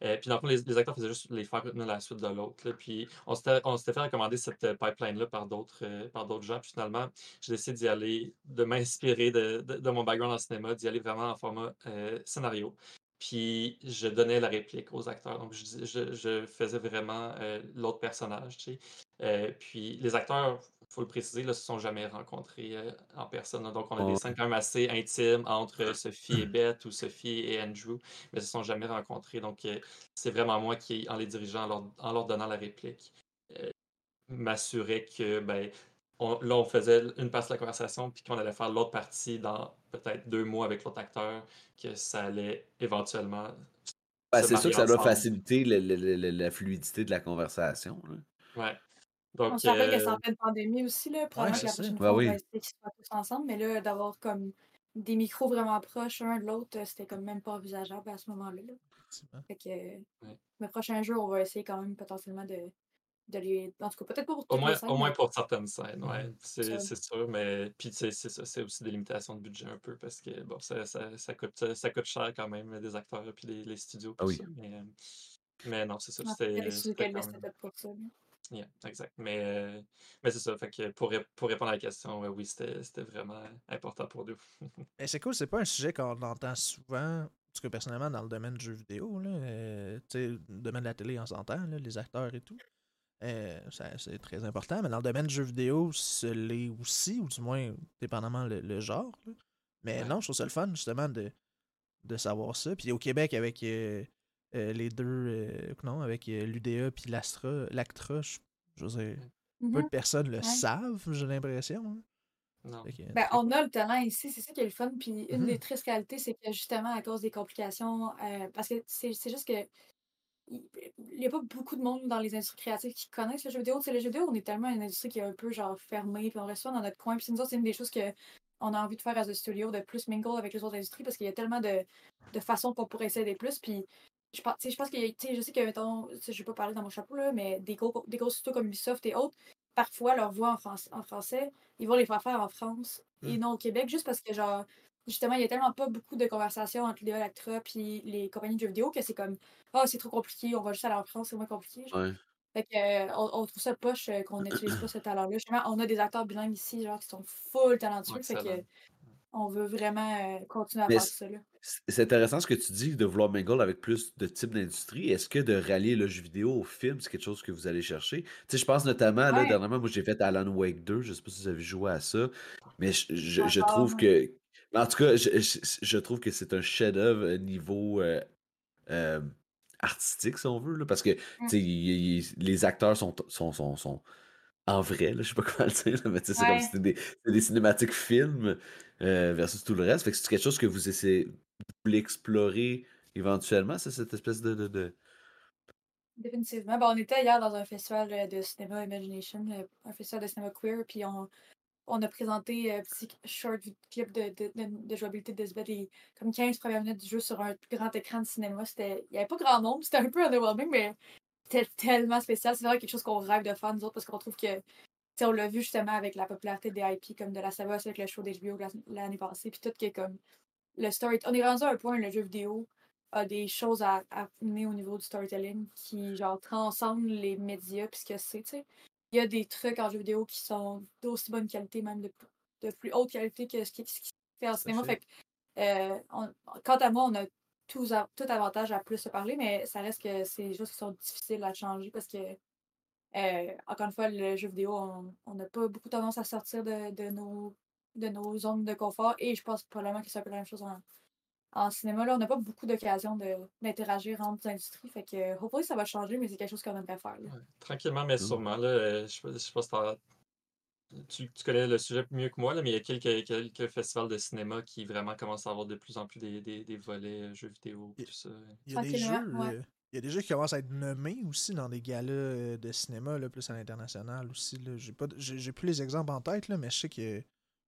euh, puis dans le fond, les, acteurs faisaient juste les faire une à la suite de l'autre. Puis on s'était fait recommander cette euh, pipeline-là par d'autres euh, par d'autres gens. Puis finalement, j'ai décidé d'y aller, de m'inspirer de, de- mon background en cinéma, d'y aller vraiment en format scénario. Puis je donnais la réplique aux acteurs. Donc je, je, faisais vraiment l'autre personnage. puis les acteurs, faut le préciser, ne se sont jamais rencontrés euh, en personne. là. Donc on a Oh. des scènes quand même assez intimes entre euh, Sophie et Beth ou Sophie et Andrew, mais ils se sont jamais rencontrés. Donc euh, c'est vraiment moi qui, en les dirigeant, en leur, en leur donnant la réplique, euh, m'assurais que ben, on- là, on faisait une partie de la conversation, puis qu'on allait faire l'autre partie dans peut-être deux mois avec l'autre acteur, que ça allait éventuellement. Ben, c'est sûr que ça marier doit ensemble. faciliter le- le- le- le- la fluidité de la conversation. là. Ouais. On se rappelle que c'est euh, en pleine pandémie aussi, là. Probablement c'est que la prochaine Ouais, fois, oui. qu'ils soient tous ensemble, mais là, d'avoir comme des micros vraiment proches un de l'autre, euh, c'était comme même pas envisageable à ce moment-là. Fait que le prochain jour, on va essayer quand même potentiellement de, de les. En tout cas, peut-être pas pour Au toutes moins, les scènes, au moins pour certaines scènes, ouais. C'est sûr, mais puis tu sais, c'est ça, c'est aussi des limitations de budget un peu parce que bon, ça, ça, ça coûte, ça coûte cher quand même, des acteurs puis les, les studios, Ah oui. ça. Mais, euh, mais non, c'est ça, c'était Yeah, exact. Mais, euh, mais c'est ça, fait que pour, ré- pour répondre à la question, oui, c'était vraiment important pour nous. Mais c'est cool, c'est pas un sujet qu'on entend souvent, parce que personnellement, dans le domaine du jeu vidéo, là, euh, tu sais, le domaine de la télé, on s'entend, les acteurs et tout. Euh, c'est très important, mais dans le domaine du jeu vidéo, ce l'est aussi, ou du moins, dépendamment le, le genre. là. Mais Ouais. non, je trouve ça le fun, justement, de, de savoir ça. Puis au Québec, avec euh, les deux, euh, non, avec euh, l'UDA puis l'Astra, l'Actra, je, je veux dire, peu Mhm. de personnes le Ouais. savent, j'ai l'impression. hein. Non. Ben, on a le talent ici, c'est ça qui est le fun. Puis une Mhm. des tristes qualités, c'est que justement, à cause des complications, euh, parce que c'est c'est juste que il n'y a pas beaucoup de monde dans les industries créatives qui connaissent le jeu vidéo. Tu sais, le jeu vidéo, on est tellement une industrie qui est un peu genre fermée, puis on reste souvent dans notre coin. Puis nous autres, c'est une des choses que on a envie de faire à The Studio, de plus mingle avec les autres industries, parce qu'il y a tellement de, de façons qu'on pourrait essayer des plus. Puis je pense, je pense que, je sais que, mettons, je vais pas parler dans mon chapeau, là, mais des gros, des gros studios comme Ubisoft et autres, parfois, leur voix en, France, en français, ils vont les faire faire en France et non au Québec, juste parce que, genre, justement, il y a tellement pas beaucoup de conversations entre l'IA, l'ACTRA puis les compagnies de jeux vidéo que c'est comme, ah, c'est trop compliqué, on va juste aller en France, c'est moins compliqué. genre. Ouais. Fait que, euh, on, on trouve ça poche euh, qu'on n'utilise pas ce talent-là. Justement, on a des acteurs bilingues ici, genre, qui sont full talentueux. Fait que. On veut vraiment euh, continuer à Mais faire ça. C'est intéressant ce que tu dis de vouloir mingle avec plus de types d'industrie. Est-ce que de rallier le jeu vidéo au film, c'est quelque chose que vous allez chercher? Tu sais, je pense notamment, là, dernièrement, moi j'ai fait Alan Wake 2, je sais pas si vous avez joué à ça, mais je, je- trouve que. En tout cas, je, je- trouve que c'est un chef-d'œuvre euh, niveau euh, euh, artistique, si on veut, là, parce que tu sais, il- il- les acteurs sont, sont, sont, sont en vrai, là, je sais pas comment le dire, mais c'est comme si c'était des, cinématiques films euh, versus tout le reste. Fait que c'est quelque chose que vous essayez vous voulez explorer éventuellement, c'est cette espèce de. de, de- Définitivement. Ben, on était hier dans un festival euh, de cinéma Imagination, euh, un festival de cinéma queer, puis on, on a présenté un petit short clip de, de, de, de jouabilité de Sbeth, les comme 15 premières minutes du jeu sur un grand écran de cinéma. C'était, il n'y avait pas grand nombre, c'était un peu underwhelming, mais c'était tellement spécial. C'est vraiment quelque chose qu'on rêve de faire, nous autres, parce qu'on trouve que, tu sais, on l'a vu justement avec la popularité des IP, comme de la Savas avec le show d'HBO de la- l'année passée, puis tout qui est comme le story. On est rendu à un point, le jeu vidéo a des choses à, à mener au niveau du storytelling qui, genre, transcendent les médias, puis ce que c'est, tu sais. Il y a des trucs en jeu vidéo qui sont d'aussi bonne qualité, même de, plus- de plus haute qualité que ce qui, ce qui se fait en cinéma. fait. Fait que, euh, on- quant à moi, on a tous a- tout avantage à plus se parler, mais ça reste que c'est des choses qui sont difficiles à changer parce que, euh, encore une fois, le jeu vidéo, on on n'a pas beaucoup tendance à sortir de, de nos, de nos zones de confort et je pense probablement que c'est un peu la même chose en, en cinéma. Là, on n'a pas beaucoup d'occasions de- d'interagir entre les industries. Fait que, hopefully, ça va changer, mais c'est quelque chose qu'on aimerait faire. là. Ouais, Tranquillement, mais sûrement. Là, euh, je, je sais pas si t'as- tu, tu connais le sujet mieux que moi, là, mais il y a quelques, quelques festivals de cinéma qui vraiment commencent à avoir de plus en plus des, des, des volets euh, jeux vidéo, Et- tout ça. Il y a des Tranquillement, jeux. ouais. euh, il y a des jeux qui commencent à être nommés aussi dans des galas euh, de cinéma, là, plus à l'international aussi. là. J'ai pas, de- j'ai j'ai plus les exemples en tête, là, mais je sais que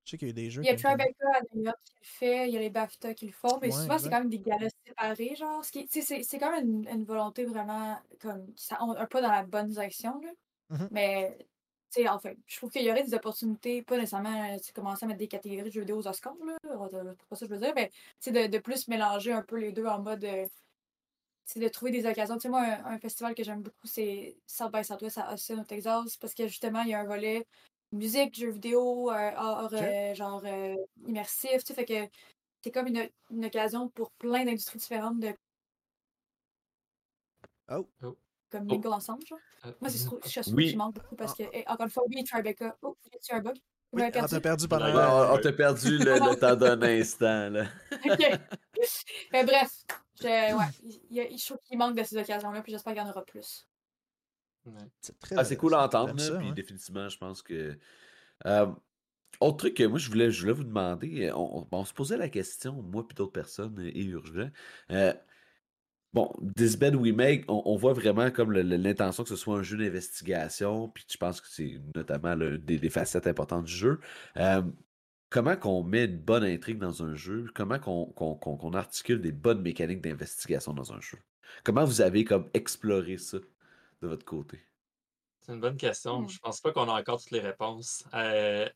je sais qu'il y a des jeux. Il y a qui Tribeca à New York qui le fait, il y a les BAFTA qui le font, mais Ouais, souvent c'est quand même des galas séparés, genre. ce qui- C'est c'est quand même une, une volonté vraiment comme ça, on- un pas dans la bonne direction, là. Mhm. Mais sais, enfin, je trouve qu'il y aurait des opportunités, pas nécessairement euh, commencer à mettre des catégories de jeux vidéo aux Oscars, là. C'est pas ça que je veux dire, mais tu sais, de, de plus mélanger un peu les deux en mode euh, c'est de trouver des occasions. Tu sais, moi, un, un festival que j'aime beaucoup, c'est South by Southwest à Austin, au Texas, parce que justement, il y a un volet musique, jeux vidéo, euh, art, euh, genre euh, immersif, tu sais, fait que c'est comme une, une occasion pour plein d'industries différentes de Oh. Comme Oh. mingle ensemble, genre. Euh, Moi, c'est ce que je trouve Oui. qui manque beaucoup parce que, eh, encore une fois, oui, Tribeca. Oh, j'ai un bug. Oui, on perdu. t'a perdu pendant. Ouais, Bon, euh, on t'a perdu le, le temps d'un instant. Là. Ok. Mais bref, je, ouais, il, il y a- je trouve qu'il manque de ces occasions-là, puis j'espère qu'il y en aura plus. ouais. c'est très Ah, c'est cool à entendre, ça, puis ouais. définitivement, je pense que. Euh, autre truc que moi, je voulais, je voulais vous demander, on, on- on se posait la question, moi puis d'autres personnes, et Urgent. euh, bon, This Bed We Make, on, on voit vraiment comme l'intention que ce soit un jeu d'investigation, puis je pense que c'est notamment le- des, des facettes importantes du jeu. Euh, comment qu'on met une bonne intrigue dans un jeu? Comment qu'on articule des bonnes mécaniques d'investigation dans un jeu? Comment vous avez comme exploré ça de votre côté? C'est une bonne question. Hmm. Je pense pas qu'on a encore toutes les réponses. Euh,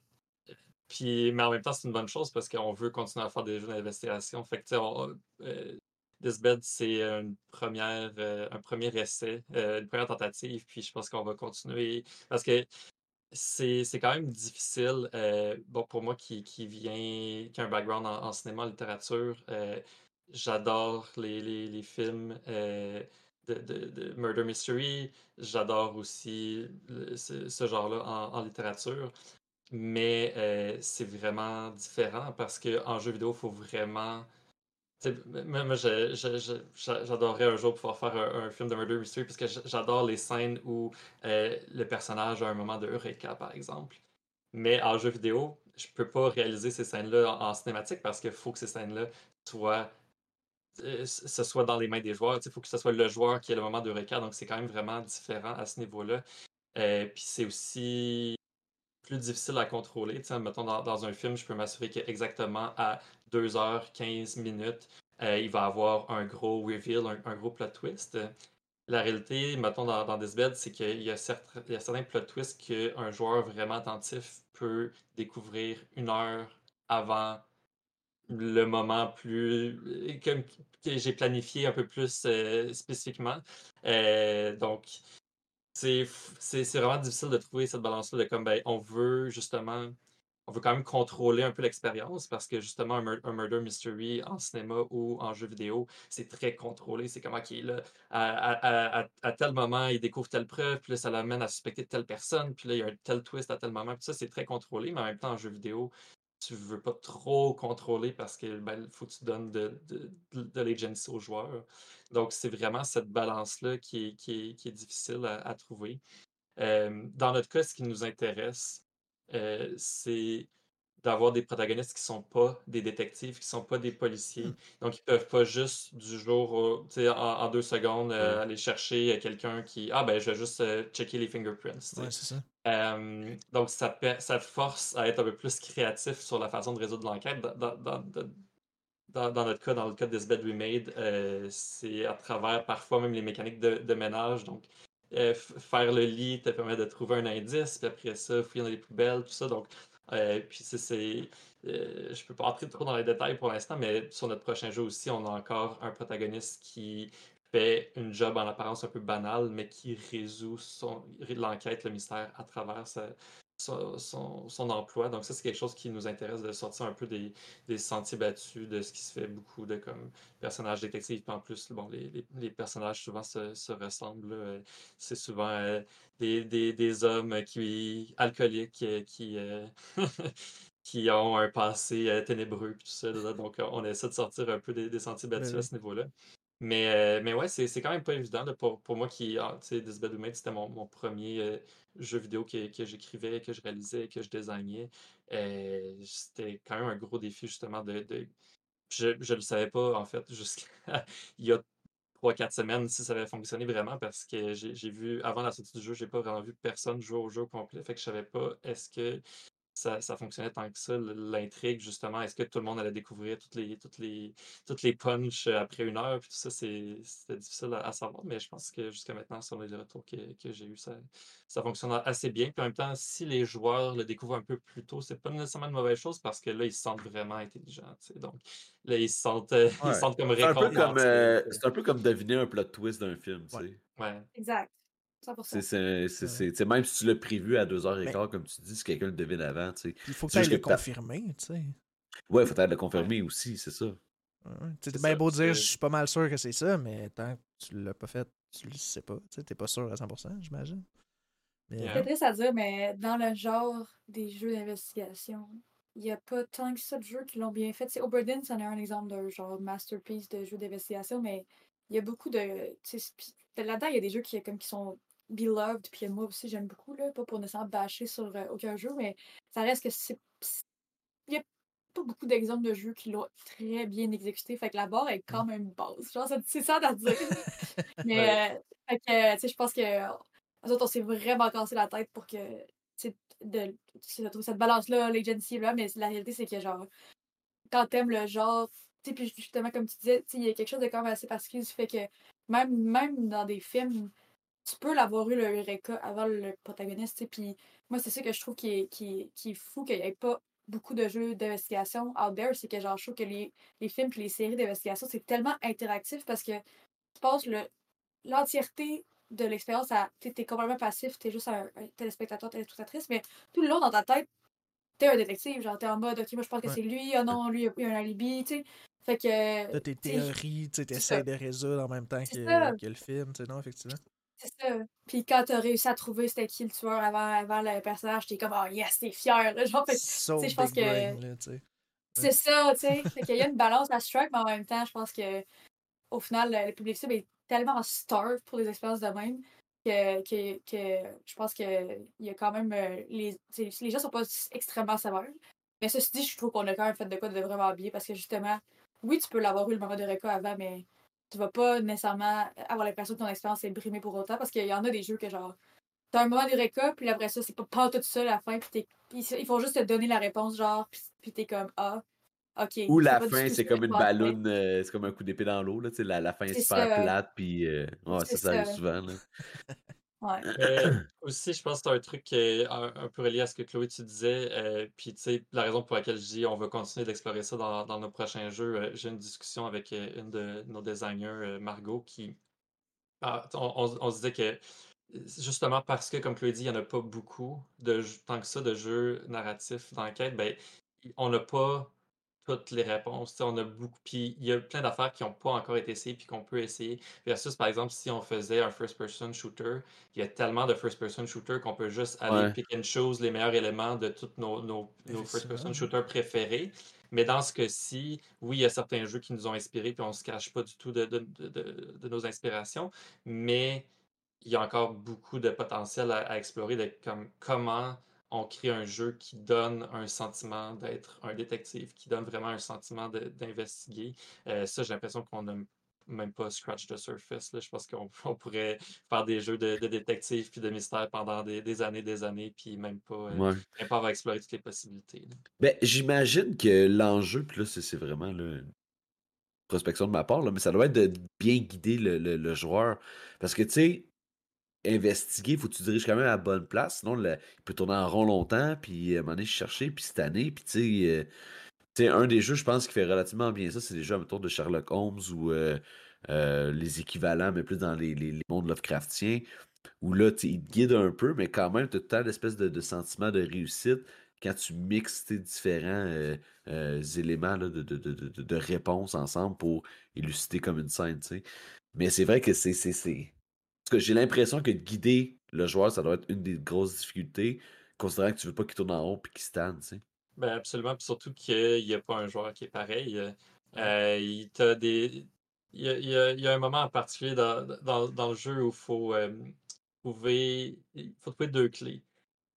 puis, mais en même temps, c'est une bonne chose parce qu'on veut continuer à faire des jeux d'investigation. Fait que, tu sais, on- euh, This Bed, c'est une première, euh, un premier essai, euh, une première tentative. Puis, je pense qu'on va continuer parce que c'est quand même difficile. euh, bon, pour moi qui, qui qui a un background en, cinéma, en littérature, euh, j'adore les, les, films euh, de, de- de Murder Mystery. J'adore aussi ce, genre-là en, littérature. Mais euh, c'est vraiment différent parce qu'en jeu vidéo, il faut vraiment. Moi, j'adorerais un jour pouvoir faire un, film de Murder Mystery parce que j'adore les scènes où euh, le personnage a un moment de Eureka, par exemple. Mais en jeu vidéo, je peux pas réaliser ces scènes-là en, cinématique parce qu'il faut que ces scènes-là soient euh, ce soit dans les mains des joueurs. Il faut que ce soit le joueur qui ait le moment de recap. Donc, c'est quand même vraiment différent à ce niveau-là. Euh, puis c'est aussi plus difficile à contrôler. Mettons, dans, un film, je peux m'assurer qu'exactement à 2h15 minutes, euh, il va avoir un gros reveal, un, gros plot twist. La réalité, mettons, dans, dans c'est qu'il y, a certains plot twists qu'un joueur vraiment attentif peut découvrir une heure avant le moment plus comme que j'ai planifié un peu plus euh, spécifiquement. Euh, donc, c'est vraiment difficile de trouver cette balance-là de comme ben, on veut justement on veut quand même contrôler un peu l'expérience parce que justement un, mur- un murder mystery en cinéma ou en jeu vidéo, c'est très contrôlé. C'est comment qu'il est là. À, tel moment, il découvre telle preuve, puis là, ça l'amène à suspecter telle personne, puis là, il y a un tel twist à tel moment. Puis ça, c'est très contrôlé, mais en même temps, en jeu vidéo, tu veux pas trop contrôler parce que ben, faut que tu donnes de, de, l'agency aux joueurs. Donc, c'est vraiment cette balance-là qui est, qui est, difficile à, à trouver. Euh, dans notre cas, ce qui nous intéresse, euh, c'est d'avoir des protagonistes qui sont pas des détectives, qui sont pas des policiers. Hmm. Donc, ils peuvent pas juste du jour au, en, en deux secondes euh, aller chercher euh, quelqu'un qui ah ben je vais juste euh, checker les fingerprints. Ouais, c'est ça. Euh, donc, ça, ça force à être un peu plus créatif sur la façon de résoudre l'enquête. Dans, dans- dans- dans- dans- dans notre cas, dans le cas de This Bed We Made, c'est à travers parfois même les mécaniques de, de ménage. Donc, euh, faire le lit te permet de trouver un indice, puis après ça, fouiller dans les poubelles, tout ça. Donc, euh, puis c'est, euh, je peux pas entrer trop dans les détails pour l'instant, mais sur notre prochain jeu aussi, on a encore un protagoniste qui fait une job en apparence un peu banale, mais qui résout l'enquête, le mystère à travers sa- son, son- son emploi. Donc ça, c'est quelque chose qui nous intéresse de sortir un peu des, des sentiers battus, de ce qui se fait beaucoup de comme personnages détectives. Puis en plus, bon, les, les- les personnages souvent se, se ressemblent. là. C'est souvent euh, des, des- des hommes qui alcooliques euh, qui, euh, qui ont un passé euh, ténébreux puis tout ça. Donc, euh, on essaie de sortir un peu des, des sentiers battus Ben à oui. ce niveau-là. Mais, euh, mais ouais, c'est quand même pas évident pour, pour moi qui, ah, tu sais, c'était mon, mon premier euh, jeu vidéo que, que j'écrivais, que je réalisais, que je désignais. Euh, c'était quand même un gros défi justement de, Je, je le savais pas en fait jusqu'à il y a 3-4 semaines si ça avait fonctionné vraiment parce que j'ai j'ai vu, avant la sortie du jeu, j'ai pas vraiment vu personne jouer au jeu au complet. Fait que je savais pas est-ce que ça, ça fonctionnait tant que ça, l'intrigue, justement? Est-ce que tout le monde allait découvrir toutes les, toutes les, toutes les punches euh, après une heure? Puis tout ça, c'est- c'était difficile à, à savoir, mais je pense que jusqu'à maintenant, sur les retours que, que j'ai eu, ça, ça fonctionne assez bien. Puis en même temps, si les joueurs le découvrent un peu plus tôt, c'est pas nécessairement une mauvaise chose parce que là, ils se sentent vraiment intelligents. tu sais. Donc là, ils se sentent, euh, ils Ouais. se sentent comme C'est un, peu comme, récompensés. euh, c'est un peu comme deviner un plot twist d'un film, tu Ouais. sais. Ouais. Exact. 100%. C'est, même si tu l'as prévu à 2h15, Mais- comme tu dis, si quelqu'un le devine avant, tu sais. Il faut que tu juste le confirmer, tu sais. Ouais, il faut peut-être le confirmer aussi, c'est ça. C'est bien beau dire, je suis pas mal sûr que c'est ça, mais tant que tu l'as pas fait, tu le sais pas. Tu sais, t'es pas sûr à 100%, j'imagine. Mais. C'est triste à dire, mais dans le genre des jeux d'investigation, il n'y a pas tant que ça de jeux qui l'ont bien fait. C'est Oberdin, c'en est un exemple d'un genre masterpiece de jeu d'investigation, mais il y a beaucoup de. Là-dedans, il y a des jeux qui, comme, qui sont beloved, puis moi aussi j'aime beaucoup, là, pas pour nécessairement bâcher sur euh, aucun jeu, mais ça reste que c'est. Il n'y a pas beaucoup d'exemples de jeux qui l'ont très bien exécuté, fait que la barre est quand même basse. Genre, c'est ça à dire. mais, Ouais. euh, fait que, tu sais, je pense que. Nous autres, on s'est vraiment cassé la tête pour que. tu sais, De, de trouver cette balance-là, l'agency, là, mais la réalité, c'est que, genre, quand t'aimes le genre, tu sais, puis justement, comme tu disais, tu sais, il y a quelque chose de quand même assez particulier du fait que même, même dans des films, tu peux l'avoir eu le Eureka avant le protagoniste, puis moi, c'est ça que je trouve qui est, qui est, qui est fou, qu'il n'y ait pas beaucoup de jeux d'investigation out there, c'est que genre, je trouve que les, les films puis les séries d'investigation, c'est tellement interactif parce que tu passes le, l'entièreté de l'expérience à. Tu es complètement passif, tu es juste un, un téléspectateur, téléspectatrice, mais tout le long dans ta tête, t'es un détective. Genre, t'es en mode, ok, moi je pense que Ouais. c'est lui, oh non, lui, il a un alibi, tu sais. Fait que. Là, tes théories, tu sais, t'essaies de résoudre en même temps que, que le film, tu sais, non, effectivement. C'est ça. Puis quand t'as réussi à trouver c'était qui le tueur avant, avant le personnage, t'es comme, oh yes, t'es fier. Là. Genre, Sauf je pense que-. C'est ça, tu sais. Fait qu'il y a une balance à Strike, mais en même temps, je pense que au final, le, le public cible est tellement starve pour les expériences de même que, que, que je pense que il y a quand même euh, les, les gens sont pas extrêmement sévères. Mais ceci dit, je trouve qu'on a quand même fait de quoi de vraiment bien parce que justement, oui, tu peux l'avoir eu le moment de réco avant, mais tu vas pas nécessairement avoir l'impression que ton expérience est brimée pour autant parce qu'il y en a des jeux que genre t'as un moment de réca, puis après ça, c'est pas, pas tout ça la fin, puis t'es- ils, ils font juste te donner la réponse, genre, puis, puis t'es comme Ah, ok. Ou la fin, c'est comme une balloune, euh, c'est comme un coup d'épée dans l'eau, là, tu sais, la, la fin est super ça. plate, puis euh, ouais, ça, arrive souvent, là. Mais aussi, je pense que c'est un truc qui est un, un peu relié à ce que Chloé tu disais. euh, puis, tu sais, la raison pour laquelle je dis on va continuer d'explorer ça dans, dans nos prochains jeux. euh, J'ai une discussion avec euh, une de nos designers, euh, Margot, qui. ah, on, on- se disait que euh, justement parce que, comme Chloé dit, il n'y en a pas beaucoup, de, tant que ça, de jeux narratifs d'enquête, ben, on n'a pas toutes les réponses. On a beaucoup. Puis il y a plein d'affaires qui n'ont pas encore été essayées puis qu'on peut essayer. Versus, par exemple, si on faisait un first-person shooter, il y a tellement de first-person shooter qu'on peut juste aller Ouais. pick and choose les meilleurs éléments de tous nos, nos, nos Effectivement. first-person shooters préférés. Mais dans ce cas-ci, oui, il y a certains jeux qui nous ont inspirés, puis on ne se cache pas du tout de, de, de- de- de nos inspirations. Mais il y a encore beaucoup de potentiel à, à explorer de comme, comment on crée un jeu qui donne un sentiment d'être un détective, qui donne vraiment un sentiment d'investiguer. Euh, ça, j'ai l'impression qu'on n'a même pas scratch the surface. là. Je pense qu'on on pourrait faire des jeux de, de détective puis de mystère pendant des, des années, des années, puis même pas, euh, Ouais. même pas avoir exploré toutes les possibilités. là. Ben, j'imagine que l'enjeu, puis là, c'est c'est vraiment là, une prospection de ma part, là, mais ça doit être de bien guider le, le- le joueur. Parce que, tu sais, investiguer, faut que tu diriges quand même à la bonne place. Sinon, il peut tourner en rond longtemps, puis à un moment donné, chercher, puis cette année, puis tu sais, euh, tu sais, un des jeux, je pense, qui fait relativement bien ça, c'est les jeux autour de Sherlock Holmes ou euh, euh, les équivalents, mais plus dans les, mondes Lovecraftiens, où là, tu il te guide un peu, mais quand même, tu as tout l'espèce de, sentiment de réussite quand tu mixes tes différents euh, euh, éléments de, réponse ensemble pour élucider comme une scène, tu sais. Mais c'est vrai que c'est... Tout cas, j'ai l'impression que de guider le joueur, ça doit être une des grosses difficultés, considérant que tu veux pas qu'il tourne en rond puis qu'il stanne, tu sais. Ben absolument, puis surtout qu'il n'y a pas un joueur qui est pareil. Euh, il des. il y a, il y a- il y a un moment en particulier dans, dans- dans le jeu où il faut, euh, trouver, il faut trouver deux clés.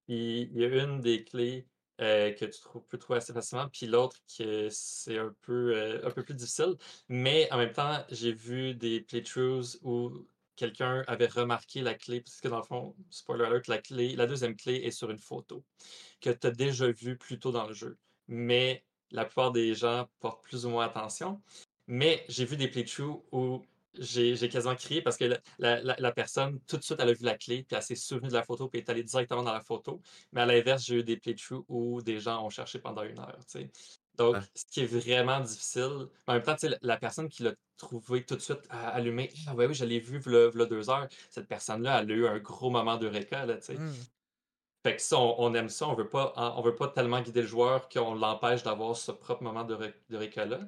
Puis il y a une des clés euh, que tu trou- peux trouver assez facilement, puis l'autre que c'est un peu, euh, un peu plus difficile. Mais en même temps, j'ai vu des playthroughs où quelqu'un avait remarqué la clé, parce que dans le fond, spoiler alert, la clé, la deuxième clé est sur une photo que tu as déjà vue plus tôt dans le jeu. Mais la plupart des gens portent plus ou moins attention. Mais j'ai vu des playthroughs où j'ai quasiment crié parce que la, personne, tout de suite, elle a vu la clé, puis elle s'est souvenue de la photo, puis elle est allée directement dans la photo. Mais à l'inverse, j'ai eu des playthroughs où des gens ont cherché pendant une heure. Donc, Ah. ce qui est vraiment difficile, mais en même temps, tu sais, la, personne qui l'a trouvé tout de suite allumé, ah ouais, oui, je l'ai vu, v'là, v'là deux heures. Cette personne-là, elle a eu un gros moment d'eureka, là, tu sais. Hmm. Fait que ça, on, on aime ça, on veut pas, en- on veut pas tellement guider le joueur qu'on l'empêche d'avoir ce propre moment de, de récolte-là.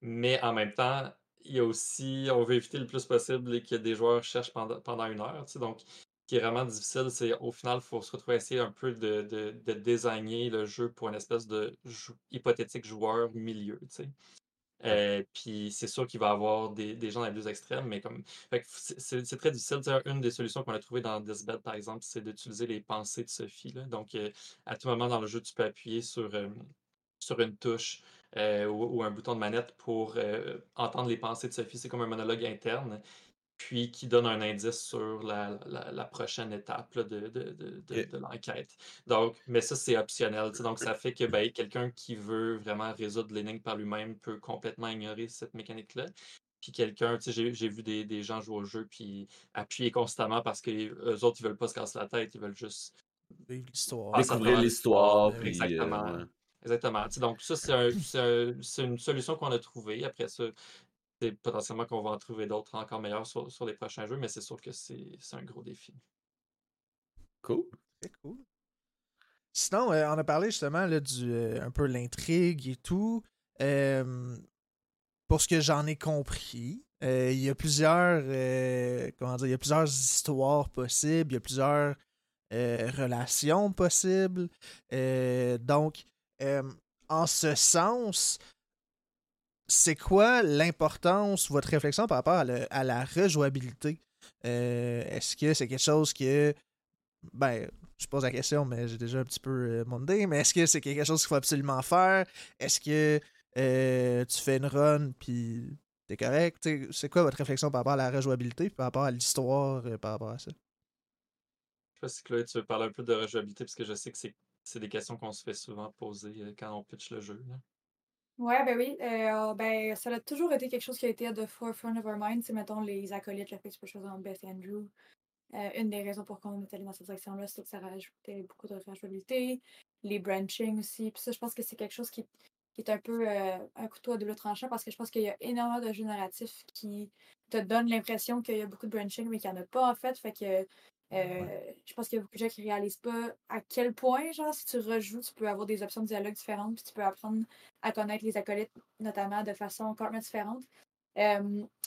Mais en même temps, il y a aussi, on veut éviter le plus possible que des joueurs cherchent pendant, pendant une heure. tu sais. Donc, qui est vraiment difficile, c'est au final, il faut se retrouver à essayer un peu de, de, de designer le jeu pour une espèce de jou- hypothétique joueur milieu. tu sais. Euh, puis c'est sûr qu'il va y avoir des, des gens dans les deux extrêmes, mais comme. C'est très difficile. Une des solutions qu'on a trouvées dans Disbed, par exemple, c'est d'utiliser les pensées de Sophie. là. Donc, euh, à tout moment dans le jeu, tu peux appuyer sur, euh, sur une touche ou, ou un bouton de manette pour entendre les pensées de Sophie. C'est comme un monologue interne, puis qui donne un indice sur la, la- la prochaine étape là, de, de- de- de- Ok. de l'enquête. Donc, mais ça, c'est optionnel. Donc, ça fait que ben, quelqu'un qui veut vraiment résoudre l'énigme par lui-même peut complètement ignorer cette mécanique-là. Puis quelqu'un, tu sais, j'ai j'ai vu des, des gens jouer au jeu puis appuyer constamment parce que eux autres, ils veulent pas se casser la tête, ils veulent juste l'histoire. Découvrir l'histoire, puis. exactement. euh. Exactement. Tu sais, donc, ça, c'est un- c'est un- c'est une solution qu'on a trouvée. Après ça, potentiellement qu'on va en trouver d'autres encore meilleures sur, sur les prochains jeux, mais c'est sûr que c'est c'est un gros défi. Cool. C'est cool. Sinon, euh, on a parlé justement là, du euh, un peu l'intrigue et tout. Euh, pour ce que j'en ai compris, euh, il y a plusieurs euh, comment dire, il y a plusieurs histoires possibles, il y a plusieurs euh, relations possibles. Euh, donc, euh, en ce sens, c'est quoi l'importance, votre réflexion par rapport à, la rejouabilité? Euh, Est-ce que c'est quelque chose que ben, je pose la question, mais j'ai déjà un petit peu euh, mondé, mais est-ce que c'est quelque chose qu'il faut absolument faire? Est-ce que euh, tu fais une run puis t'es correct? C'est quoi votre réflexion par rapport à la rejouabilité par rapport à l'histoire euh, par rapport à ça? Je sais pas si Chloé, tu veux parler un peu de rejouabilité, parce que je sais que c'est des questions qu'on se fait souvent poser quand on pitch le jeu. Ouais, ben oui. euh, ben, ça a toujours été quelque chose qui a été à the forefront of our mind. C'est, mettons, les acolytes, le fait que tu peux choisir Beth et Andrew. Euh, une des raisons pour qu'on est allé dans cette direction-là, c'est que ça rajoutait beaucoup de rejouabilité. Les branching aussi. Puis ça, je pense que c'est quelque chose qui, qui est un peu euh, un couteau à double tranchant parce que je pense qu'il y a énormément de jeux narratifs qui te donnent l'impression qu'il y a beaucoup de branching, mais qu'il n'y en a pas en fait. Fait que euh, je pense qu'il y a beaucoup de gens qui réalisent pas à quel point, genre, si tu rejoues, tu peux avoir des options de dialogue différentes, puis tu peux apprendre à connaître les acolytes, notamment de façon complètement différente.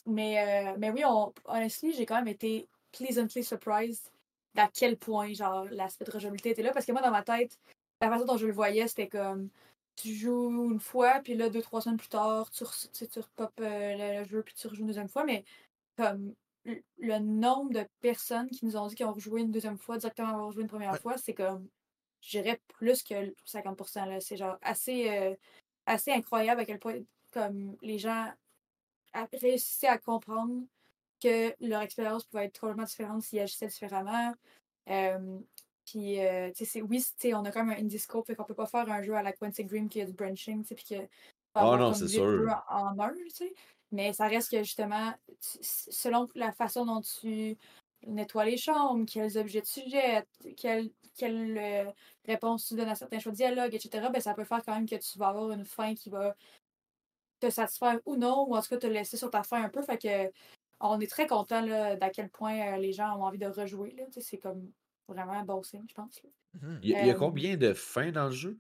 Mais, euh, mais oui, on, honestly, j'ai quand même été pleasantly surprised d'à quel point, genre, l'aspect de rejouabilité était là. Parce que moi, dans ma tête, la façon dont je le voyais, c'était comme tu joues une fois, puis là, deux, trois semaines plus tard, tu, tu, tu repopes euh, le, le jeu, puis tu rejoues une deuxième fois. Mais comme le- nombre de personnes qui nous ont dit qu'ils ont rejoué une deuxième fois directement avoir joué une première Ouais. fois, c'est comme, je dirais plus que le 50%. là. C'est genre assez, euh, assez incroyable à quel point comme les gens réussissaient à comprendre que leur expérience pouvait être complètement différente s'ils agissaient différemment. Euh, puis, euh, tu sais, c'est- oui, on a quand même un indie scope, fait qu'on peut pas faire un jeu à la Quantic Dream qui a du branching, tu sais, puis que avoir non, comme c'est sûr. en en un, tu sais. Mais ça reste que justement, tu- selon la façon dont tu nettoies les chambres, quels objets tu jettes, quelle, quelle euh, réponse tu donnes à certains choix de dialogue, etc., ben, ça peut faire quand même que tu vas avoir une fin qui va te satisfaire ou non, ou en tout cas te laisser sur ta fin un peu. Fait que on est très content d'à quel point euh, les gens ont envie de rejouer. C'est comme vraiment un bon signe, je pense. Mhm. Il y, a- il y a Euh, combien de fins dans le jeu?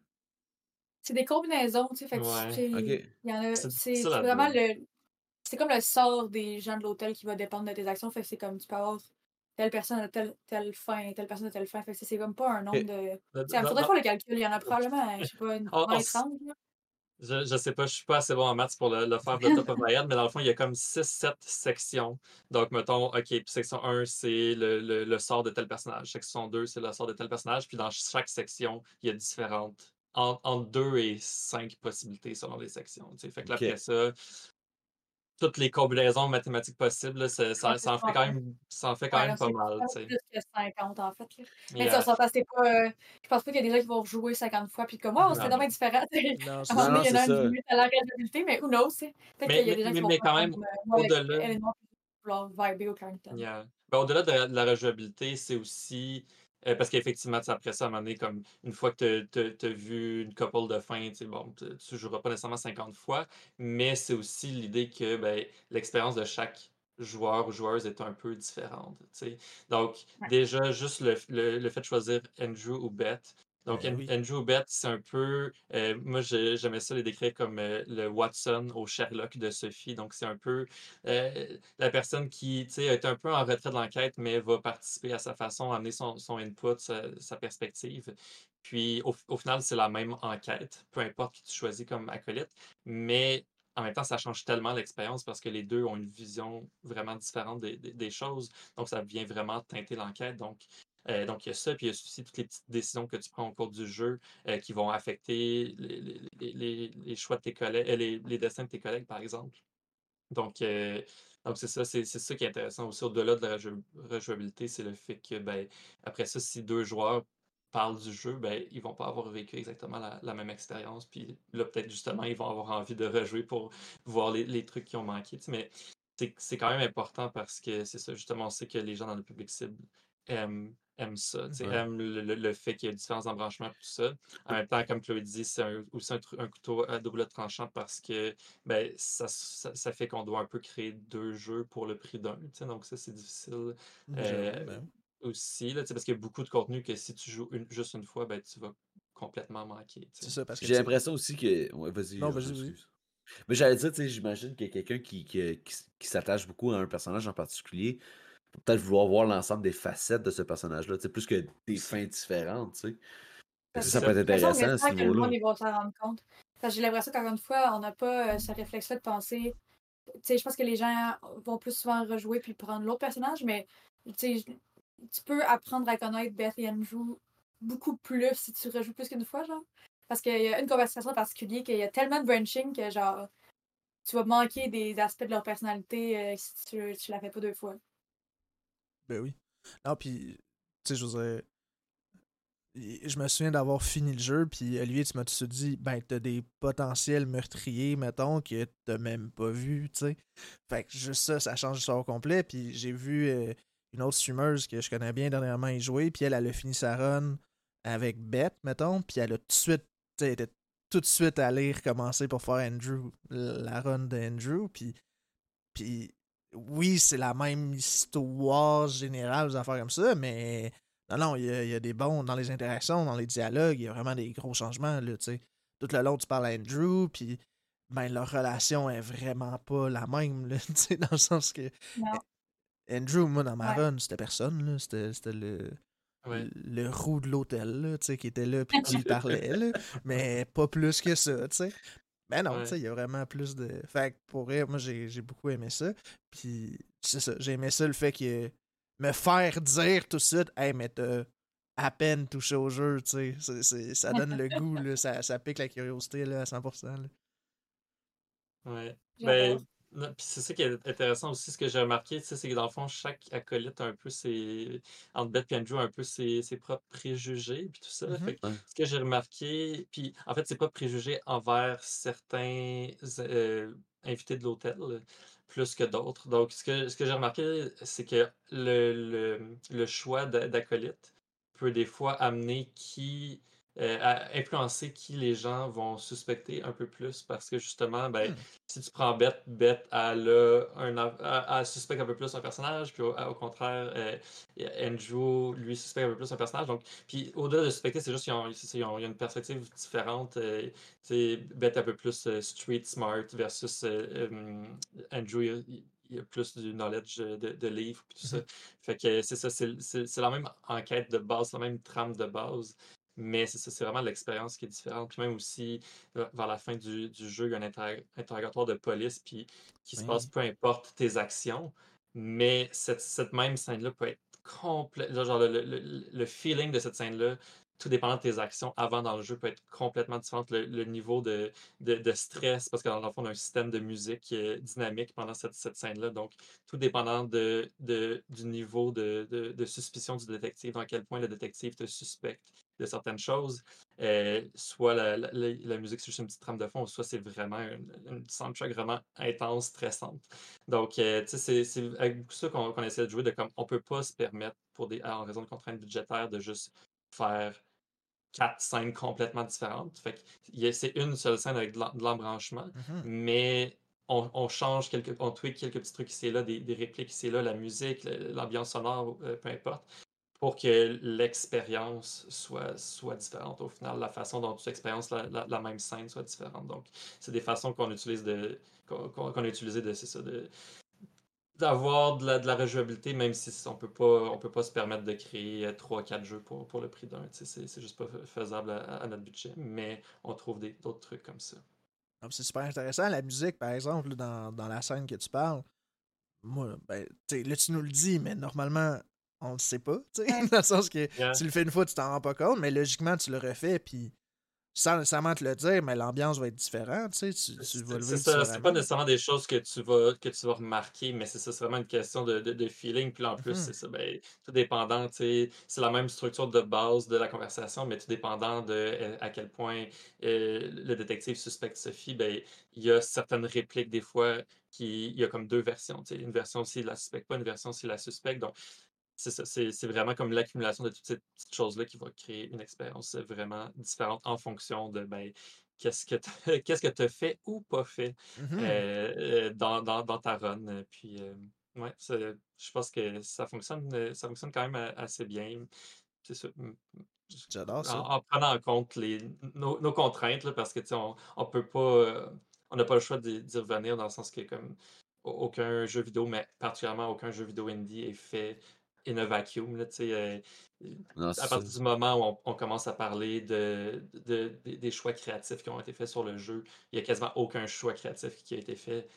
C'est des combinaisons, tu sais. Fait que Ouais. c'est- Ok. il y en a- C'est vraiment le. C'est comme le sort des gens de l'hôtel qui va dépendre de tes actions. Fait que c'est comme tu peux avoir telle personne à telle, telle fin, telle personne à telle fin. Fait que c'est- c'est comme pas un nombre de. Il faudrait faire le calcul. Il y en a probablement, je sais pas, une On- on 20, s- 30. là. Je, je sais pas, je suis pas assez bon en maths pour le, le faire de top of my head, mais dans le fond, il y a comme 6-7 sections. Donc, mettons, OK, puis section 1, c'est le, le- le sort de tel personnage. Section 2, c'est le sort de tel personnage. Puis dans chaque section, il y a différentes. en- Entre 2 et 5 possibilités selon les sections. tu sais. Fait que là, après ça, toutes les combinaisons mathématiques possibles, là, ça, ça, ça en fait quand même, ça en fait quand Ouais, même pas mal. plus que 50 en fait. là. Mais Yeah. ça, ça passe, c'est pas. euh, je pense pas qu'il y a des gens qui vont rejouer 50 fois puis comme wow, c'était dommage différent. Non, À c'est un moment ça. Il y en a c'est un ça. qui limite à la réhabilité, mais who knows. Peut-être qu'il y a des gens mais, qui vont mais faire quand même, euh, au-delà. Vouloir au Carrington. Yeah. Ben, au-delà de, la de la rejouabilité, c'est aussi. Euh, parce qu'effectivement, après ça, à un moment donné, comme une fois que tu as vu une couple de fin, tu sais, bon, tu tu joueras pas nécessairement 50 fois, mais c'est aussi l'idée que ben, l'expérience de chaque joueur ou joueuse est un peu différente. tu sais. Donc, Ouais. déjà, juste le, le- le fait de choisir Andrew ou Beth. Donc, Ben oui. Andrew ou Beth, c'est un peu. euh, moi, j'ai- j'aimais ça les décrire comme euh, le Watson au Sherlock de Sophie. Donc, c'est un peu euh, la personne qui tu sais, est un peu en retrait de l'enquête, mais va participer à sa façon, amener son, son input, sa, sa perspective. Puis au, au final, c'est la même enquête, peu importe qui tu choisis comme acolyte, mais en même temps, ça change tellement l'expérience parce que les deux ont une vision vraiment différente des, des- des choses. Donc, ça vient vraiment teinter l'enquête. Donc, euh, donc, il y a ça, puis il y a aussi toutes les petites décisions que tu prends au cours du jeu euh, qui vont affecter les, choix de tes collègues, euh, les, destins de tes collègues, par exemple. Donc, donc c'est ça, c'est ça qui est intéressant aussi au-delà de la rejou- rejouabilité, c'est le fait que ben, après ça, si deux joueurs parlent du jeu, ben, ils vont pas avoir vécu exactement la, même expérience. Puis là, peut-être justement, ils vont avoir envie de rejouer pour voir les, trucs qui ont manqué. tu sais, Mais c'est quand même important parce que c'est ça, justement, on sait que les gens dans le public cible aiment, aiment ça, Ouais. aiment le, le- le fait qu'il y a différents embranchements et tout ça. En même temps, comme Chloé dit, c'est aussi un, couteau à double tranchant parce que ben, ça, ça, ça fait qu'on doit un peu créer deux jeux pour le prix d'un. Donc ça, c'est difficile euh, J'avoue, ben. aussi, là, parce qu'il y a beaucoup de contenu que si tu joues une- juste une fois, ben, tu vas complètement manquer. C'est ça, parce que. J'ai l'impression aussi que. Ouais, vas-y. Non, euh, vas-y. Mais j'allais dire, tu sais, j'imagine qu'il y a quelqu'un qui, qui, qui qui s'attache beaucoup à un personnage en particulier. Peut-être vouloir voir l'ensemble des facettes de ce personnage-là, plus que des fins différentes, que Ça, ça peut être intéressant à ce que le niveau-là. monde ils vont s'en rendre compte. Parce que j'ai l'impression qu'encore une fois, on n'a pas euh, ce réflexe-là de penser. Tu sais, je pense que les gens vont plus souvent rejouer puis prendre l'autre personnage, mais tu peux apprendre à connaître Beth et Andrew beaucoup plus si tu rejoues plus qu'une fois, genre. Parce qu'il y a une conversation en particulier qu'il y a tellement de branching que genre tu vas manquer des aspects de leur personnalité euh, si tu, tu la fais pas deux fois. Ben oui. Non, puis, tu sais, je je me souviens d'avoir fini le jeu, puis Olivier, tu m'as tout dit, ben, t'as des potentiels meurtriers, mettons, que t'as même pas vu, tu sais. Fait que juste ça, ça change l'histoire complet, puis j'ai vu euh, une autre streameuse que je connais bien dernièrement y jouer, puis elle, elle a fini sa run avec Beth, mettons, puis elle a tout de suite, tu sais, était tout de suite allée recommencer pour faire Andrew, la run d'Andrew, puis puis oui, c'est la même histoire générale, des affaires comme ça, mais non, non, il y, a- il y a des bons dans les interactions, dans les dialogues, il y a vraiment des gros changements, là, tu sais. Tout le long, tu parles à Andrew, puis ben, leur relation est vraiment pas la même, là, tu sais, dans le sens que Non. Andrew, moi, dans ma Ouais. run, c'était personne, là, c'était c'était le, Ouais. le roux de l'hôtel, là, tu sais, qui était là, puis qui parlait, là, mais pas plus que ça, tu sais. Ben non, Ouais. tu sais, il y a vraiment plus de. Fait que pour vrai, moi, j'ai j'ai beaucoup aimé ça. Puis, c'est ça, j'ai aimé ça, le fait que me faire dire tout de suite, hey, mais t'as à peine touché au jeu, tu sais. Ça donne le goût, là, ça, ça pique la curiosité, là, à 100%. Là. Ouais. Ben, c'est ça qui est intéressant aussi, ce que j'ai remarqué, c'est que dans le fond, chaque acolyte a un peu ses. Entre Beth et Andrew, a un peu ses, ses propres préjugés, puis tout ça. Mhm. Fait que Ouais. ce que j'ai remarqué, puis en fait, c'est pas préjugés envers certains euh, invités de l'hôtel, plus que d'autres. Donc, ce que, ce que j'ai remarqué, c'est que le, le, le choix d'a- d'acolyte peut des fois amener qui. Euh, à influencer qui les gens vont suspecter un peu plus parce que justement, ben, Hmm. si tu prends Beth, Beth, elle, a un, elle suspecte un peu plus un personnage, puis au, au contraire, euh, Andrew, lui, suspecte un peu plus un personnage. Donc, puis au-delà de suspecter, c'est juste qu'ils ont, ils ont- y une perspective différente. euh, Beth un peu plus euh, street smart versus euh, euh, Andrew, il, il- il a plus du knowledge de, de livres, tout ça. Fait que c'est ça, c'est la même enquête de base, la même trame de base. Mais c'est ça, c'est vraiment l'expérience qui est différente. Puis même aussi, vers la fin du, jeu, il y a un interrogatoire de police puis qui se passe peu importe tes actions, mais cette, cette même scène-là peut être complètement. Genre, le, le, le, feeling de cette scène-là tout dépendant de tes actions avant dans le jeu peut être complètement différent. Le, niveau de, de, stress, parce que dans le fond, on a un système de musique dynamique pendant cette, cette scène-là. Donc, tout dépendant de, de du niveau de, suspicion du détective, dans quel point le détective te suspecte de certaines choses. Euh, soit la, la, musique, c'est juste une petite trame de fond, soit c'est vraiment une, une, soundtrack vraiment intense, stressante. Donc, euh, tu sais, c'est avec ça qu'on essaie de jouer, de comme on peut pas se permettre, pour des, en raison de contraintes budgétaires, de juste faire quatre scènes complètement différentes. Fait c'est une seule scène avec de l'embranchement, mmh mais on, change quelques, on tweak quelques petits trucs ici et là, des, répliques ici et là, la musique, l'ambiance sonore, euh, peu importe, pour que l'expérience soit, soit différente. Au final, la façon dont tu expériences la, même scène soit différente. Donc, c'est des façons qu'on utilise de qu'on a utilisé de, ça, de, d'avoir de la, de la rejouabilité, même si on peut pas on peut pas se permettre de créer 3-4 jeux pour, pour le prix d'un. C'est juste pas faisable à, notre budget, mais on trouve d'autres trucs comme ça. C'est super intéressant. La musique, par exemple, dans, dans, la scène que tu parles, moi, ben, là, tu nous le dis, mais normalement, on le sait pas. Dans le sens que tu le fais une fois, tu t'en rends pas compte, mais logiquement, tu le refais, puis sans nécessairement te le dire, mais l'ambiance va être différente, tu sais, tu, vas le C'est ça, c'est pas nécessairement des choses que tu vas, que tu vas remarquer, mais c'est ça, c'est vraiment une question de, de, feeling, puis en plus, mmh c'est ça, ben, tout dépendant, tu sais, c'est la même structure de base de la conversation, mais tout dépendant de euh, à quel point euh, le détective suspecte Sophie, ben, il y a certaines répliques des fois qui, il y a comme deux versions, tu sais, une version s'il la suspecte pas, une version s'il la suspecte, donc c'est vraiment comme l'accumulation de toutes ces petites choses-là qui va créer une expérience vraiment différente en fonction de ben, qu'est-ce que tu as fait ou pas fait mmh euh, euh, dans, dans, ta run. Puis, euh, ouais, je pense que ça fonctionne, ça fonctionne quand même assez bien. J'adore ça. En, prenant en compte les, nos, contraintes, parce que on, on peut pas. on n'a pas le choix d'y revenir dans le sens que comme aucun jeu vidéo, mais particulièrement aucun jeu vidéo indie est fait in a vacuum. Là, euh, à partir du moment où on, commence à parler de, des choix créatifs qui ont été faits sur le jeu, il n'y a quasiment aucun choix créatif qui a été fait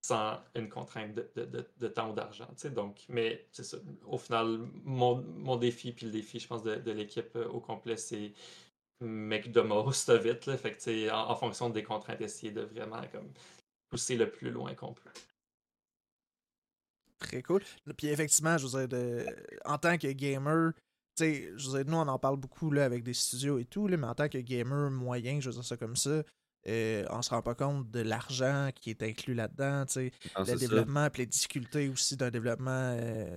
sans une contrainte de, temps ou d'argent. Donc, mais c'est ça. Au final, mon, défi, puis le défi, je pense, de, l'équipe euh, au complet, c'est make the most of it. Fait en, en, fonction des contraintes, essayer de vraiment comme, pousser le plus loin qu'on peut très cool. Puis effectivement, je veux dire, en tant que gamer, tu sais, je veux dire, nous, on en parle beaucoup là, avec des studios et tout, là, mais en tant que gamer moyen, je veux dire ça comme ça, euh, on se rend pas compte de l'argent qui est inclus là-dedans, tu sais, le développement, puis les difficultés aussi d'un développement euh,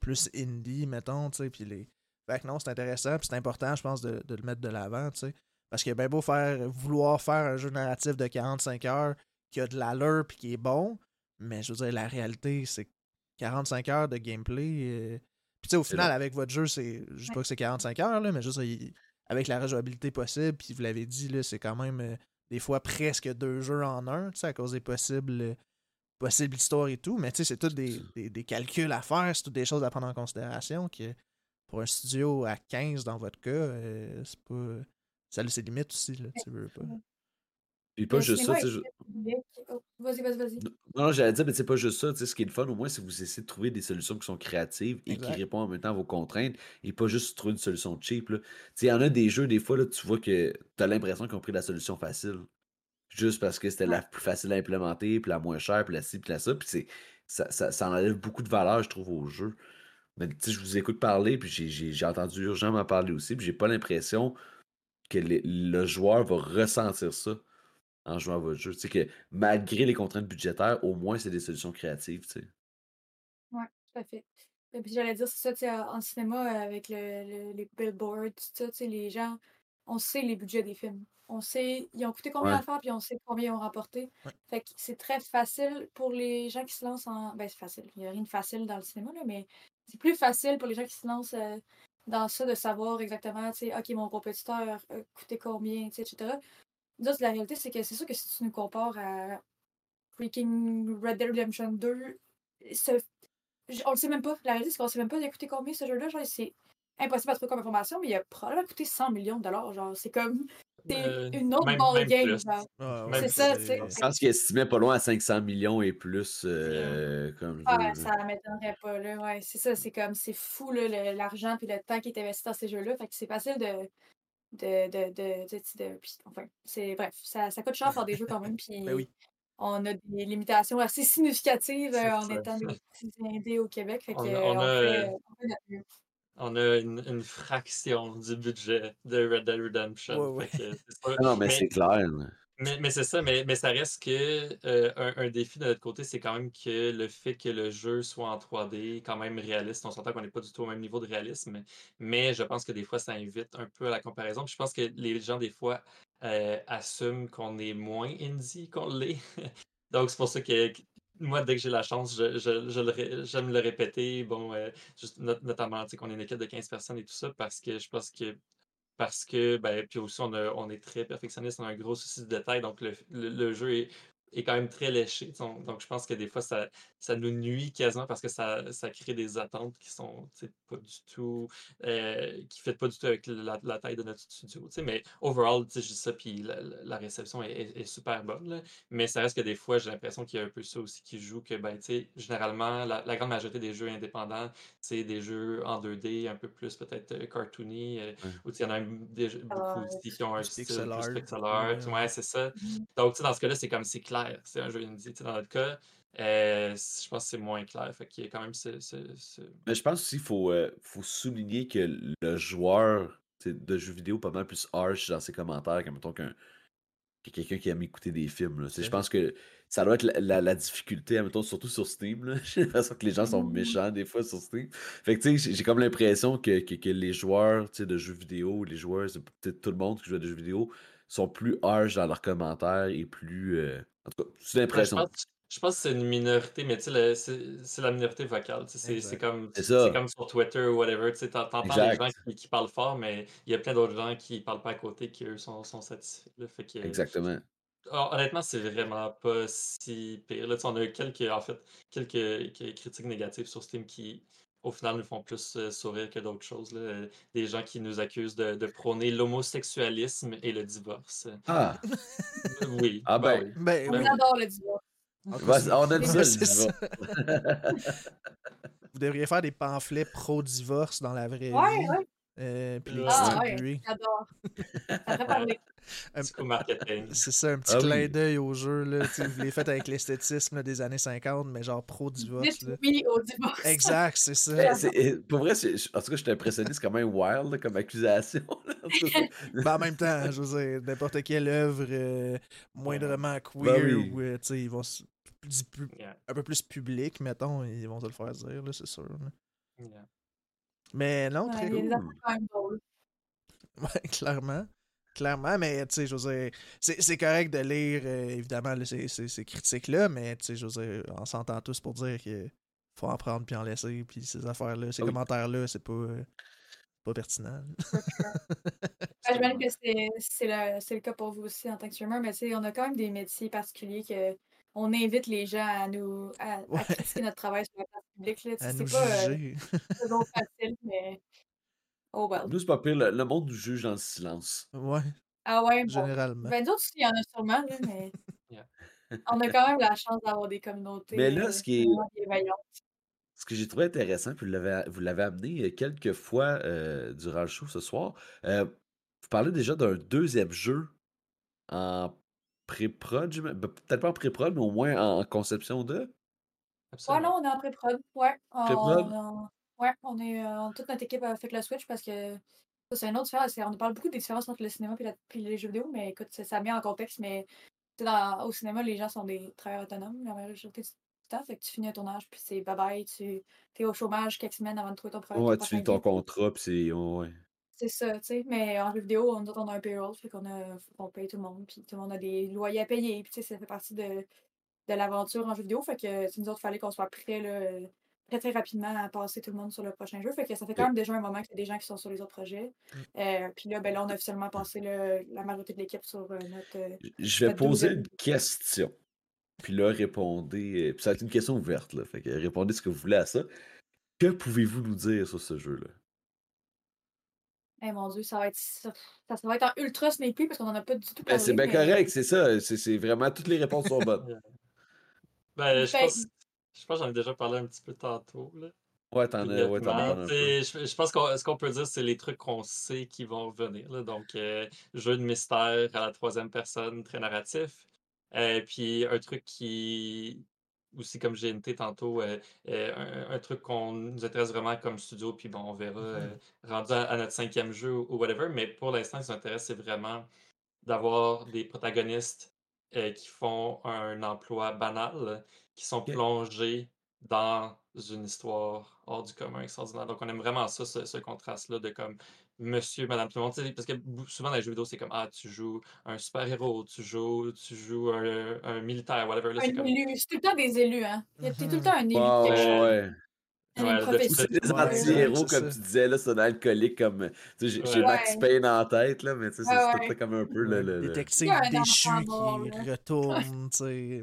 plus indie, mettons, tu sais, puis les... Fait que non, c'est intéressant, puis c'est important, je pense, de, de, le mettre de l'avant, tu sais, parce qu'il est bien beau faire, vouloir faire un jeu narratif de 45 heures qui a de l'allure puis qui est bon, mais je veux dire, la réalité, c'est 45 heures de gameplay. Euh, puis tu sais, au final, avec votre jeu, c'est. Je sais pas que c'est 45 heures, là, mais juste avec la rejouabilité possible, puis vous l'avez dit, là, c'est quand même euh, des fois presque deux jeux en un, tu sais, à cause des possibles, euh, possibles histoires et tout. Mais tu sais, c'est tout des, des, calculs à faire, c'est toutes des choses à prendre en considération que pour un studio à 15 dans votre cas, c'est pas. Ça a ses limites aussi, là, tu veux pas. Puis pas juste ça, tu sais. Oh, vas-y, vas-y, vas-y. Non, j'allais dire, mais c'est pas juste ça. Tu sais, ce qui est le fun, au moins, c'est que vous essayez de trouver des solutions qui sont créatives et qui répondent en même temps à vos contraintes et pas juste trouver une solution cheap. Tu sais, il y en a des jeux, des fois, là, tu vois que tu as l'impression qu'ils ont pris la solution facile. Juste parce que c'était la plus facile à implémenter, puis la moins chère, puis la ci, puis la ça. Puis ça, ça, ça enlève beaucoup de valeur, je trouve, au jeu. Mais tu sais, je vous écoute parler, puis j'ai entendu Urgent m'en parler aussi, puis j'ai pas l'impression que le joueur va ressentir ça en jouant à votre jeu. Tu sais que malgré les contraintes budgétaires, au moins c'est des solutions créatives, tu sais. Ouais, tout à fait. Et puis j'allais dire, c'est ça, en cinéma, avec le, les billboards, tout ça, tu sais, les gens, on sait les budgets des films. On sait, ils ont coûté combien à faire, puis on sait combien ils ont rapporté. Fait que c'est très facile pour les gens qui se lancent en. Ben, c'est facile. Il n'y a rien de facile dans le cinéma, là, mais c'est plus facile pour les gens qui se lancent euh, dans ça de savoir exactement, tu sais, OK, mon compétiteur a coûté combien, etc la réalité, c'est que c'est sûr que si tu nous compares à freaking Red Dead Redemption 2, on le sait même pas. La réalité, c'est qu'on sait même pas d'écouter combien ce jeu-là. Genre, c'est impossible à trouver comme information, mais il a probablement coûté 100 millions de dollars. Genre, c'est comme. C'est Euh, une autre même- ball même game. Ah, C'est ça, c'est- Je pense qu'il estimait pas loin à 500 millions et plus. euh, comme Ouais, jeu, ça m'étonnerait pas, là. Ouais, c'est ça, c'est comme, c'est fou, l'argent puis le temps qui est investi dans ces jeux-là. Fait que c'est facile de. De, de, de, de- de- puis, enfin, c'est, bref, ça, ça coûte cher faire des jeux quand même. Puis Ben oui. on a des limitations assez significatives euh, en ça. étant des petits indés au Québec. Fait que, On a- euh, on on a, fait- euh, on fait notre mieux. On a une, une fraction du budget de Red Dead Redemption. Ouais, ouais. Que. Ah non, mais, Mais- c'est clair. Mais, c'est ça, mais, ça reste que euh, un, défi de notre côté, c'est quand même que le fait que le jeu soit en 3D, quand même réaliste, on s'entend qu'on n'est pas du tout au même niveau de réalisme, mais je pense que des fois ça invite un peu à la comparaison. Je pense que les gens des fois euh, assument qu'on est moins indie qu'on l'est. Donc c'est pour ça que moi, dès que j'ai la chance, j'aime le répéter. Bon, euh, juste not- notamment, qu'on est une équipe de 15 personnes et tout ça, parce que je pense que parce que, ben, puis aussi, on, est très perfectionniste, on a un gros souci de détail, donc le, le- le jeu est, est quand même très léché. on- Donc, je pense que des fois, ça, ça nous nuit quasiment parce que ça, ça crée des attentes qui sont pas du tout, euh, qui ne pas du tout avec la, la taille de notre studio. tu sais, Mais overall, je dis ça, puis la, la- réception est, est- est super bonne. là. Mais ça reste que des fois, j'ai l'impression qu'il y a un peu ça aussi qui joue, que, ben, tu sais, généralement, la, la grande majorité des jeux indépendants, c'est des jeux en 2D, un peu plus peut-être euh, cartoony, euh, Ouais. ou tu sais, il y en a même des jeux- beaucoup Ah, aussi qui ont un style plus pixel art. Ouais, c'est ça. Mhm. Donc, tu sais, dans ce cas-là, c'est comme c'est clair. C'est un jeu indie. Tu sais, Dans notre cas, euh, je pense que c'est moins clair. Fait qu'il y a quand même ce. ce- ce- Mais je pense aussi qu'il faut, euh, faut souligner que le joueur de jeux vidéo pas mal plus harsh dans ses commentaires que, mettons, qu'un que quelqu'un qui aime écouter des films. là. Je pense que ça doit être la, la- la difficulté, mettons, surtout sur Steam. J'ai l'impression que les gens sont Mhm. méchants des fois sur Steam. Fait que tu sais, j'ai- comme l'impression que, que, que les joueurs de jeux vidéo, les joueurs, c'est peut-être tout le monde qui joue à des jeux vidéo, sont plus harsh dans leurs commentaires et plus. euh, En tout cas, c'est l'impression. pense, je pense que c'est une minorité, mais tu sais, c'est c'est la minorité vocale. tu sais, C'est comme, comme sur Twitter ou whatever. Tu sais, t'en- t'entends les Exact. gens qui, qui parlent fort, mais il y a plein d'autres gens qui parlent pas à côté qui, eux, sont, sont satisfaits. là. Fait que, Exactement. Ah, honnêtement, c'est vraiment pas si pire. Là, on a eu quelques, en fait, quelques, quelques critiques négatives sur Steam qui, au final, nous font plus euh, sourire que d'autres choses. là. Des gens qui nous accusent de, de prôner l'homosexualisme et le divorce. Ah, Oui. Ah ben ben. oui. Ben, On Ben oui. oui. adore le divorce. Cas, on aime ça, le c'est ça. divorce. Vous devriez faire des pamphlets pro-divorce dans la vraie Ouais, vie. ouais, euh, puis les Ah, ouais. j'adore. Ça ferait parler. Un- Petit coup marketing. C'est ça, un petit Ah clin oui. d'œil au jeu. Là, vous les faites avec l'esthétisme des années 50, mais genre pro-divorce. Oui au divorce. Exact, c'est ça. Pour vrai, en tout cas, je suis impressionné, c'est quand même wild là, comme accusation. Ben, en même temps, je veux dire, n'importe quelle œuvre euh, moindrement queer Ben oui. euh, tu sais, ils vont Yeah, un peu plus public, mettons, ils vont se le faire dire, là, c'est sûr. yeah. Mais non, Ouais, très il y a des cool. affaires quand même drôles. Ouais, clairement. Clairement, mais tu sais, je veux dire, c'est c'est correct de lire euh, évidemment ces, ces- ces critiques-là, mais tu sais, je veux dire, on s'entend tous pour dire qu'il faut en prendre puis en laisser, puis ces affaires-là, ces oui. commentaires-là, c'est pas, euh, pas pertinent. Ouais, J'imagine que c'est- c'est le, c'est le cas pour vous aussi en tant que streamer, mais tu sais, on a quand même des métiers particuliers que on invite les gens à nous à, critiquer notre travail sur la place publique. là. À C'est nous pas euh, juger. toujours facile, mais oh well. Nous, c'est pas pire, le, le monde nous juge dans le silence. ouais, Ah ouais, bon. généralement. Ben d'autres, il y en a sûrement, là, mais Yeah. on a quand même la chance d'avoir des communautés Mais là, euh, ce qui est-. Ce que j'ai trouvé intéressant, puis vous l'avez, vous l'avez amené euh, quelques fois euh, durant le show ce soir, euh, vous parlez déjà d'un deuxième jeu en pré-prod, ben, peut-être pas en pré-prod, mais au moins en conception de? Ouais, non, on est en pré-prod. Ouais, on, Pré-prod? on- ouais, on est, euh, toute notre équipe a fait le switch parce que ça, c'est une autre différence. On parle beaucoup des différences entre le cinéma et, les jeux vidéo, mais écoute, ça, met en contexte. Mais dans- au cinéma, les gens sont des travailleurs autonomes la majorité du temps. Fait que tu finis un tournage, puis c'est bye bye. Tu es au chômage quelques semaines avant de trouver ton, ton Ouais, tu finis ton contrat, puis c'est. ouais. C'est ça, tu sais. Mais en jeu vidéo, nous autres, on a un payroll, fait qu'on a, qu'on paye tout le monde, puis tout le monde a des loyers à payer, puis tu sais, ça fait partie de, de l'aventure en jeu vidéo. Fait que tu nous autres, il fallait qu'on soit prêts, là, très très rapidement à passer tout le monde sur le prochain jeu. Fait que ça fait quand même déjà un moment qu'il y a des gens qui sont sur les autres projets. Euh, puis là, ben là, on a officiellement passé le- la majorité de l'équipe sur euh, notre. euh, Je vais Notre poser une question. Puis là, répondez. Puis ça va être une question ouverte, là. Fait que répondez ce que vous voulez à ça. Que pouvez-vous nous dire sur ce jeu-là? Eh mon dieu, ça va être ça, ça va être en ultra sneaky parce qu'on en a pas du tout Ben, parlé. c'est bien mais- correct, c'est ça. C'est c'est vraiment toutes les réponses sont bonnes. Ben, je Ben- pense, je pense que j'en ai déjà parlé un petit peu tantôt. Là. Ouais, t'en as, ouais, Je, je pense que ce qu'on peut dire, c'est les trucs qu'on sait qui vont revenir. là. Donc, euh, jeu de mystère à la troisième personne, très narratif. Euh, puis un truc qui, aussi comme noté tantôt, euh, euh, un, un truc qu'on nous intéresse vraiment comme studio, puis bon, on verra euh, rendu à, à notre cinquième jeu ou, ou whatever. Mais pour l'instant, ce qui nous intéresse, c'est vraiment d'avoir des protagonistes qui font un emploi banal, qui sont plongés dans une histoire hors du commun extraordinaire. Donc, on aime vraiment ça, ce, ce contraste-là de comme monsieur, madame, tout le monde. Parce que souvent dans les jeux vidéo, c'est comme Ah, tu joues un super-héros, tu joues, tu joues un, un militaire, whatever. Là, c'est Un comme. élu, c'est tout le temps des élus, hein. T'es t'es tout le Mhm. temps un élu. de Ouais. Ouais. Des anti-héros, comme tu disais, là, c'est dans le colique, comme. Tu sais, j'ai Ouais. Max. Payne en tête, là, mais tu sais, c'est tout comme un peu le. le- Détective un déchu qui là. retourne, tu sais.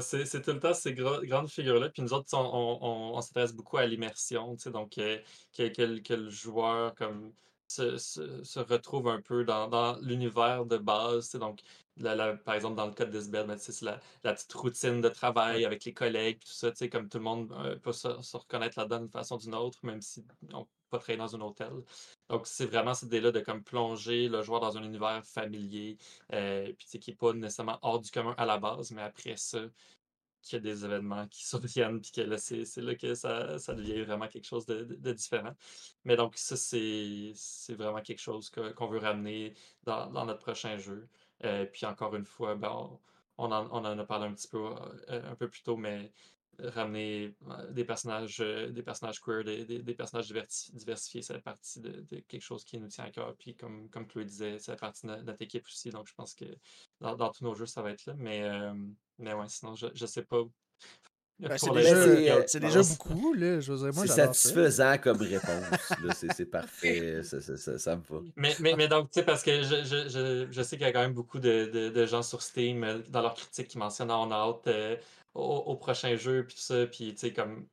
C'est c'est tout le temps ces gros- grandes figures-là. Puis nous autres, on, on- on- on s'intéresse beaucoup à l'immersion, tu sais, donc euh, que, que le- que le joueur comme, se, se- se retrouve un peu dans, dans l'univers de base. Donc, la- la- par exemple, dans le cas de ben, c'est la, la petite routine de travail avec les collègues, tout ça, comme tout le monde euh, peut se, se reconnaître là-dedans d'une façon ou d'une autre, même si on peut pas travailler dans un hôtel. Donc, c'est vraiment cette idée-là de comme plonger le joueur dans un univers familier, euh, puis qui n'est pas nécessairement hors du commun à la base, mais après ça, qu'il y a des événements qui surviennent, puis que là, c'est là que ça, ça devient vraiment quelque chose de, différent. Mais donc, ça, c'est vraiment quelque chose qu'on veut ramener dans, notre prochain jeu. Euh, puis encore une fois, ben, on, en, on en a parlé un petit peu, euh, un peu plus tôt, mais ramener euh, des personnages, des personnages queer, des, des- personnages diversifiés, ça fait partie de, quelque chose qui nous tient à cœur. Puis comme, comme Chloé disait, ça fait partie de no- notre équipe aussi. Donc je pense que dans, dans tous nos jeux, ça va être là. Mais, mais ouais, sinon, je, je sais pas. Ben, c'est déjà, euh, déjà pense- beaucoup, là. Je veux dire, moi, C'est ça. satisfaisant comme réponse. c'est c'est parfait. Ça, ça, ça, ça me va. Mais, mais, mais donc, tu sais, parce que je, je, je, je sais qu'il y a quand même beaucoup de, de, de gens sur Steam euh, dans leurs critiques qui mentionnent on a hâte euh, au, au prochain jeu, puis tout ça, puis tu sais, comme.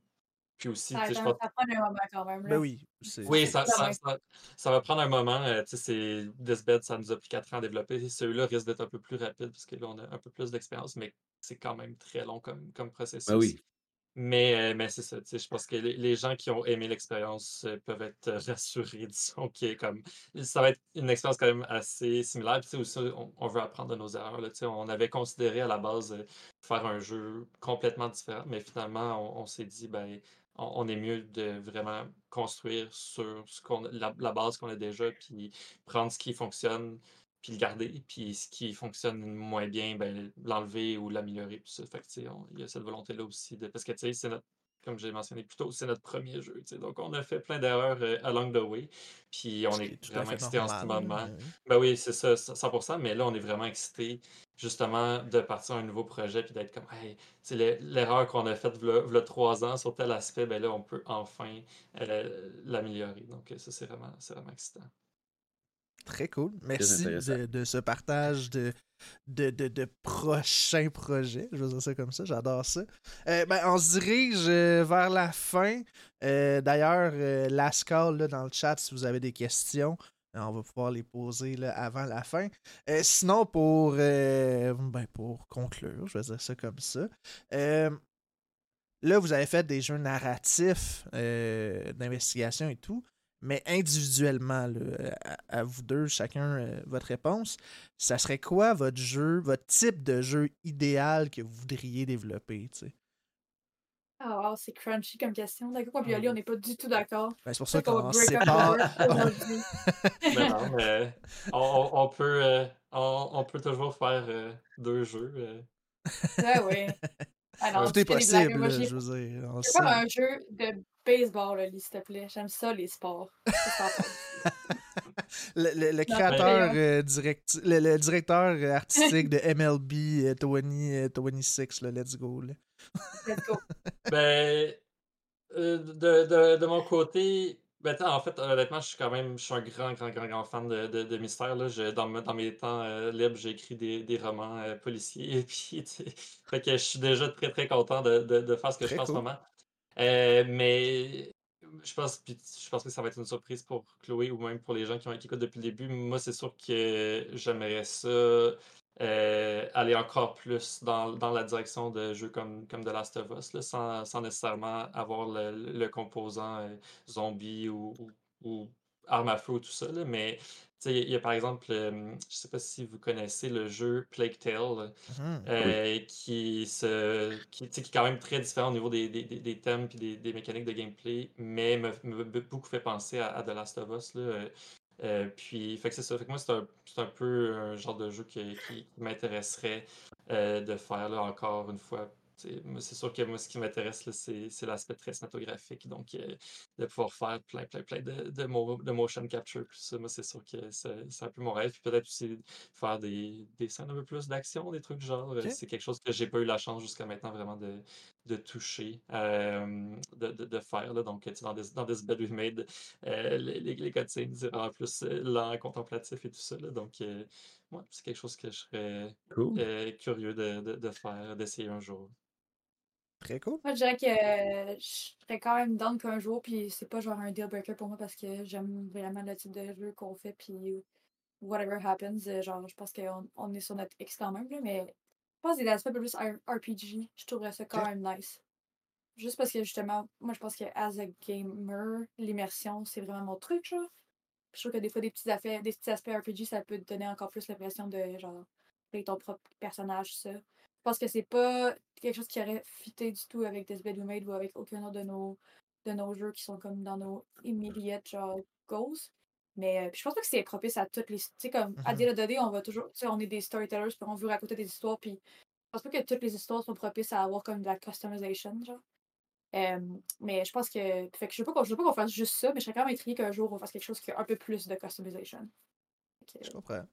Puis aussi, Ça, tu sais, je ça, pense. ça prend un moment quand même. Ben là. oui. c'est- Oui, ça, quand ça, même. ça, ça va prendre un moment. euh, tu sais, c'est Deathbed, ça nous a pris 4 ans à développer. Celui-là risque d'être un peu plus rapide parce que là, on a un peu plus d'expérience, mais c'est quand même très long comme, comme processus. Ben oui. Mais, euh, mais c'est ça, tu sais, je pense que les, les gens qui ont aimé l'expérience euh, peuvent être euh, rassurés, disons, comme ça va être une expérience quand même assez similaire. Puis, tu sais, aussi, on, on veut apprendre de nos erreurs. Là, tu sais, on avait considéré à la base faire un jeu complètement différent, mais finalement, on, on s'est dit, ben, on, est mieux de vraiment construire sur ce qu'on, la, la base qu'on a déjà, puis prendre ce qui fonctionne, puis le garder, puis ce qui fonctionne moins bien, ben, l'enlever ou l'améliorer. Puis ça, fait que, on- il y a cette volonté-là aussi. De, parce que, tu sais, c'est notre, comme j'ai mentionné plus tôt, c'est notre premier jeu. Donc, on a fait plein d'erreurs euh, along the way. Puis, on est vraiment excité en ce normal, moment. oui. Ben oui, c'est ça, 100%. Mais là, on est vraiment excité, justement, de partir à un nouveau projet, puis d'être comme, hey, le- l'erreur qu'on a faite a trois ans sur tel aspect, ben là, on peut enfin euh, l'améliorer. Donc, ça, c'est vraiment, c'est vraiment excitant. Très cool. Merci de, de ce partage de, de, de, de prochains projets. Je veux dire ça comme ça. J'adore ça. Euh, ben, on se dirige euh, vers la fin. Euh, D'ailleurs, euh, là, dans le chat, si vous avez des questions, on va pouvoir les poser là, avant la fin. Sinon, pour, ben, pour conclure, je vais dire ça comme ça. là, vous avez fait des jeux narratifs d'investigation et tout. Mais individuellement, là, à, à vous deux, chacun euh, votre réponse, ça serait quoi votre jeu, votre type de jeu idéal que vous voudriez développer, tu sais? Ah, wow, c'est crunchy comme question. D'accord, puis. Ali, on n'est pas du tout d'accord. Ben, c'est pour ça qu'on up sépare. Mais non, mais on, peut, euh, on, on peut toujours faire euh, deux jeux. euh. Ouais, oui. Ah Tout est blagues, possible, moi, je veux dire. veux faire un jeu de baseball, s'il te plaît. J'aime ça, les sports. Le, le- le créateur, euh, direct, le, le directeur euh, artistique de MLB euh, 20, euh, 26, là, let's go. Là. Let's go. Ben, euh, de, de, de mon côté, ben, en fait, honnêtement, je suis quand même je suis un grand, grand, grand, grand fan de, de, de mystère. Là. Je- dans, dans mes temps euh, libres, j'ai écrit des, des romans euh, policiers. Et puis, fait que je suis déjà très, très content de, de, de faire ce que je fais en ce moment. Euh, mais je pense, je pense que ça va être une surprise pour Chloé ou même pour les gens qui, ont, qui écoutent depuis le début. Moi, c'est sûr que j'aimerais ça euh, aller encore plus dans, dans, la direction de jeux comme, comme The Last of Us, sans, sans, nécessairement avoir le, composant euh, zombie ou, ou, ou, arme à feu, tout ça. Là, mais il y a par exemple, euh, je sais pas si vous connaissez le jeu Plague Tale, Mhm. euh, qui, se, qui, qui est quand même très différent au niveau des, des, des- thèmes et des, des mécaniques de gameplay, mais me, me be- beaucoup fait penser à, à The Last of Us. Là. euh, euh, puis, fait que c'est ça. Fait que moi, c'est un, c'est un peu un genre de jeu qui, qui, qui m'intéresserait euh, de faire là, encore une fois. C'est sûr que moi, ce qui m'intéresse, c'est l'aspect très cinématographique. Donc, euh, de pouvoir faire plein, plein, plein de, de, mo- de motion capture. Tout ça, moi, c'est sûr que c'est un peu mon rêve. Puis peut-être aussi faire des, des scènes un peu plus d'action, des trucs du genre. C'est quelque chose que j'ai pas eu la chance jusqu'à maintenant vraiment de, de toucher, euh, de, de, faire. Là. Donc, dans This, dans Bed We Made, euh, les, les, les cutscenes, c'est plus lent, contemplatif et tout ça. Là. Donc, ouais, c'est quelque chose que je serais Cool. euh, curieux de, de, de faire, d'essayer un jour. Très cool. Moi, je dirais que euh, je serais quand même down qu'un jour, puis c'est pas genre un deal breaker pour moi parce que j'aime vraiment le type de jeu qu'on fait, puis whatever happens, euh, genre, je pense qu'on on est sur notre X quand même, là, mais je pense que des aspects un peu plus R- RPG, je trouverais ça quand Ok. même nice. Juste parce que justement, moi, je pense que as a gamer, l'immersion, c'est vraiment mon truc, genre. Puis je trouve que des fois, des petits, affaires, des petits aspects RPG, ça peut te donner encore plus l'impression de, genre, créer ton propre personnage, ça. Je pense que c'est pas quelque chose qui aurait fité du tout avec This Bed We Made ou avec aucun autre de nos, de nos jeux qui sont comme dans nos immediate genre, goals. Mais euh, je pense pas que c'est propice à toutes les. Tu sais, comme à Mhm. dire on va toujours. Tu sais, on est des storytellers, puis on veut raconter des histoires, puis je pense pas que toutes les histoires sont propices à avoir comme de la customization, genre. Euh, mais je pense que. Fait que je veux pas qu'on je veux pas qu'on fasse juste ça, mais je serais quand même intriguée qu'un jour on fasse quelque chose qui a un peu plus de customization. Que, Je comprends.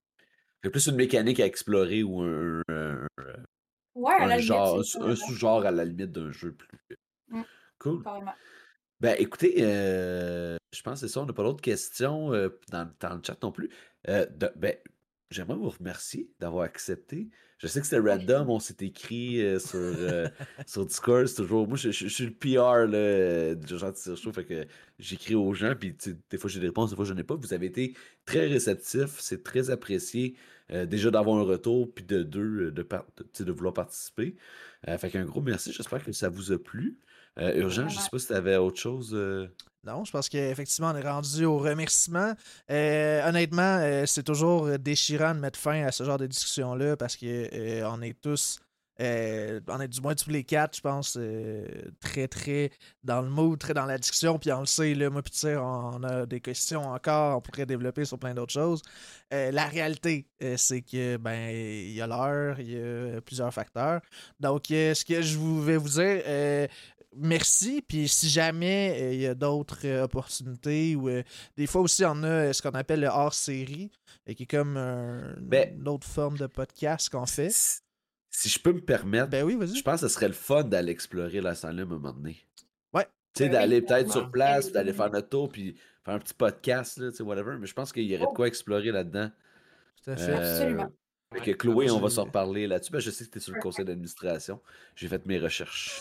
C'est plus une mécanique à explorer ou un, un- ouais, à un la limite, genre, c'est un, sous-genre à la limite d'un jeu plus. Mm. Cool. carrément. Ben écoutez, euh, je pense que c'est ça, on n'a pas d'autres questions euh, dans, dans le chat non plus. Euh, de- ben, j'aimerais vous remercier d'avoir accepté. Je sais que c'était random, on s'est écrit euh, sur, euh, sur Discord, c'est toujours. Moi, je, je- je suis le PR là, du genre de Show, fait que j'écris aux gens, puis des fois j'ai des réponses, des fois je n'ai pas. Vous avez été très réceptifs, c'est très apprécié. euh, déjà d'avoir un retour, puis de deux, de, de, de vouloir participer. Fait qu'un gros merci, j'espère que ça vous a plu. Euh, Urgent, je Vraiment. sais pas si tu avais autre chose. euh, Non, je pense qu'effectivement, on est rendu au remerciement. Euh, honnêtement, c'est toujours déchirant de mettre fin à ce genre de discussion-là parce que on est tous, on est du moins tous les quatre, je pense, très, très dans le mood, très dans la discussion. Puis on le sait, là, moi, sais, on, a des questions encore, on pourrait développer sur plein d'autres choses. La réalité, c'est que, ben, il y a l'heure, il y a plusieurs facteurs. Donc, ce que je vais vous dire, merci. Puis si jamais euh, il y a d'autres euh, opportunités ou euh, des fois aussi on a ce qu'on appelle le hors-série, et qui est comme Ben, une autre forme de podcast qu'on fait. Si, si je peux me permettre, Ben oui, je pense que ce serait le fun d'aller explorer la salle à un moment donné. Ouais. Tu sais, Ben oui, d'aller peut-être sur place, d'aller faire notre tour, puis faire un petit podcast, là, tu sais, whatever. Mais je pense qu'il y aurait de Oh. quoi explorer là-dedans. Tout à fait. Euh, Absolument. Fait que Chloé, on va s'en reparler là-dessus. Ben, je sais que tu es sur le conseil d'administration. J'ai fait mes recherches.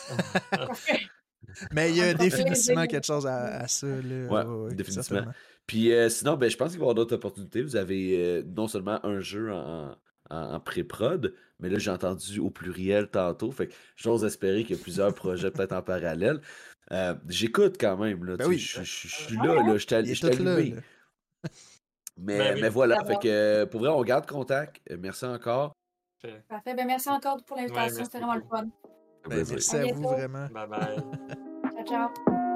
Mais il y a définitivement quelque chose à, à ça. Là. Ouais, ouais, définitivement. Puis euh, sinon, ben, je pense qu'il va y avoir d'autres opportunités. Vous avez euh, non seulement un jeu en, en- en pré-prod, mais là, j'ai entendu au pluriel tantôt. Fait que j'ose espérer qu'il y a plusieurs projets peut-être en parallèle. Euh, J'écoute quand même. Là, Ben oui. Je suis là, là, je suis allumé. là. Mais, Ben oui. mais voilà, fait que euh, pour vrai, on garde contact. Euh, Merci encore. Fait- Parfait. Ben, merci encore pour l'invitation. C'était vraiment le fun. Un Ben, merci À à vous vraiment. Bye bye. Ciao, ciao.